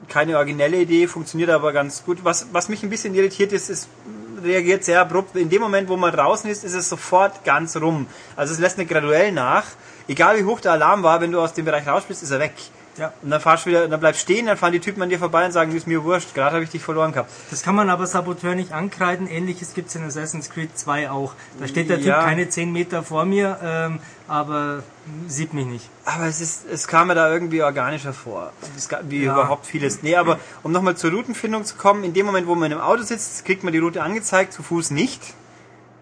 keine originelle Idee, funktioniert aber ganz gut. Was, was mich ein bisschen irritiert ist, ist, reagiert sehr abrupt. In dem Moment, wo man draußen ist, ist es sofort ganz rum. Also es lässt nicht graduell nach. Egal wie hoch der Alarm war, wenn du aus dem Bereich raus bist, ist er weg. Ja. Und dann fahrst du wieder, dann bleibst stehen, dann fahren die Typen an dir vorbei und sagen, ist mir wurscht, gerade habe ich dich verloren gehabt. Das kann man aber Saboteur nicht ankreiden. Ähnliches gibt es in Assassin's Creed 2 auch. Da steht der Typ Ja. keine 10 Meter vor mir, ähm, aber sieht mich nicht. Aber es ist, es kam mir da irgendwie organischer vor. Es gab- Wie Ja. überhaupt vieles. Nee, aber um nochmal zur Routenfindung zu kommen, in dem Moment, wo man im Auto sitzt, kriegt man die Route angezeigt, zu Fuß nicht.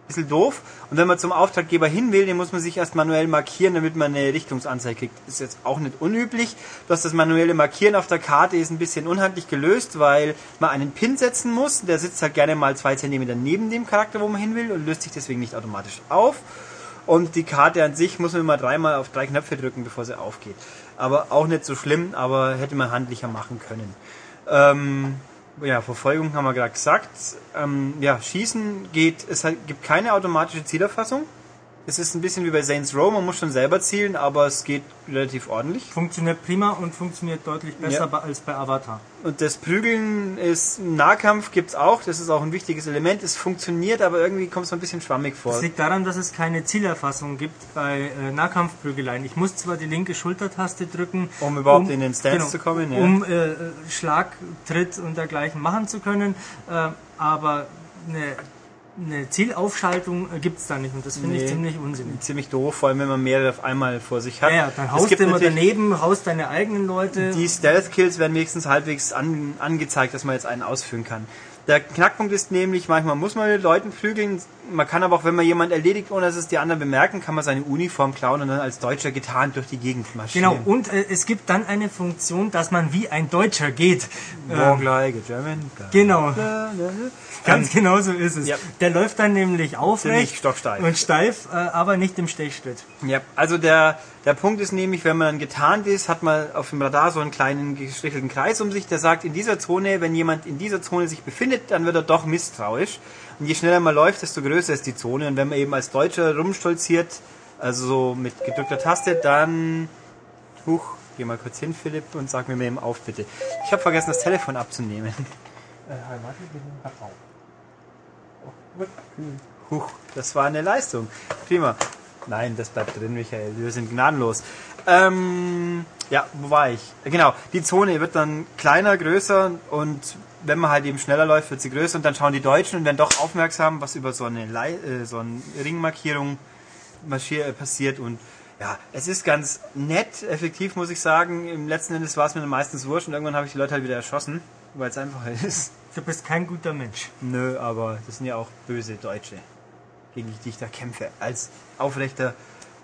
Bisschen doof. Und wenn man zum Auftraggeber hin will, den muss man sich erst manuell markieren, damit man eine Richtungsanzeige kriegt. Ist jetzt auch nicht unüblich. Dass das manuelle Markieren auf der Karte ist ein bisschen unhandlich gelöst, weil man einen Pin setzen muss. Der sitzt halt gerne mal zwei Zentimeter neben dem Charakter, wo man hin will und löst sich deswegen nicht automatisch auf. Und die Karte an sich muss man immer dreimal auf drei Knöpfe drücken, bevor sie aufgeht. Aber auch nicht so schlimm, aber hätte man handlicher machen können. Ähm, ja, Verfolgung haben wir gerade gesagt. Ähm, ja, Schießen geht, es gibt keine automatische Zielerfassung. Es ist ein bisschen wie bei Saints Row, man muss schon selber zielen, aber es geht relativ ordentlich. Funktioniert prima und funktioniert deutlich besser Ja. als bei Avatar. Und das Prügeln ist Nahkampf gibt's auch, das ist auch ein wichtiges Element. Es funktioniert, aber irgendwie kommt es ein bisschen schwammig vor. Das liegt daran, dass es keine Zielerfassung gibt bei äh, Nahkampfprügeleien. Ich muss zwar die linke Schultertaste drücken, Um überhaupt in den Stance zu kommen, ja. um äh, Schlag, Tritt und dergleichen machen zu können, äh, aber eine, eine Zielaufschaltung äh, gibt es da nicht und das finde Nee. ich ziemlich unsinnig. Ziemlich doof, vor allem wenn man mehrere auf einmal vor sich hat. Ja, ja, dann haust du immer daneben, haust deine eigenen Leute. Die Stealth-Kills werden wenigstens halbwegs an, angezeigt, dass man jetzt einen ausführen kann. Der Knackpunkt ist nämlich, manchmal muss man mit Leuten prügeln, man kann aber auch, wenn man jemanden erledigt, ohne dass es die anderen bemerken, kann man seine Uniform klauen und dann als Deutscher getarnt durch die Gegend marschieren. Genau, und äh, es gibt dann eine Funktion, dass man wie ein Deutscher geht. Walk Ähm, like a German. genau, Ähm, ganz genau so ist es. Ja. Der läuft dann nämlich aufrecht stocksteif. und steif, äh, aber nicht im Stechschritt. Ja, also der, der Punkt ist nämlich, wenn man getarnt ist, hat man auf dem Radar so einen kleinen gestrichelten Kreis um sich, der sagt, in dieser Zone, wenn jemand in dieser Zone sich befindet, dann wird er doch misstrauisch. Und je schneller man läuft, desto größer ist die Zone. Und wenn man eben als Deutscher rumstolziert, also so mit gedrückter Taste, dann... Huch, geh mal kurz hin, Philipp, und sag mir mal eben auf, bitte. Ich habe vergessen, das Telefon abzunehmen. Huch, das war eine Leistung. Prima. Nein, das bleibt drin, Michael. Wir sind gnadenlos. Ähm, ja, wo war ich? Genau, die Zone wird dann kleiner, größer und wenn man halt eben schneller läuft, wird sie größer und dann schauen die Deutschen und werden doch aufmerksam, was über so eine, Lei äh, so eine Ringmarkierung äh, passiert und ja, es ist ganz nett, effektiv muss ich sagen. Im letzten Endes war es mir dann meistens wurscht und irgendwann habe ich die Leute halt wieder erschossen, weil es einfacher ist. Du bist kein guter Mensch. Nö, aber das sind ja auch böse Deutsche, gegen die ich da kämpfe. Als aufrechter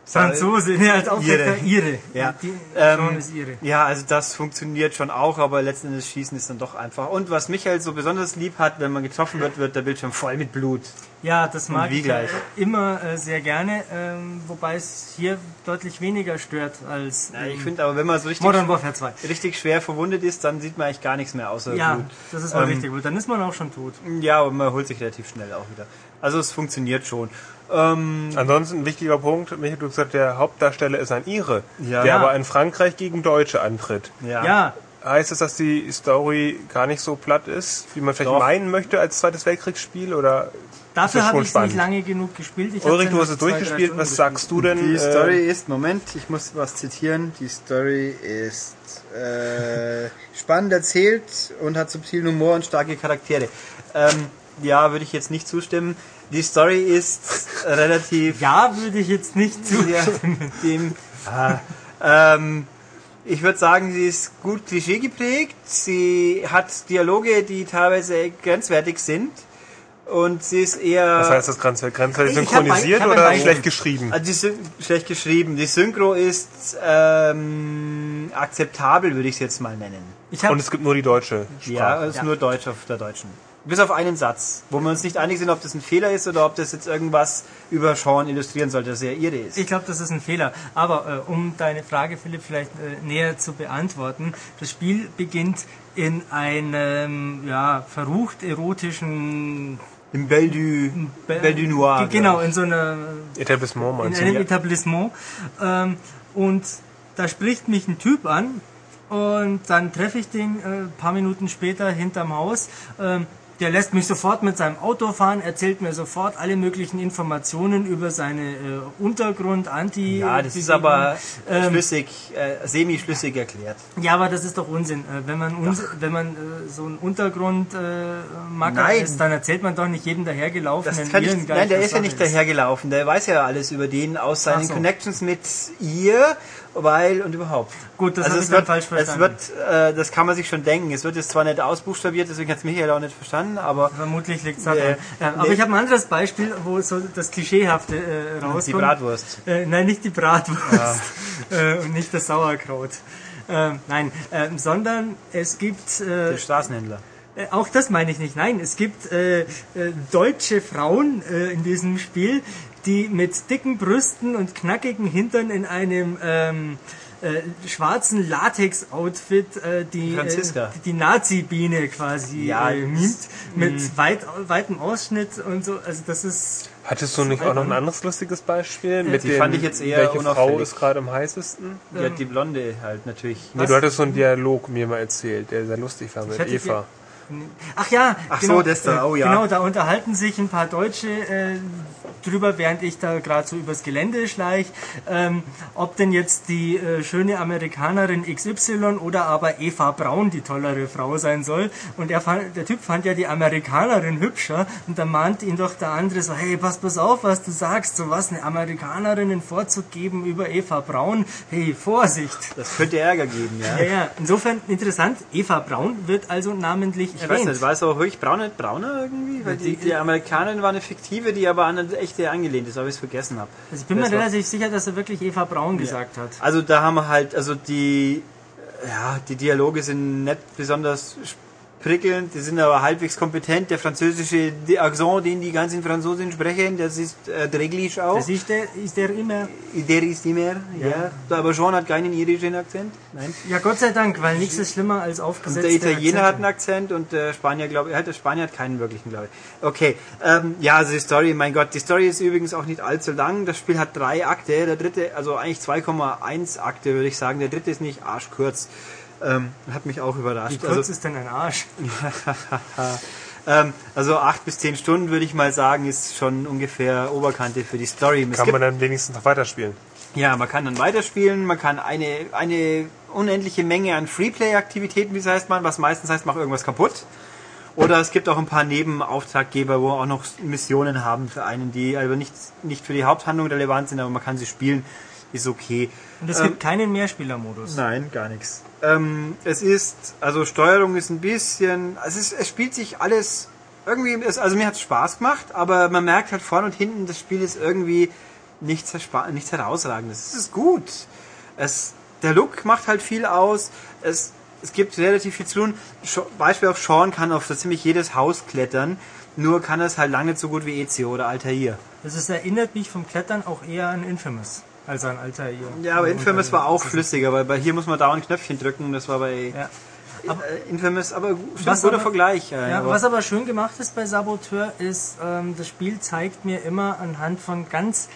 Franzose, ne, als Aufrechter Ihre. Ihre. Ja. Die Ähm, ist Ihre. Ja, also das funktioniert schon auch, aber letzten Endes Schießen ist dann doch einfach. Und was Michael so besonders lieb hat, wenn man getroffen wird, wird der Bildschirm voll mit Blut. Ja, das mag ich gleich? äh, immer äh, sehr gerne, ähm, wobei es hier deutlich weniger stört als Ja, ich finde aber, wenn man so richtig, Modern Warfare 2. richtig schwer verwundet ist, dann sieht man eigentlich gar nichts mehr außer Ja, Blut. das ist mal Ähm, richtig gut. Dann ist man auch schon tot. Ja, aber man holt sich relativ schnell auch wieder. Also es funktioniert schon. Ähm, Ansonsten ein wichtiger Punkt, Michael, du hast gesagt, der Hauptdarsteller ist ein Ire, Ja. der aber in Frankreich gegen Deutsche antritt. ja. Ja, Heißt es, dass die Story gar nicht so platt ist, wie man vielleicht Doch. meinen möchte als Zweites Weltkriegsspiel? Oder dafür das habe ich es nicht lange genug gespielt. Ich Ulrich, du hast es durchgespielt, was sagst du denn? Die äh, Story ist, Moment, ich muss was zitieren. Die Story ist äh, spannend erzählt und hat subtilen Humor und starke Charaktere. Ähm, ja, würde ich jetzt nicht zustimmen. Die Story ist relativ Ja, würde ich jetzt nicht zu. ja, dem. Ah, ähm, ich würde sagen, sie ist gut Klischee geprägt. Sie hat Dialoge, die teilweise grenzwertig sind. Und sie ist eher. was heißt das grenzwertig? Grenzwertig synchronisiert ich hab oder schlecht geschrieben? Also die schlecht geschrieben. Die Synchro ist ähm, akzeptabel, würde ich es jetzt mal nennen. Und es gibt nur die deutsche Ja, Sprache. es ist Ja. nur Deutsch auf der deutschen. Bis auf einen Satz, wo wir uns nicht einig sind, ob das ein Fehler ist oder ob das jetzt irgendwas über Sean illustrieren sollte, dass er ihre ist. Ich glaube, das ist ein Fehler. Aber äh, um deine Frage, Philipp, vielleicht äh, näher zu beantworten, das Spiel beginnt in einem ja, verrucht erotischen Im Belle du, Be- Belle du Noir. Genau, in so einer Etablissement in meinst einem du? Etablissement. Ähm, und da spricht mich ein Typ an und dann treffe ich den äh, paar Minuten später hinterm Haus. Ähm, der lässt mich sofort mit seinem Auto fahren, erzählt mir sofort alle möglichen Informationen über seine äh, Untergrund, Anti. Ja, das ist aber Ähm, schlüssig, äh, semi-schlüssig erklärt. Ja, aber das ist doch Unsinn. Äh, Wenn man, uns, wenn man äh, so ein Untergrundmacker äh, ist, dann erzählt man doch nicht jedem Das dahergelaufenen kann ich, nein, der ist ja nicht dahergelaufen. Der weiß ja alles über den aus seinen so. Connections mit ihr, weil und überhaupt. Gut, das also hab es ich dann wird, falsch es verstanden. wird, äh, das kann man sich schon denken. Es wird jetzt zwar nicht ausbuchstabiert, deswegen hat es Michael auch nicht verstanden, aber Vermutlich liegt es daran. Ja, aber Nee. ich habe ein anderes Beispiel, wo so das Klischeehafte äh, rauskommt. die Bratwurst. Äh, nein, nicht die Bratwurst äh, und nicht das Sauerkraut. Ähm, nein, ähm, sondern es gibt äh, Der Straßenhändler. äh, auch das meine ich nicht. Nein, es gibt äh, äh, deutsche Frauen äh, in diesem Spiel, die mit dicken Brüsten und knackigen Hintern in einem ähm, äh, schwarzen Latex-Outfit äh, die, äh, die Nazi-Biene quasi Ja, äh, mimt, mit weit, weitem Ausschnitt und so. Also das ist Hattest du nicht auch noch ein anderes lustiges Beispiel? Mit die dem, fand ich jetzt eher welche Frau unauffällig. ist gerade am heißesten? Ja, die Blonde halt natürlich. Nee, du hattest so einen Dialog mir mal erzählt, der sehr lustig war mit Eva. Ach ja, Ach genau, so, das da, äh, oh ja. Genau, da unterhalten sich ein paar Deutsche äh, drüber, während ich da gerade so übers Gelände schleich, ähm, ob denn jetzt die äh, schöne Amerikanerin XY oder aber Eva Braun die tollere Frau sein soll. Und er fand, der Typ fand ja die Amerikanerin hübscher und da mahnte ihn doch der andere so, hey, pass pass auf, was du sagst, so was, eine Amerikanerin den Vorzug geben über Eva Braun, hey, Vorsicht. Das könnte Ärger geben, ja. Ja, ja, insofern interessant, Eva Braun wird also namentlich Ich weiß erwähnt. nicht, war es auch wirklich brauner, brauner irgendwie? Weil die, die Amerikanerin war eine fiktive, die aber an eine echte angelehnt ist, aber ich es vergessen habe. Also ich bin mir relativ sicher, dass er wirklich Eva Braun gesagt hat. Also da haben wir halt, also die, ja, die Dialoge sind nicht besonders prickelnd, die sind aber halbwegs kompetent. Der französische Akzent, den die ganzen Franzosen sprechen, das ist äh, dräglich auch. Das ist der, ist der immer. Der ist immer, ja. Aber Jean hat keinen irischen Akzent. Nein. Ja, Gott sei Dank, weil nichts ist schlimmer als Und aufgesetzte der Italiener hat einen Akzente. Akzent und der Spanier, glaube ich, der Spanier hat keinen wirklichen, glaube ich. Okay, ähm, ja, also die Story, mein Gott, die Story ist übrigens auch nicht allzu lang. Das Spiel hat drei Akte, der dritte, also eigentlich 2,1 Akte, würde ich sagen. Der dritte ist nicht arschkurz. Ähm, hat mich auch überrascht. Wie kurz Also, ist denn ein Arsch? ähm, also acht bis zehn Stunden, würde ich mal sagen, ist schon ungefähr Oberkante für die Story. Es Kann gibt man dann wenigstens noch weiterspielen? Ja, man kann dann weiterspielen, man kann eine, eine unendliche Menge an Freeplay-Aktivitäten, wie es heißt man, was meistens heißt, mach irgendwas kaputt. Oder es gibt auch ein paar Nebenauftraggeber, wo auch noch Missionen haben für einen, die aber nicht, nicht für die Haupthandlung relevant sind, aber man kann sie spielen, ist okay. Und es Ähm, gibt keinen Mehrspielermodus. Nein, gar nichts. Ähm, es ist, also Steuerung ist ein bisschen, es, ist, es spielt sich alles irgendwie, es, also mir hat es Spaß gemacht, aber man merkt halt vorne und hinten, das Spiel ist irgendwie nichts, nichts herausragendes. Es ist gut. Es, der Look macht halt viel aus. Es, es gibt relativ viel zu tun. Beispiel auf Sean kann auf so ziemlich jedes Haus klettern, nur kann es halt lange nicht so gut wie Ezio oder Altair. Das ist, erinnert mich vom Klettern auch eher an Infamous. Als an Altair. Ja, aber Infamous war auch flüssiger, weil bei hier muss man dauernd Knöpfchen drücken. Das war bei Ja. äh, Infamous, aber stimmt, Was guter aber- Vergleich. Ja, Ja, aber- was aber schön gemacht ist bei Saboteur, ist, ähm, das Spiel zeigt mir immer anhand von ganz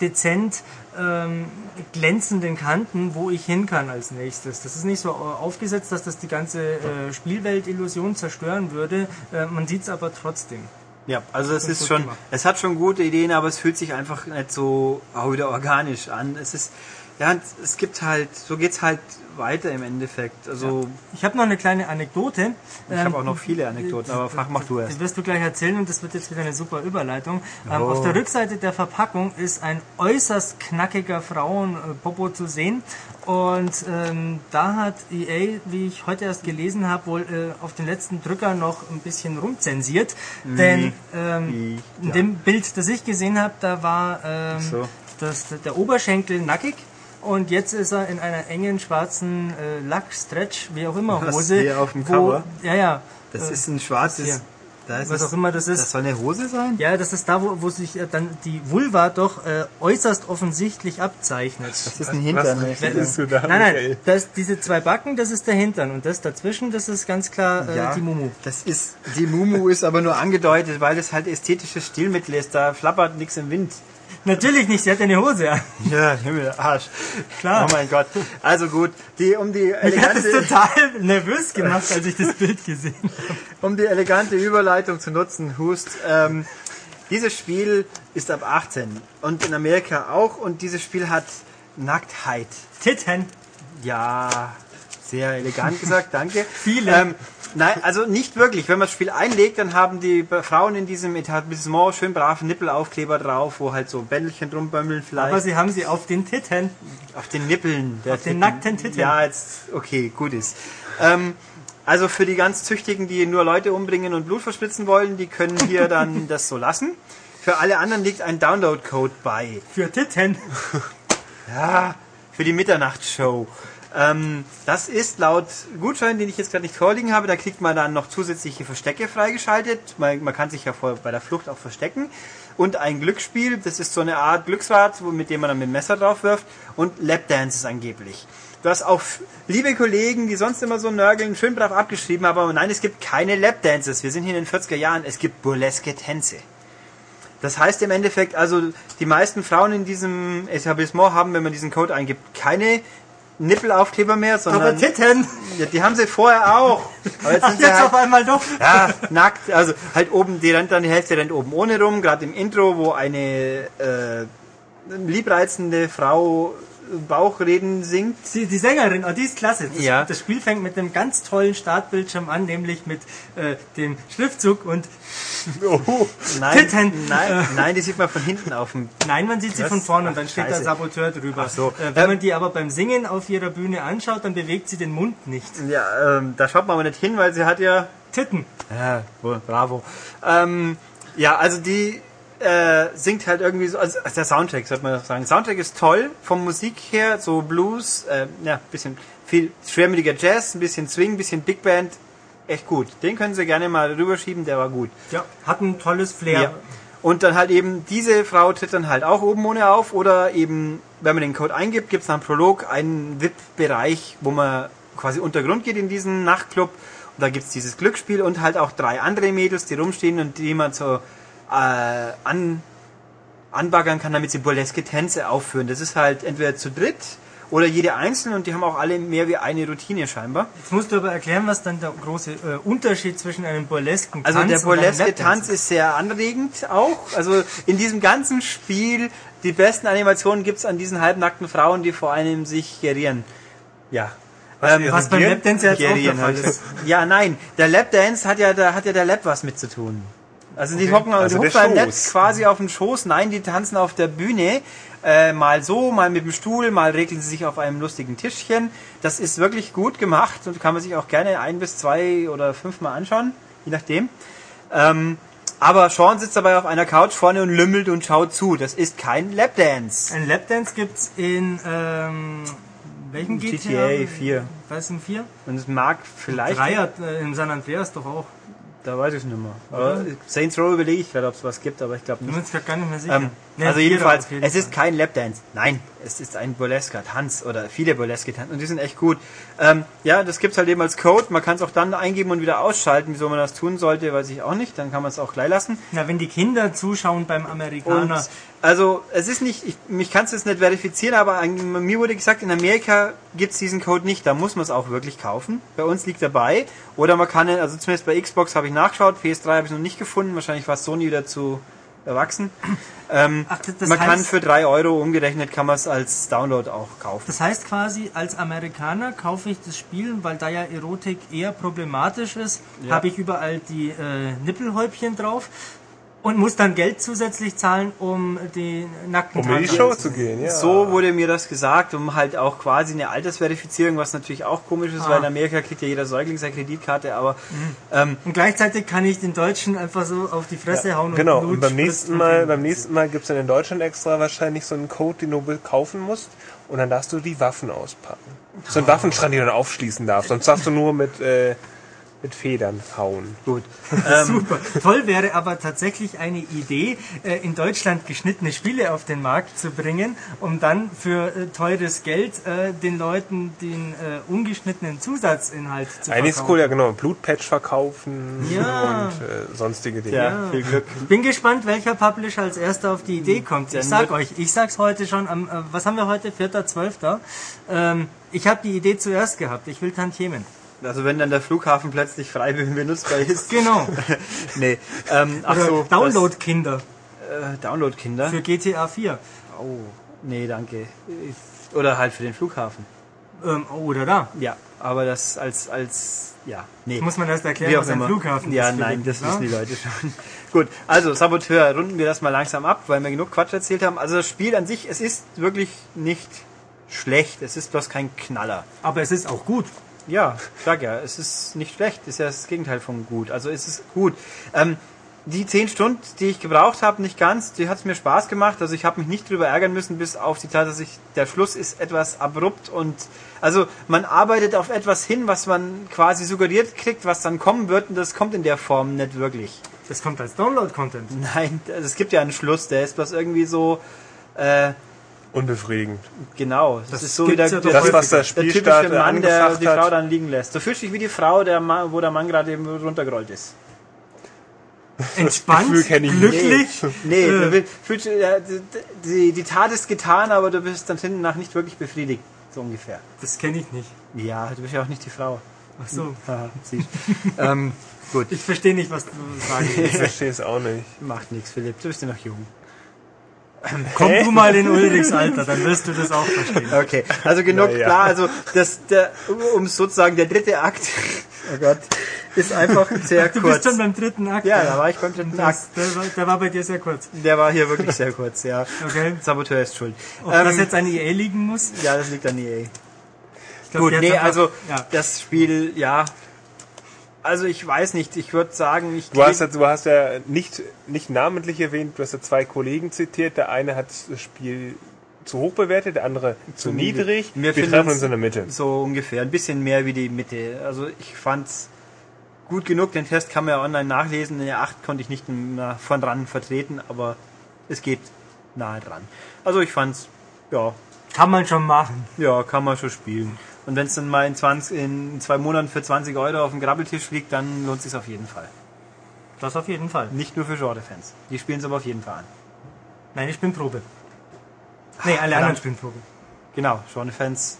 dezent ähm, glänzenden Kanten, wo ich hin kann als nächstes. Das ist nicht so äh, aufgesetzt, dass das die ganze äh, Spielweltillusion zerstören würde. Äh, man sieht es aber trotzdem. Ja, also es ist schon, gemacht. es hat schon gute Ideen, aber es fühlt sich einfach nicht so auch wieder organisch an. Es ist, ja, es gibt halt, so geht's halt weiter im Endeffekt. Also Ich habe noch eine kleine Anekdote. ich habe auch noch viele Anekdoten, aber frag, mach du Das erst. wirst du gleich erzählen und das wird jetzt wieder eine super Überleitung. Ähm, Oh. auf der Rückseite der Verpackung ist ein äußerst knackiger Frauenpopo zu sehen. Und ähm, da hat EA, wie ich heute erst gelesen habe, wohl äh, auf den letzten Drücker noch ein bisschen rumzensiert. Denn ähm, Wie? in Ja. dem Bild, das ich gesehen habe, da war ähm, so. das, der Oberschenkel nackig. Und jetzt ist er in einer engen schwarzen äh, Lack-Stretch, wie auch immer, Was, Hose. hier auf dem wo, Cover? Ja, ja. Das äh, ist ein schwarzes, hier. da ist Was auch immer das ist. Das soll eine Hose sein? Ja, das ist da, wo, wo sich äh, dann die Vulva doch äh, äußerst offensichtlich abzeichnet. Das ist ein Hintern. Was ne? redest du da, Nein, nein, das, diese zwei Backen, das ist der Hintern und das dazwischen, das ist ganz klar äh, Ja, die Mumu. Das ist, die Mumu ist aber nur angedeutet, weil es halt ästhetisches Stilmittel ist. Da flappert nichts im Wind. Natürlich nicht, sie hat eine Hose an. Ja, Himmel, Arsch. Klar. Oh mein Gott. Also gut, die, um die Mich hat es elegante, total nervös gemacht, als ich das Bild gesehen habe. um die elegante Überleitung zu nutzen, Hust. Ähm, dieses Spiel ist ab 18 und in Amerika auch und dieses Spiel hat Nacktheit. Titten. Ja, sehr elegant gesagt, danke. Viele. Ähm, nein, also nicht wirklich. Wenn man das Spiel einlegt, dann haben die Frauen in diesem Etablissement schön brav Nippelaufkleber drauf, wo halt so Bändelchen drum bömmeln vielleicht. Aber sie haben sie auf den Titten. Auf den Nippeln. Auf den nackten Titten. Ja, jetzt, okay, gut ist. Ähm, also für die ganz Züchtigen, die nur Leute umbringen und Blut verspritzen wollen, die können hier dann das so lassen. Für alle anderen liegt ein Download-Code bei. Für Titten. Ja, für die Mitternachtsshow. Ähm, das ist laut Gutschein, den ich jetzt gerade nicht vorliegen habe, da kriegt man dann noch zusätzliche Verstecke freigeschaltet. Man, man kann sich ja vor, bei der Flucht auch verstecken. Und ein Glücksspiel, das ist so eine Art Glücksrad, mit dem man dann mit dem Messer drauf wirft. Und Lapdances angeblich. Hast auch liebe Kollegen, die sonst immer so nörgeln, schön brav abgeschrieben, aber nein, es gibt keine Lapdances. Wir sind hier in den 40er Jahren. Es gibt burleske Tänze. Das heißt im Endeffekt, also die meisten Frauen in diesem Etablissement haben, wenn man diesen Code eingibt, keine Nippelaufkleber mehr, sondern Aber Titten! ja, die haben sie vorher auch. Aber jetzt Ach, sind jetzt auf halt einmal doch. ja, nackt, also halt oben, die rennt dann die Hälfte rennt oben ohne rum, gerade im Intro, wo eine äh, liebreizende Frau Bauchreden singt. Die, die Sängerin, oh, die ist klasse. Das, Ja. das Spiel fängt mit einem ganz tollen Startbildschirm an, nämlich mit äh, dem Schriftzug und Oh, Nein, Titten. nein, nein, die sieht man von hinten auf dem nein, man sieht sie von vorne und dann steht scheiße. da Saboteur drüber. Ach so. Äh, wenn Ähm, man die aber beim Singen auf ihrer Bühne anschaut, dann bewegt sie den Mund nicht. Ja, ähm, da schaut man aber nicht hin, weil sie hat ja Titten. Ja, bravo. Ähm, ja, also die äh, singt halt irgendwie so, also der Soundtrack, sollte man sagen. Soundtrack ist toll, vom Musik her, so Blues, äh, ja, bisschen viel schwermütiger Jazz, ein bisschen Swing, ein bisschen Big Band, echt gut. Den können Sie gerne mal rüberschieben, der war gut. Ja, hat ein tolles Flair. Ja. Und dann halt eben, diese Frau tritt dann halt auch oben ohne auf oder eben, wenn man den Code eingibt, gibt es dem Prolog einen VIP-Bereich, wo man quasi untergrund geht in diesen Nachtclub. Und da gibt es dieses Glücksspiel und halt auch drei andere Mädels, die rumstehen und die man so äh, an, anbaggern kann, damit sie burleske Tänze aufführen. Das ist halt entweder zu dritt oder jede einzeln und die haben auch alle mehr wie eine Routine scheinbar. Jetzt musst du aber erklären, was dann der große äh, Unterschied zwischen einem burlesken Also Tanz der und einem burleske Tanz ist sehr anregend auch. Also in diesem ganzen Spiel, die besten Animationen gibt's an diesen halbnackten Frauen, die vor einem sich gerieren. Ja. Ähm, Was beim Lapdance ja jetzt auch der Fall ist. Ja, nein. Der Lapdance hat ja, da hat ja der Lap was mit zu tun. Also die Okay. hocken Also die hupfen beim Lap Schoß. quasi auf dem Schoß. Nein, die tanzen auf der Bühne. Äh, mal so, mal mit dem Stuhl, mal regeln sie sich auf einem lustigen Tischchen. Das ist wirklich gut gemacht und kann man sich auch gerne ein bis zwei oder fünfmal anschauen, je nachdem. Ähm, aber Sean sitzt dabei auf einer Couch vorne und lümmelt und schaut zu. Das ist kein Lapdance. Ein Lapdance gibt's in ähm, welchem GTA? GTA 4. Was im 4? Und es mag vielleicht. Dreier äh, in San Andreas doch auch. Da weiß ich es nicht mehr. Aber Saints Row überlege ich gerade, ob es was gibt, aber ich glaube nicht. mir jetzt grad gar nicht mehr sicher. Ähm, Nee, also jedenfalls, es ist kein Lapdance. Nein, es ist ein burlesker Tanz oder viele burleske Tanz und die sind echt gut. Ähm, ja, das gibt's halt eben als Code. Man kann es auch dann eingeben und wieder ausschalten. Wieso man das tun sollte, weiß ich auch nicht. Dann kann man es auch gleich lassen. Na, wenn die Kinder zuschauen beim Und Amerikaner. also es ist nicht, ich, mich kannst du jetzt nicht verifizieren, aber ein, mir wurde gesagt, in Amerika gibt's diesen Code nicht. Da muss man es auch wirklich kaufen. Bei uns liegt er bei. Oder man kann, also zumindest bei Xbox habe ich nachgeschaut, PS3 habe ich noch nicht gefunden. Wahrscheinlich war Sony wieder zu erwachsen. Ähm, Ach, das- man kann heißt- für 3 Euro umgerechnet kann man es als Download auch kaufen. Das heißt quasi, als Amerikaner kaufe ich das Spiel, weil da ja Erotik eher problematisch ist, Ja. habe ich überall die äh, Nippelhäubchen drauf und muss dann Geld zusätzlich zahlen, um die nackten um in die Show zu gehen, ja. So wurde mir das gesagt, um halt auch quasi eine Altersverifizierung, was natürlich auch komisch ist, Ah. weil in Amerika kriegt ja jeder Säugling seine Kreditkarte, aber ähm, Und gleichzeitig kann ich den Deutschen einfach so auf die Fresse hauen Genau, und und Blut beim nächsten und Mal, beim nächsten Mal gibt's dann in Deutschland extra wahrscheinlich so einen Code, den du kaufen musst und dann darfst du die Waffen auspacken. So ein Waffenschrank, den du dann aufschließen darfst, sonst darfst du nur mit, äh, mit Federn hauen. gut. Super. Toll wäre aber tatsächlich eine Idee, äh, in Deutschland geschnittene Spiele auf den Markt zu bringen, um dann für äh, teures Geld äh, den Leuten den äh, ungeschnittenen Zusatzinhalt zu Eigentlich ist verkaufen. cool, ja genau, Blutpatch verkaufen Ja. und äh, sonstige Dinge. Ja, viel Glück. Bin gespannt, welcher Publisher als erster auf die Idee kommt. Ich sag euch, ich sag's heute schon am, äh, was haben wir heute? 4.12. Ähm, ich habe die Idee zuerst gehabt. Ich will Tantiemen. Also wenn dann der Flughafen plötzlich frei benutzbar ist. Genau. nee. Ähm, ach so. Download-Kinder Äh, Download-Kinder. für GTA 4. Oh, nee, danke. Oder halt für den Flughafen. Ähm, oh, oder da. Ja, aber das als, als, ja, nee. Muss man erst erklären, Wie auch was ein. Flughafen ja, ist. nein, das Philipp, wissen die ne? Leute schon. Gut, also Saboteur, runden wir das mal langsam ab, weil wir genug Quatsch erzählt haben. Also das Spiel an sich, es ist wirklich nicht schlecht, es ist bloß kein Knaller. Aber es ist auch gut. Ja, sag ja, es ist nicht schlecht, ist ja das Gegenteil von gut. Also es ist gut. Ähm, die zehn Stunden, die ich gebraucht habe, nicht ganz, die hat es mir Spaß gemacht. Also ich habe mich nicht drüber ärgern müssen, bis auf die Tatsache, dass ich, der Schluss ist etwas abrupt und also man arbeitet auf etwas hin, was man quasi suggeriert kriegt, was dann kommen wird und das kommt in der Form nicht wirklich. Das kommt als Download-Content. Nein, also es gibt ja einen Schluss, der ist bloß irgendwie so äh, Unbefriedigend. genau. Das, Das ist so wie der, ja der, Das, was der der typische Spielstarter Mann, der die Frau dann liegen lässt. Du fühlst dich wie die Frau, der Mann, wo der Mann gerade eben runtergerollt ist. Entspannt, Gefühl kenn ich nicht. glücklich. Nee, Äh. du will- fühlst, ja, die, die, Tat ist getan, aber du bist dann hinten nach nicht wirklich befriedigt. So ungefähr. Das kenne ich nicht. Ja, du bist ja auch nicht die Frau. Ach so. Siehst. ähm, gut, Ich verstehe nicht, was du sagen Ich verstehe es auch nicht. macht nichts, Philipp. Du bist ja noch jung. Komm du mal in Ulrichs Alter, dann wirst du das auch verstehen. Okay, also genug ja. klar. Also das, der, um sozusagen der dritte Akt, oh Gott, ist einfach sehr Du kurz. bist schon beim dritten Akt. ja, da war ich beim dritten Akt. der, war, der war bei dir sehr kurz. Der war hier wirklich sehr kurz, ja. Okay. Saboteur ist schuld. Ob Ähm, das jetzt an EA liegen muss? ja, das liegt an EA. Glaub, Gut, nee, also Ja. das Spiel, ja. Also ich weiß nicht, ich würde sagen, ich Du hast, ja, du hast ja nicht, nicht namentlich erwähnt, du hast ja zwei Kollegen zitiert. Der eine hat das Spiel zu hoch bewertet, der andere zu, niedrig. Wir Wir, treffen uns- uns in der Mitte. so ungefähr, ein bisschen mehr wie die Mitte. Also ich fand's gut genug, den Test kann man ja online nachlesen. In der 8 konnte ich nicht mehr von dran vertreten, aber es geht nahe dran. Also ich fand's, ja, Kann man schon machen. ja, kann man schon spielen. Und wenn es dann mal in, 20, in zwei Monaten für 20 Euro auf dem Grabbeltisch liegt, dann lohnt es sich auf jeden Fall. Das auf jeden Fall. Nicht nur für Genre-Fans. Die spielen es aber auf jeden Fall an. Nein, ich bin Probe. Nee, alle anderen spielen Probe. Genau, Genre-Fans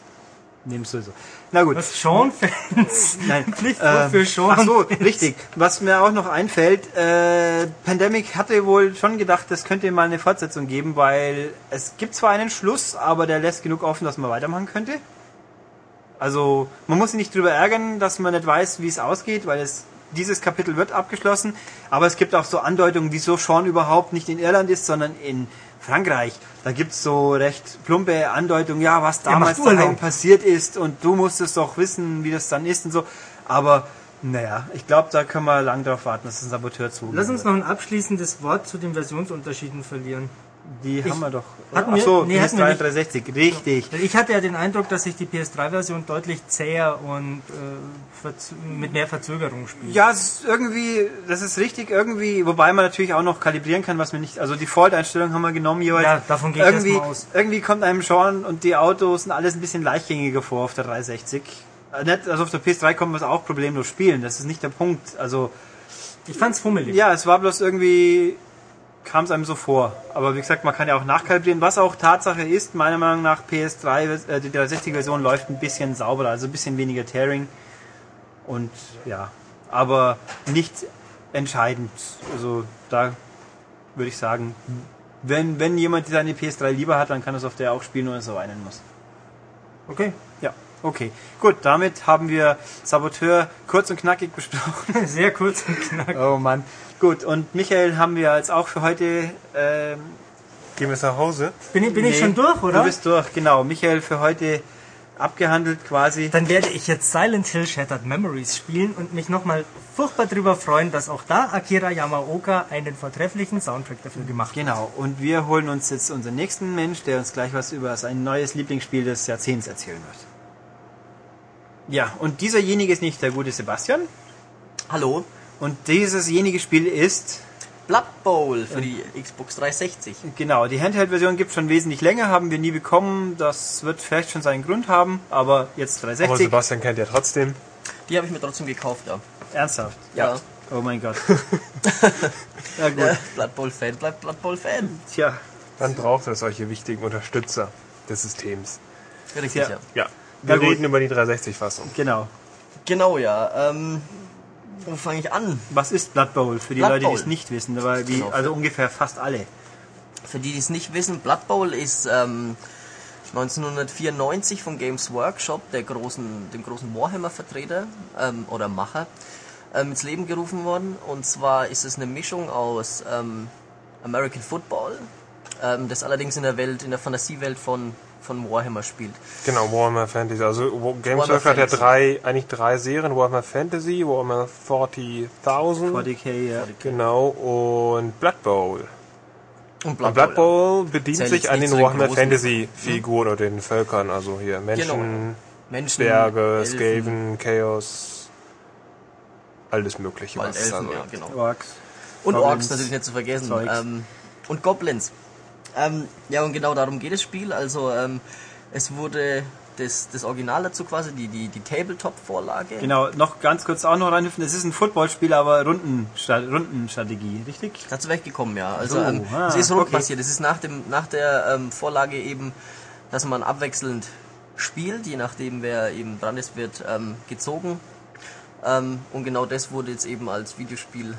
nehmen es sowieso. Na gut. Was? Sean-Fans? Nein, Pflicht ähm, für Sean. Ach so, richtig. Was mir auch noch einfällt, äh, Pandemic hatte wohl schon gedacht, das könnte mal eine Fortsetzung geben, weil es gibt zwar einen Schluss, aber der lässt genug offen, dass man weitermachen könnte. Also man muss sich nicht drüber ärgern, dass man nicht weiß, wie es ausgeht, weil es dieses Kapitel wird abgeschlossen. Aber es gibt auch so Andeutungen, wieso Sean überhaupt nicht in Irland ist, sondern in Frankreich. Da gibt's so recht plumpe Andeutungen, ja, was damals Urlaub. daheim passiert ist und du musstest doch wissen, wie das dann ist und so. Aber naja, ich glaube, da können wir lang darauf warten, dass es ein Saboteur zu. Lass uns noch ein abschließendes Wort zu den Versionsunterschieden verlieren. Die haben wir doch. Hatten wir- so, nee, nee, hatten wir nicht. 360, richtig. Ich hatte ja den Eindruck, dass sich die PS3-Version deutlich zäher und äh, mit mehr Verzögerung spielt. Ja, es ist irgendwie, das ist richtig, irgendwie, wobei man natürlich auch noch kalibrieren kann, was wir nicht, also Default-Einstellungen haben wir genommen jeweils. Ja, davon ich irgendwie, erstmal aus. Irgendwie kommt einem schon und die Autos sind alles ein bisschen leichtgängiger vor auf der 360. Äh, also auf der PS3 kommen wir es auch problemlos spielen, das ist nicht der Punkt. Also, Ich fand's fummelig. ja, es war bloß irgendwie, kam es einem so vor. Aber wie gesagt, man kann ja auch nachkalibrieren. Was auch Tatsache ist, meiner Meinung nach, PS3, äh, die 360-Version läuft ein bisschen sauberer, also ein bisschen weniger Tearing. Und ja, aber nicht entscheidend. Also da würde ich sagen, wenn, wenn jemand seine PS3 lieber hat, dann kann es auf der auch spielen, ohne dass er weinen muss. Okay. Ja, okay. Gut, damit haben wir Saboteur kurz und knackig besprochen. Sehr kurz und knackig. Oh Mann. Gut, und Michael haben wir jetzt auch für heute. Ähm, Gehen wir jetzt nach Hause? Bin, ich- bin ich nee, schon durch, oder? Du bist durch, genau. Michael für heute abgehandelt quasi. Dann werde ich jetzt Silent Hill Shattered Memories spielen und mich nochmal furchtbar darüber freuen, dass auch da Akira Yamaoka einen vortrefflichen Soundtrack dafür gemacht hat. Genau, und wir holen uns jetzt unseren nächsten Mensch, der uns gleich was über sein neues Lieblingsspiel des Jahrzehnts erzählen wird. Ja, und dieserjenige ist nicht der gute Sebastian. Hallo, Und diesesjenige Spiel ist, Blood Bowl für die Xbox 360. genau, die Handheld-Version gibt schon wesentlich länger, haben wir nie bekommen. Das wird vielleicht schon seinen Grund haben, aber jetzt Aber 360. Sebastian kennt ja trotzdem. Die habe ich mir trotzdem gekauft, ja. Ernsthaft? Ja. Oh mein Gott. ja gut. Der Blood Bowl Fan bleibt Blood Bowl Fan. Tja, Man braucht ja solche wichtigen Unterstützer des Systems. Richtig, Ja. ja. Ja. Wir gut. reden über die 360-Fassung. genau. Genau, ja. Ähm, wo fange ich an? Was ist Blood Bowl? Für die Blood Leute, die Bowl. es nicht wissen, aber wie, Genau. also ungefähr fast alle. Für die, die es nicht wissen, Blood Bowl ist ähm, 1994 von Games Workshop, der großen, dem großen Warhammer-Vertreter ähm, oder Macher, ähm, ins Leben gerufen worden. Und zwar ist es eine Mischung aus ähm, American Football ähm, das allerdings in der Welt, in der Fantasiewelt von, von Warhammer spielt. Genau, Warhammer Fantasy. Also Wa- Game Warhammer Circle hat ja drei, eigentlich drei Serien. Warhammer Fantasy, Warhammer 40.000. 40k, ja. Genau, und Blood Bowl. Und Und Blood Bowl bedient Zählt sich an den Warhammer Fantasy Figuren oder den Völkern. Also hier Menschen, Genau. Menschen, Elfen, Skaven, Chaos, alles mögliche. Da Elfen, so ja, genau. Orks. Und Orks natürlich nicht zu vergessen. Ähm, und Goblins. Ähm, ja, und genau darum geht das Spiel. Also, ähm, es wurde das, das Original dazu quasi, die, die, die Tabletop-Vorlage. Genau, noch ganz kurz auch noch reinhüpfen. Es ist ein Footballspiel, aber Rundenstrategie, richtig? Dazu weggekommen, ja. Also, So, ähm, ah, es ist so okay. passiert. Es ist nach, dem, nach der ähm, Vorlage eben, dass man abwechselnd spielt, je nachdem, wer eben dran ist, wird ähm, gezogen. Ähm, und genau das wurde jetzt eben als Videospiel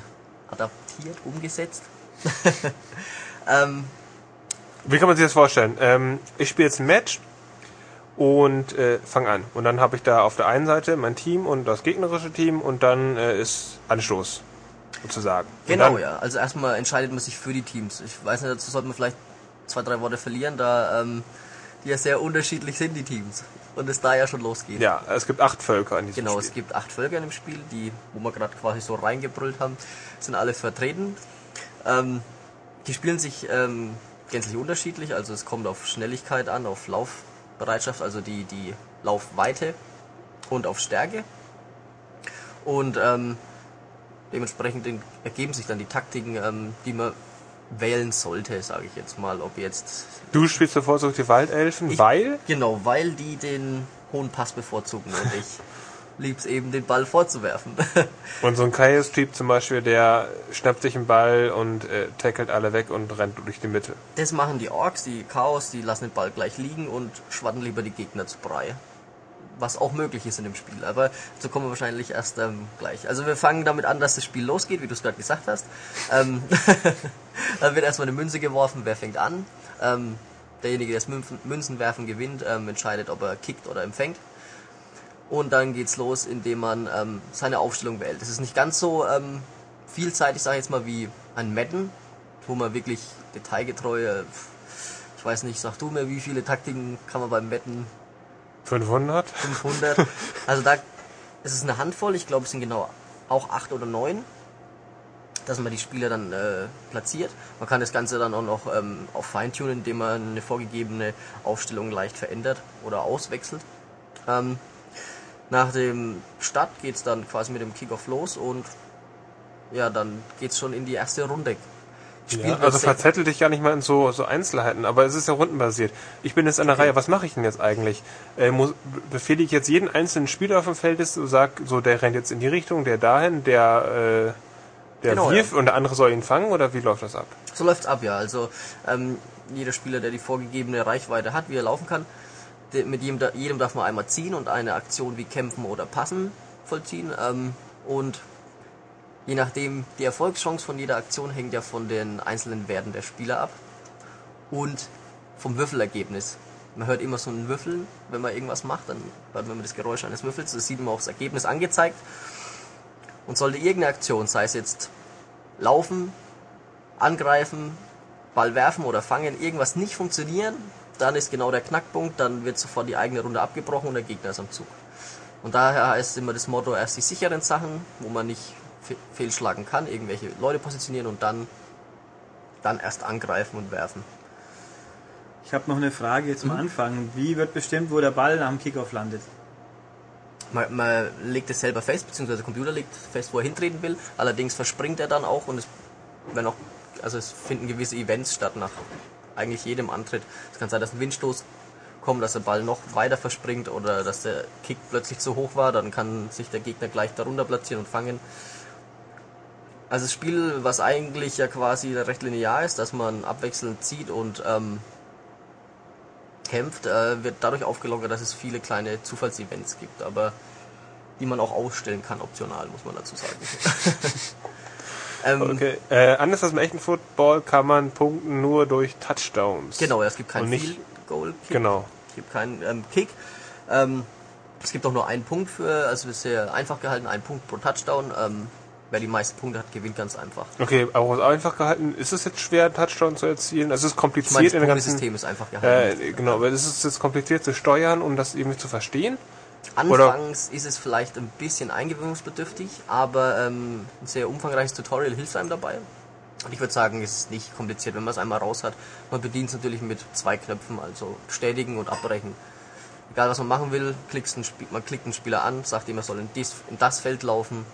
adaptiert, umgesetzt. Wie kann man sich das vorstellen? Ähm, ich spiele jetzt ein Match und äh, fange an. Und dann habe ich da auf der einen Seite mein Team und das gegnerische Team und dann äh, ist Anstoß, sozusagen. Genau, ja. Also erstmal entscheidet man sich für die Teams. Ich weiß nicht, dazu sollte man vielleicht zwei, drei Worte verlieren, da ähm, die ja sehr unterschiedlich sind, die Teams. Und es da ja schon losgeht. Ja, es gibt acht Völker in diesem Genau, es Spiel. gibt acht Völker in dem Spiel, die, wo wir gerade quasi so reingebrüllt haben, sind alle vertreten. Ähm, die spielen sich ähm, gänzlich unterschiedlich, also es kommt auf Schnelligkeit an, auf Laufbereitschaft, also die, die Laufweite und auf Stärke. Und ähm, dementsprechend ergeben sich dann die Taktiken, ähm, die man wählen sollte, sage ich jetzt mal, ob jetzt Du spielst bevorzugt die Waldelfen, ich- weil? Genau, weil die den hohen Pass bevorzugen und ich lieb's eben, den Ball vorzuwerfen. und so ein Chaos-Typ zum Beispiel, der schnappt sich einen Ball und äh, tackelt alle weg und rennt durch die Mitte. Das machen die Orks, die Chaos, die lassen den Ball gleich liegen und schwatten lieber die Gegner zu Brei. Was auch möglich ist in dem Spiel, aber dazu kommen wir wahrscheinlich erst ähm, gleich. Also wir fangen damit an, dass das Spiel losgeht, wie du es gerade gesagt hast. Ähm, dann wird erstmal eine Münze geworfen, wer fängt an. Ähm, derjenige, der das Münzen, Münzen werfen gewinnt, ähm, entscheidet, ob er kickt oder empfängt. Und dann geht's los, indem man ähm, seine Aufstellung wählt. Das ist nicht ganz so ähm, vielseitig, sage ich jetzt mal, wie ein Madden, wo man wirklich detailgetreue, ich weiß nicht, sag du mir, wie viele Taktiken kann man beim Madden 500? 500. Also da ist es eine Handvoll, ich glaube es sind genau auch acht oder neun, dass man die Spieler dann äh, platziert. Man kann das Ganze dann auch noch ähm, auf Feintunen, indem man eine vorgegebene Aufstellung leicht verändert oder auswechselt. Ähm, nach dem Start geht's dann quasi mit dem Kickoff los und ja, dann geht's schon in die erste Runde. Ja, also verzettel dich ja nicht mal in so, so Einzelheiten, aber es ist ja rundenbasiert. Ich bin jetzt an der Reihe, was mache ich denn jetzt eigentlich? Äh, muss, befehle ich jetzt jeden einzelnen Spieler auf dem Feld, ist, so sag, so der rennt jetzt in die Richtung, der dahin, der, äh, der Genau, wirft ja. und der andere soll ihn fangen oder wie läuft das ab? So läuft's ab, ja. Also ähm, jeder Spieler, der die vorgegebene Reichweite hat, wie er laufen kann, mit jedem, jedem darf man einmal ziehen und eine Aktion wie kämpfen oder passen vollziehen. Ähm, und je nachdem, die Erfolgschance von jeder Aktion hängt ja von den einzelnen Werten der Spieler ab und vom Würfelergebnis. Man hört immer so ein Würfeln, wenn man irgendwas macht, dann hört man immer das Geräusch eines Würfels, das sieht man auch das Ergebnis angezeigt. Und sollte irgendeine Aktion, sei es jetzt laufen, angreifen, Ball werfen oder fangen, irgendwas nicht funktionieren, dann ist genau der Knackpunkt, dann wird sofort die eigene Runde abgebrochen und der Gegner ist am Zug. Und daher heißt immer das Motto, erst die sicheren Sachen, wo man nicht fe fehlschlagen kann, irgendwelche Leute positionieren und dann, dann erst angreifen und werfen. Ich habe noch eine Frage zum Anfang. Wie wird bestimmt, wo der Ball nach dem Kickoff landet? Man, man legt es selber fest, beziehungsweise der Computer legt fest, wo er hintreten will. Allerdings verspringt er dann auch und es werden auch, also es finden gewisse Events statt nach eigentlich jedem Antritt. Es kann sein, dass ein Windstoß kommt, dass der Ball noch weiter verspringt oder dass der Kick plötzlich zu hoch war, dann kann sich der Gegner gleich darunter platzieren und fangen. Also das Spiel, was eigentlich ja quasi recht linear ist, dass man abwechselnd zieht und ähm, kämpft, äh, wird dadurch aufgelockert, dass es viele kleine Zufallsevents gibt, aber die man auch ausstellen kann, optional, muss man dazu sagen. ähm, Okay. Äh, anders als im echten Football kann man punkten nur durch Touchdowns. Genau, es gibt keinen Und nicht- Field Goal Kick. Genau. Es gibt keinen ähm, Kick. Ähm, es gibt auch nur einen Punkt für, also es ist sehr einfach gehalten, ein Punkt pro Touchdown. Ähm, wer die meisten Punkte hat, gewinnt ganz einfach. Okay, aber einfach gehalten, ist es jetzt schwer, einen Touchdown zu erzielen? Also es ist Ich meine, kompliziert das in der ganzen... System ist einfach gehalten. Äh, genau, aber ist es jetzt kompliziert zu steuern, um das irgendwie zu verstehen? Anfangs ist es vielleicht ein bisschen eingewöhnungsbedürftig, aber ähm, ein sehr umfangreiches Tutorial hilft einem dabei. Und ich würde sagen, es ist nicht kompliziert, wenn man es einmal raus hat. Man bedient es natürlich mit zwei Knöpfen, also bestätigen und abbrechen. Egal was man machen will, klickst ein Spiel, man klickt einen Spieler an, sagt ihm, er soll in, dies, in das Feld laufen.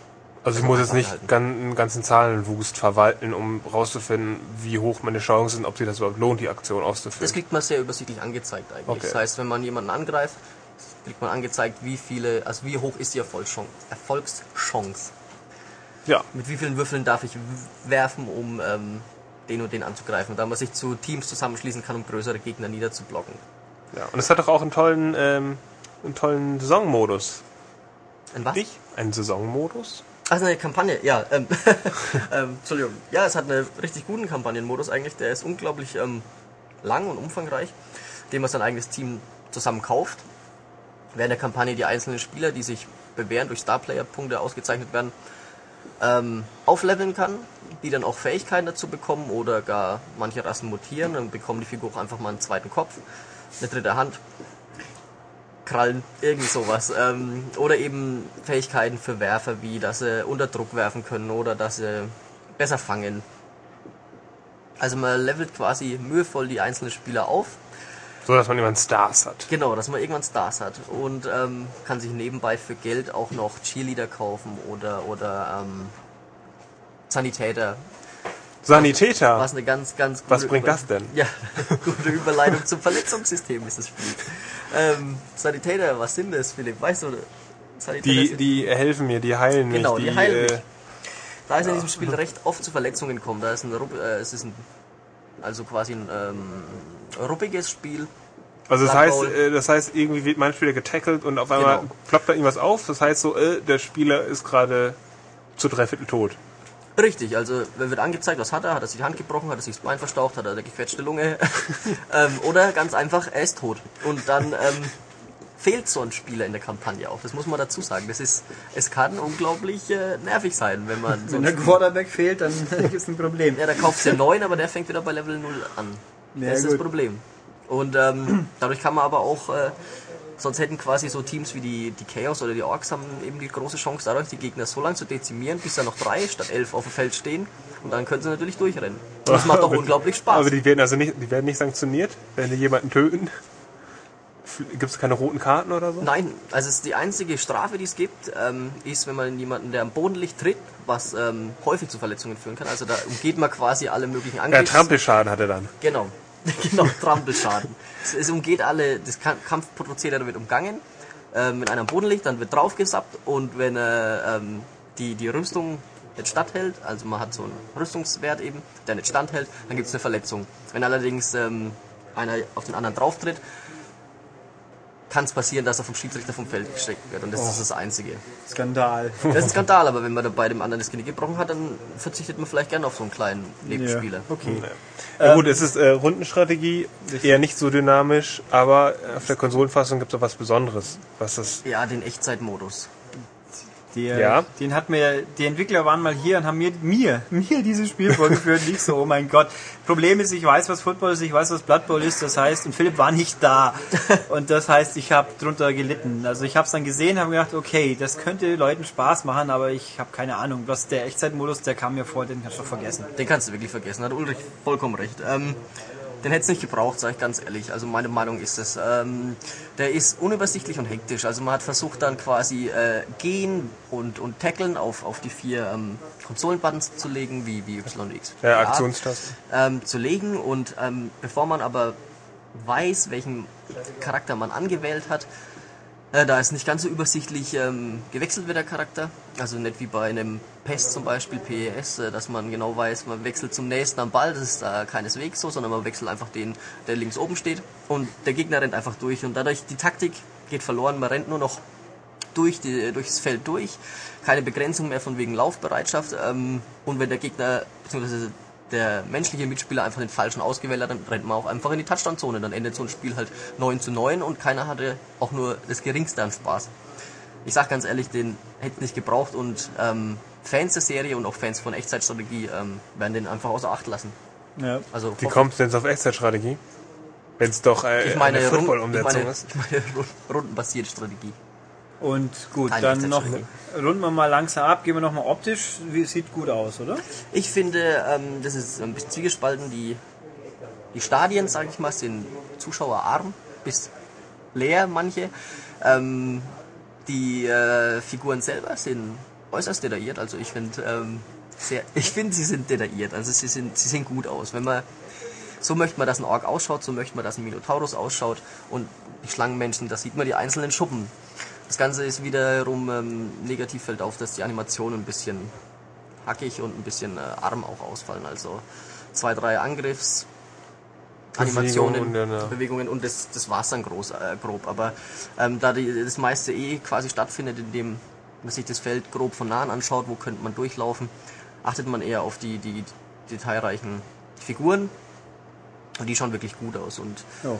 Also ich muss jetzt nicht einen ganzen Zahlenwust verwalten, um rauszufinden, wie hoch meine Chancen sind, ob sich das überhaupt lohnt, die Aktion auszuführen. Das kriegt man sehr übersichtlich angezeigt eigentlich. Okay. Das heißt, wenn man jemanden angreift, kriegt man angezeigt, wie viele, also wie hoch ist die Erfolgschance. Erfolgschance. ja, Mit wie vielen Würfeln darf ich werfen, um ähm, den und den anzugreifen. Da man sich zu Teams zusammenschließen kann, um größere Gegner niederzublocken. ja. Und es hat doch auch einen tollen, ähm, einen tollen Saisonmodus. Ein was? Nicht? Einen Saisonmodus? Also eine Kampagne, ja. Ähm, ähm, Entschuldigung. Ja, es hat einen richtig guten Kampagnenmodus eigentlich. Der ist unglaublich ähm, lang und umfangreich, dem man sein eigenes Team zusammen kauft. Während der Kampagne die einzelnen Spieler, die sich bewähren durch Starplayer-Punkte ausgezeichnet werden, ähm, aufleveln kann, die dann auch Fähigkeiten dazu bekommen oder gar manche Rassen mutieren, dann bekommen die Figur auch einfach mal einen zweiten Kopf, eine dritte Hand, Krallen, irgendwie sowas. Ähm, oder eben Fähigkeiten für Werfer, wie dass sie unter Druck werfen können oder dass sie besser fangen. Also man levelt quasi mühevoll die einzelnen Spieler auf, So, dass man immer Stars hat. genau, dass man irgendwann Stars hat und ähm, kann sich nebenbei für Geld auch noch Cheerleader kaufen oder oder ähm, Sanitäter, Sanitäter! was eine ganz ganz gute Was bringt Über- das denn? Ja, gute Überleitung zum Verletzungssystem ist das Spiel. Ähm, Sanitäter, was sind das, Philipp? Weißt du? Sanitäter Die, sind- die helfen mir, die heilen mich. Genau, die heilen mich. äh, Da es in diesem Spiel recht oft zu Verletzungen kommt, da ist ein, äh, es ist ein, also quasi ein ähm, ruppiges Spiel. Also das heißt, äh, das heißt, irgendwie wird mein Spieler getackelt und auf einmal Genau. ploppt da irgendwas auf. Das heißt so, äh, der Spieler ist gerade zu dreiviertel tot. Richtig, also wer wird angezeigt, was hat er? Hat er sich die Hand gebrochen? Hat er sich das Bein verstaucht? Hat er eine gequetschte Lunge? ähm, oder ganz einfach, er ist tot. Und dann ähm, fehlt so ein Spieler in der Kampagne auch. Das muss man dazu sagen. Das ist, es kann unglaublich äh, nervig sein, wenn man so Wenn ein der Quarterback fehlt, dann gibt es ein Problem. Ja, der kauft ja 9, aber der fängt wieder bei Level 0 an. Ja, das ist das gut. Problem. Und ähm, dadurch kann man aber auch, äh, sonst hätten quasi so Teams wie die, die Chaos oder die Orks haben eben die große Chance, dadurch die Gegner so lange zu dezimieren, bis da noch drei statt elf auf dem Feld stehen. Und dann können sie natürlich durchrennen. Und das macht Aber- unglaublich Spaß. Aber die werden also nicht, die werden nicht sanktioniert, wenn die jemanden töten. Gibt es keine roten Karten oder so? Nein, also es ist die einzige Strafe, die es gibt, ähm, ist, wenn man jemanden, der am Boden liegt, tritt, was ähm, häufig zu Verletzungen führen kann. Also da umgeht man quasi alle möglichen Ja, Angriffe. Trampelschaden hat er dann. Genau. genau, Trampelschaden. es, es umgeht alle, das Ka- Kampfprozedere wird umgangen. Ähm, wenn einer am Boden liegt, dann wird draufgesappt und wenn er ähm, die, die Rüstung nicht standhält, also man hat so einen Rüstungswert eben, der nicht standhält, dann gibt es eine Verletzung. Wenn allerdings ähm, einer auf den anderen drauftritt, kann es passieren, dass er vom Schiedsrichter vom Feld gesteckt wird und das ist das Einzige. Skandal. Das ist ein Skandal, aber wenn man dabei dem anderen das Genick gebrochen hat, dann verzichtet man vielleicht gerne auf so einen kleinen Nebenspieler. Okay. Ja gut, es ist äh, Rundenstrategie, eher nicht so dynamisch, aber auf der Konsolenfassung gibt es auch was Besonderes. Was das Ja, den Echtzeitmodus. Der, Ja. Den hat mir, die Entwickler waren mal hier und haben mir, mir, mir dieses Spiel vorgeführt. Nicht so, oh mein Gott. Problem ist, ich weiß, was Football ist, ich weiß, was Blood Bowl ist. Das heißt, und Philipp war nicht da. Und das heißt, ich habe drunter gelitten. Also ich habe es dann gesehen, habe gedacht, okay, das könnte Leuten Spaß machen, aber ich habe keine Ahnung. Was der Echtzeitmodus, der kam mir vor, den kannst du doch vergessen. Den kannst du wirklich vergessen, hat Ulrich vollkommen recht. Ähm, den hätte es nicht gebraucht, sage ich ganz ehrlich. Also meine Meinung ist es. Ähm, der ist unübersichtlich und hektisch. Also man hat versucht dann quasi äh, gehen und, und tackeln auf, auf die vier ähm, Konsolenbuttons zu legen, wie, wie Y und X. ja, Aktionstasten. ähm, zu legen und ähm, bevor man aber weiß, welchen Charakter man angewählt hat, äh, da ist nicht ganz so übersichtlich ähm, gewechselt wird der Charakter. Also nicht wie bei einem PES zum Beispiel, PES, äh, dass man genau weiß, man wechselt zum nächsten am Ball, das ist da keineswegs so, sondern man wechselt einfach den, der links oben steht und der Gegner rennt einfach durch und dadurch die Taktik geht verloren, man rennt nur noch durch die, durchs Feld durch, keine Begrenzung mehr von wegen Laufbereitschaft ähm, und wenn der Gegner bzw. der menschliche Mitspieler einfach den falschen ausgewählt hat, dann rennt man auch einfach in die Touchdown-Zone, dann endet so ein Spiel halt 9 zu 9 und keiner hatte auch nur das geringste an Spaß. Ich sag ganz ehrlich, den hätte nicht gebraucht und ähm, Fans der Serie und auch Fans von Echtzeitstrategie ähm, werden den einfach außer Acht lassen. Ja. Also Wie kommst du denn auf Echtzeitstrategie? Wenn es doch äh, ich meine, eine Football-Umsetzung ist. ich meine Rund- rundenbasierte Strategie. Und gut, Keine dann noch runden wir mal langsam ab, gehen wir noch mal optisch. Wie, sieht gut aus, oder? Ich finde, ähm, das ist ein bisschen zwiegespalten. Die, die Stadien, sage ich mal, sind zuschauerarm bis leer, manche. Ähm, die äh, Figuren selber sind äußerst detailliert. Also ich finde, ähm, sehr, ich finde, sie sind detailliert. Also sie sind, sie sehen gut aus. Wenn man so möchte man, dass ein Ork ausschaut, so möchte man, dass ein Minotaurus ausschaut und die Schlangenmenschen, da sieht man die einzelnen Schuppen. Das Ganze ist wiederum ähm, negativ fällt auf, dass die Animationen ein bisschen hackig und ein bisschen äh, arm auch ausfallen. Also zwei, drei Angriffs Animationen, Bewegungen und dann, ja. Bewegungen und das, das war's dann groß, äh, grob. Aber ähm, da die, das meiste eh quasi stattfindet, indem man sich das Feld grob von nahen anschaut, wo könnte man durchlaufen, achtet man eher auf die, die detailreichen Figuren und die schauen wirklich gut aus. Und Ja.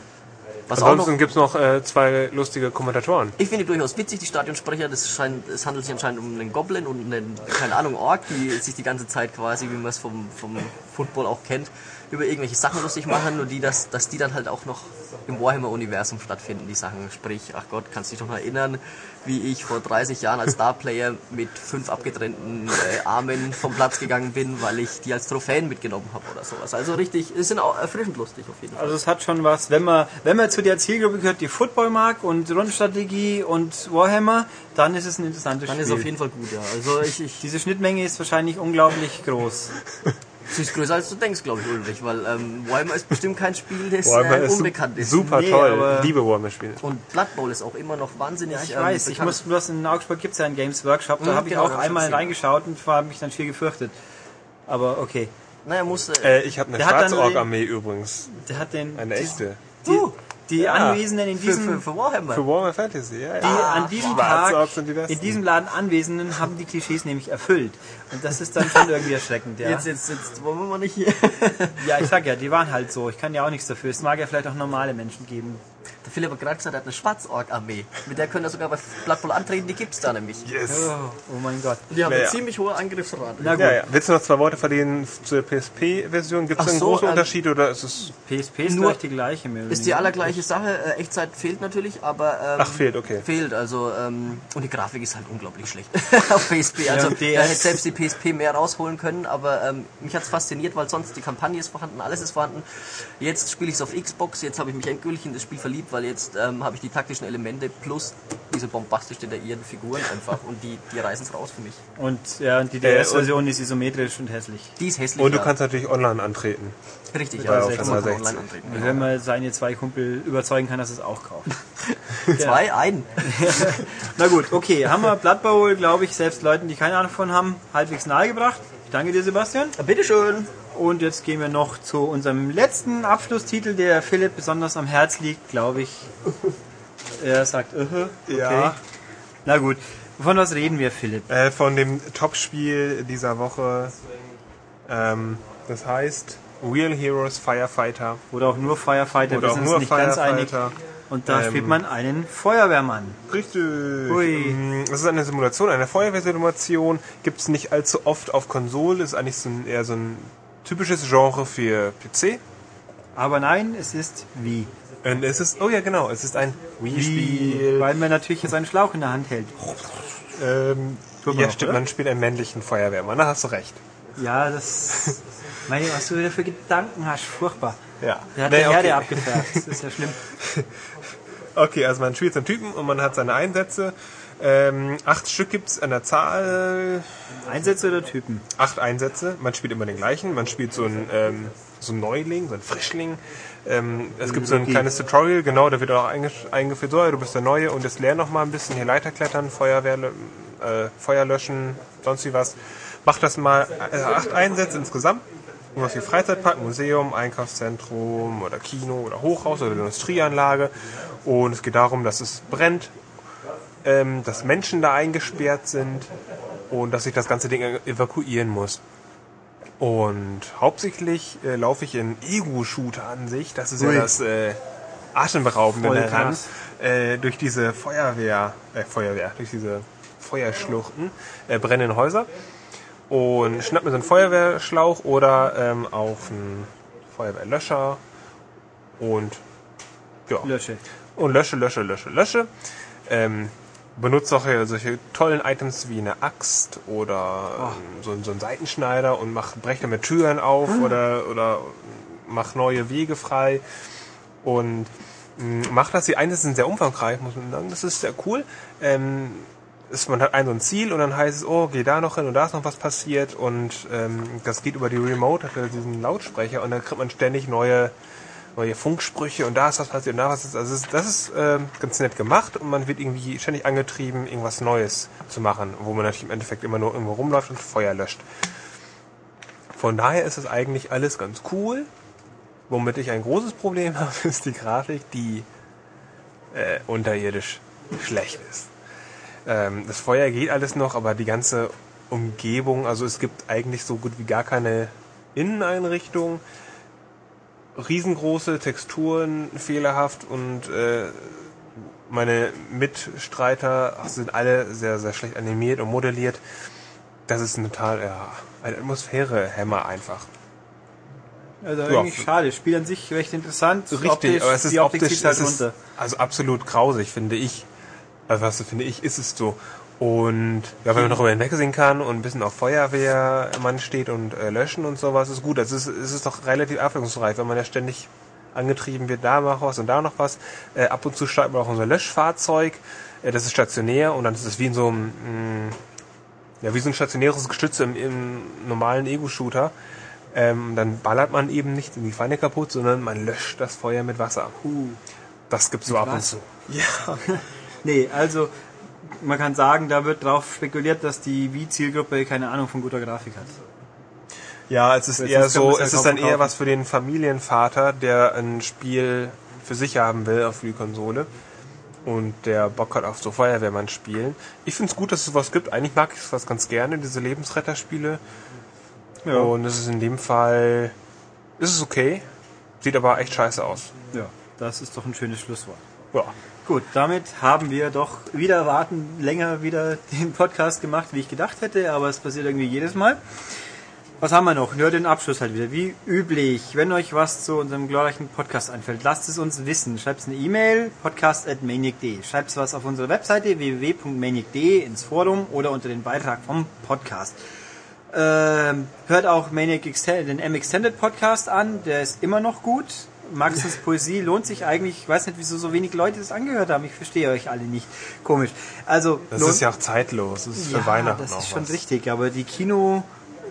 Was Ansonsten gibt's noch äh, zwei lustige Kommentatoren. ich finde durchaus witzig, die Stadionsprecher, das scheint, es handelt sich anscheinend um einen Goblin und einen, keine Ahnung, Ork, die sich die ganze Zeit quasi, wie man es vom, vom Football auch kennt, über irgendwelche Sachen lustig machen und die, dass, dass die dann halt auch noch im Warhammer-Universum stattfinden, die Sachen. Sprich, ach Gott, kannst dich doch noch erinnern, wie ich vor 30 Jahren als Starplayer mit fünf abgetrennten äh, Armen vom Platz gegangen bin, weil ich die als Trophäen mitgenommen habe oder sowas. Also richtig, es sind auch erfrischend lustig auf jeden Fall. Also es hat schon was, wenn man, wenn man zu der Zielgruppe gehört, die Football mag und Rundstrategie und Warhammer, dann ist es ein interessantes Dann Spiel. ist es auf jeden Fall gut, ja. Also ich, ich Diese Schnittmenge ist wahrscheinlich unglaublich groß. Sie ist größer als du denkst, glaube ich, Ulrich, weil ähm, Warhammer ist bestimmt kein Spiel, das äh, ist unbekannt ist. super Nee, toll. Ich liebe Warhammer-Spiele. Und Blood Bowl ist auch immer noch wahnsinnig Ja, ich ähm, weiß, ich bekannt. muss bloß in Augsburg gibt es ja einen Games Workshop, da Mhm, habe ich genau, auch ich einmal reingeschaut und habe mich dann viel gefürchtet. Aber okay. Naja, muss... Äh, Äh, ich habe eine Schwarzorg-Armee übrigens. Der hat den Eine die, echte. Die, die Anwesenden in für, diesem für, für Warhammer. Für Warhammer Fantasy, ja. die ja. an diesem Tag die in diesem Laden Anwesenden haben die Klischees nämlich erfüllt. Und das ist dann schon irgendwie erschreckend, ja. Jetzt, jetzt, jetzt wollen wir mal nicht hier... Ja, ich sag ja, die waren halt so. Ich kann ja auch nichts dafür. Es mag ja vielleicht auch normale Menschen geben. Der Philipp hat gerade gesagt, er hat eine Schwarzorg-Armee. Mit der können er sogar bei Blood Bowl antreten, die gibt's da nämlich. Yes. Oh, oh mein Gott. Die haben Ja, eine ja. ziemlich hohe Angriffsrate. Na gut, Ja, ja. Willst du noch zwei Worte verlieren zur PSP-Version? Gibt es einen so, großen ähm, Unterschied oder ist es... PSP ist Nur- gleich die gleiche. mehr Ist die allergleiche Sache. Äh, Echtzeit fehlt natürlich, aber... Ähm, Ach, fehlt, okay. Fehlt, also, ähm, und die Grafik ist halt unglaublich schlecht auf PSP. Also, da hätte selbst die PSP mehr rausholen können, aber ähm, mich hat's fasziniert, weil sonst die Kampagne ist vorhanden, alles ist vorhanden. Jetzt spiele ich es auf Xbox, jetzt habe ich mich endgültig in das Spiel verliebt, weil jetzt ähm, habe ich die taktischen Elemente plus diese bombastisch detaillierten Figuren einfach und die, die reißen es raus für mich. Und ja, und die Äh, DS-Version ist isometrisch und hässlich. Die ist hässlich. Und du ja. kannst natürlich online antreten. Richtig, ja, das kann man 360. online antreten. Und wenn man seine zwei Kumpel überzeugen kann, dass es auch kauft. Zwei, ein. Na gut, okay. Haben wir Blood Bowl, glaube ich, selbst Leuten, die keine Ahnung davon haben, halbwegs nahegebracht. Ich danke dir, Sebastian. Ja, bitteschön. Und jetzt gehen wir noch zu unserem letzten Abschlusstitel, der Philipp besonders am Herz liegt, glaube ich. Er sagt, uh okay. Ja. Na gut. Von was reden wir, Philipp? Äh, von dem Topspiel dieser Woche. Ähm, das heißt Real Heroes Firefighter. Oder auch nur Firefighter, Oder wir auch nur nicht ganz einig. Firefighter. Und da Ähm, spielt man einen Feuerwehrmann. Richtig. Ui. Mm, Es ist eine Simulation, eine Feuerwehrsimulation. Gibt es nicht allzu oft auf Konsole. Ist eigentlich so ein, eher so ein typisches Genre für PC. Aber nein, es ist wie. Und es ist, oh ja genau, es ist ein Wie, Wii-Spiel. weil man natürlich jetzt einen Schlauch in der Hand hält. Ähm, ja, auch, stimmt, oder? man spielt einen männlichen Feuerwehrmann, da hast du recht. Ja, das. Meine, was du wieder für Gedanken hast, furchtbar. Ja. Der hat Nee, die Herde okay. abgefärbt. Das ist ja schlimm. Okay, also man spielt so einen Typen und man hat seine Einsätze. Ähm, acht Stück gibt's an der Zahl. Einsätze oder Typen? Acht Einsätze. Man spielt immer den gleichen. Man spielt so einen, ähm, so einen Neuling, so einen Frischling. Ähm, es gibt so ein kleines Tutorial, genau, da wird auch einge eingeführt, so, du bist der Neue und jetzt lern noch mal ein bisschen hier Leiter klettern, Feuerwehr, äh, Feuer löschen, sonst wie was. Mach das mal, äh, acht Einsätze insgesamt. Irgendwas wie Freizeitpark, Museum, Einkaufszentrum oder Kino oder Hochhaus oder Industrieanlage. Und es geht darum, dass es brennt, ähm, dass Menschen da eingesperrt sind und dass ich das ganze Ding evakuieren muss. Und hauptsächlich äh, laufe ich in Ego-Shooter an sich. Das ist Ui. ja das äh, Atemberaubende Voll daran. Äh, durch diese Feuerwehr, äh, Feuerwehr, durch diese Feuerschluchten, äh, brennenden Häuser. und schnappt mir so einen Feuerwehrschlauch oder ähm, auf einen Feuerwehrlöscher und ja. Lösche. Und lösche, lösche, lösche, lösche. Ähm, benutzt auch hier solche tollen Items wie eine Axt oder ähm, so, so einen Seitenschneider und mach, brecht damit Türen auf oder, oder mach neue Wege frei. Und mh, macht das. Die eine sind sehr umfangreich, muss man sagen. Das ist sehr cool. Ähm, ist, man hat ein so ein Ziel und dann heißt es, oh, geh da noch hin und da ist noch was passiert und ähm, das geht über die Remote, hat er diesen Lautsprecher und dann kriegt man ständig neue neue Funksprüche und da ist was passiert und da was ist. Also das ist, das ähm, ganz nett gemacht und man wird irgendwie ständig angetrieben, irgendwas Neues zu machen, wo man natürlich im Endeffekt immer nur irgendwo rumläuft und Feuer löscht. Von daher ist es eigentlich alles ganz cool. Womit ich ein großes Problem habe, ist die Grafik, die äh, unterirdisch schlecht ist. Ähm, das Feuer geht alles noch, aber die ganze Umgebung, also es gibt eigentlich so gut wie gar keine Inneneinrichtung. Riesengroße Texturen, fehlerhaft und äh, meine Mitstreiter sind alle sehr, sehr schlecht animiert und modelliert. Das ist ein total, ja, ein Atmosphäre-Hämmer einfach. Also Ja. eigentlich schade. Spiel an sich recht interessant. Richtig, Optisch- aber es ist optisch, zieht halt das ist also absolut grausig, finde ich. Also was finde ich, ist es so. Und ja, wenn man darüber hinwegsehen kann und ein bisschen auf Feuerwehrmann steht und äh, löschen und sowas, ist gut. Das ist, es ist doch relativ abwechslungsreich, wenn man ja ständig angetrieben wird, da noch was und da noch was. Äh, ab und zu starten wir auch unser Löschfahrzeug. Äh, das ist stationär und dann ist es wie in so einem, mh, ja, wie so ein stationäres Gestütze im, im normalen Ego-Shooter. Ähm, dann ballert man eben nicht in die Feinde kaputt, sondern man löscht das Feuer mit Wasser. Das gibt's so ab und zu. Ja. nee, also man kann sagen, da wird drauf spekuliert, dass die Wii-Zielgruppe keine Ahnung von guter Grafik hat. Ja, es ist Jetzt eher so, es ist dann kaufen. eher was für den Familienvater, der ein Spiel für sich haben will auf die Konsole und der Bock hat auf so Feuerwehrmann spielen. Ich finde es gut, dass es sowas gibt. Eigentlich mag ich sowas ganz gerne, diese Lebensretterspiele. Ja. Und es ist in dem Fall, ist es okay, sieht aber echt scheiße aus. ja, das ist doch ein schönes Schlusswort. Ja. Gut, damit haben wir doch wieder erwarten länger wieder den Podcast gemacht, wie ich gedacht hätte, aber es passiert irgendwie jedes Mal. Was haben wir noch? Nur den Abschluss halt wieder. Wie üblich, wenn euch was zu unserem glorreichen Podcast einfällt, lasst es uns wissen. Schreibt eine E-Mail, podcast.maniac.de. Schreibt was auf unserer Webseite www.maniac.de ins Forum oder unter den Beitrag vom Podcast. Ähm, hört auch Maniac Extended, den M-Extended Podcast an, der ist immer noch gut. Maxens Poesie lohnt sich eigentlich. Ich weiß nicht, wieso so wenig Leute das angehört haben. Ich verstehe euch alle nicht. Komisch. Also, Das lohnt- ist ja auch zeitlos. Das ist für ja, Weihnachten das ist schon was. richtig. Aber die Kino,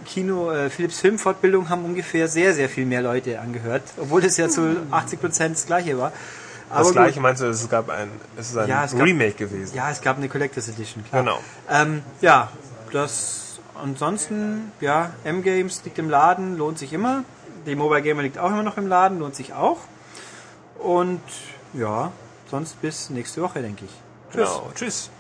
Kino, äh, Philips Filmfortbildung haben ungefähr sehr, sehr viel mehr Leute angehört. Obwohl das ja zu 80 Prozent das gleiche war. Aber Das gut. gleiche meinst du, es gab ein, es ist ein Ja, es gab- Remake gewesen. Ja, es gab eine Collectors Edition, klar. Genau. Ähm, ja, das ansonsten, ja, M-Games liegt im Laden, lohnt sich immer. Die Mobile Gamer liegt auch immer noch im Laden, lohnt sich auch. Und ja, sonst bis nächste Woche, denke ich. Tschüss. Genau. Tschüss.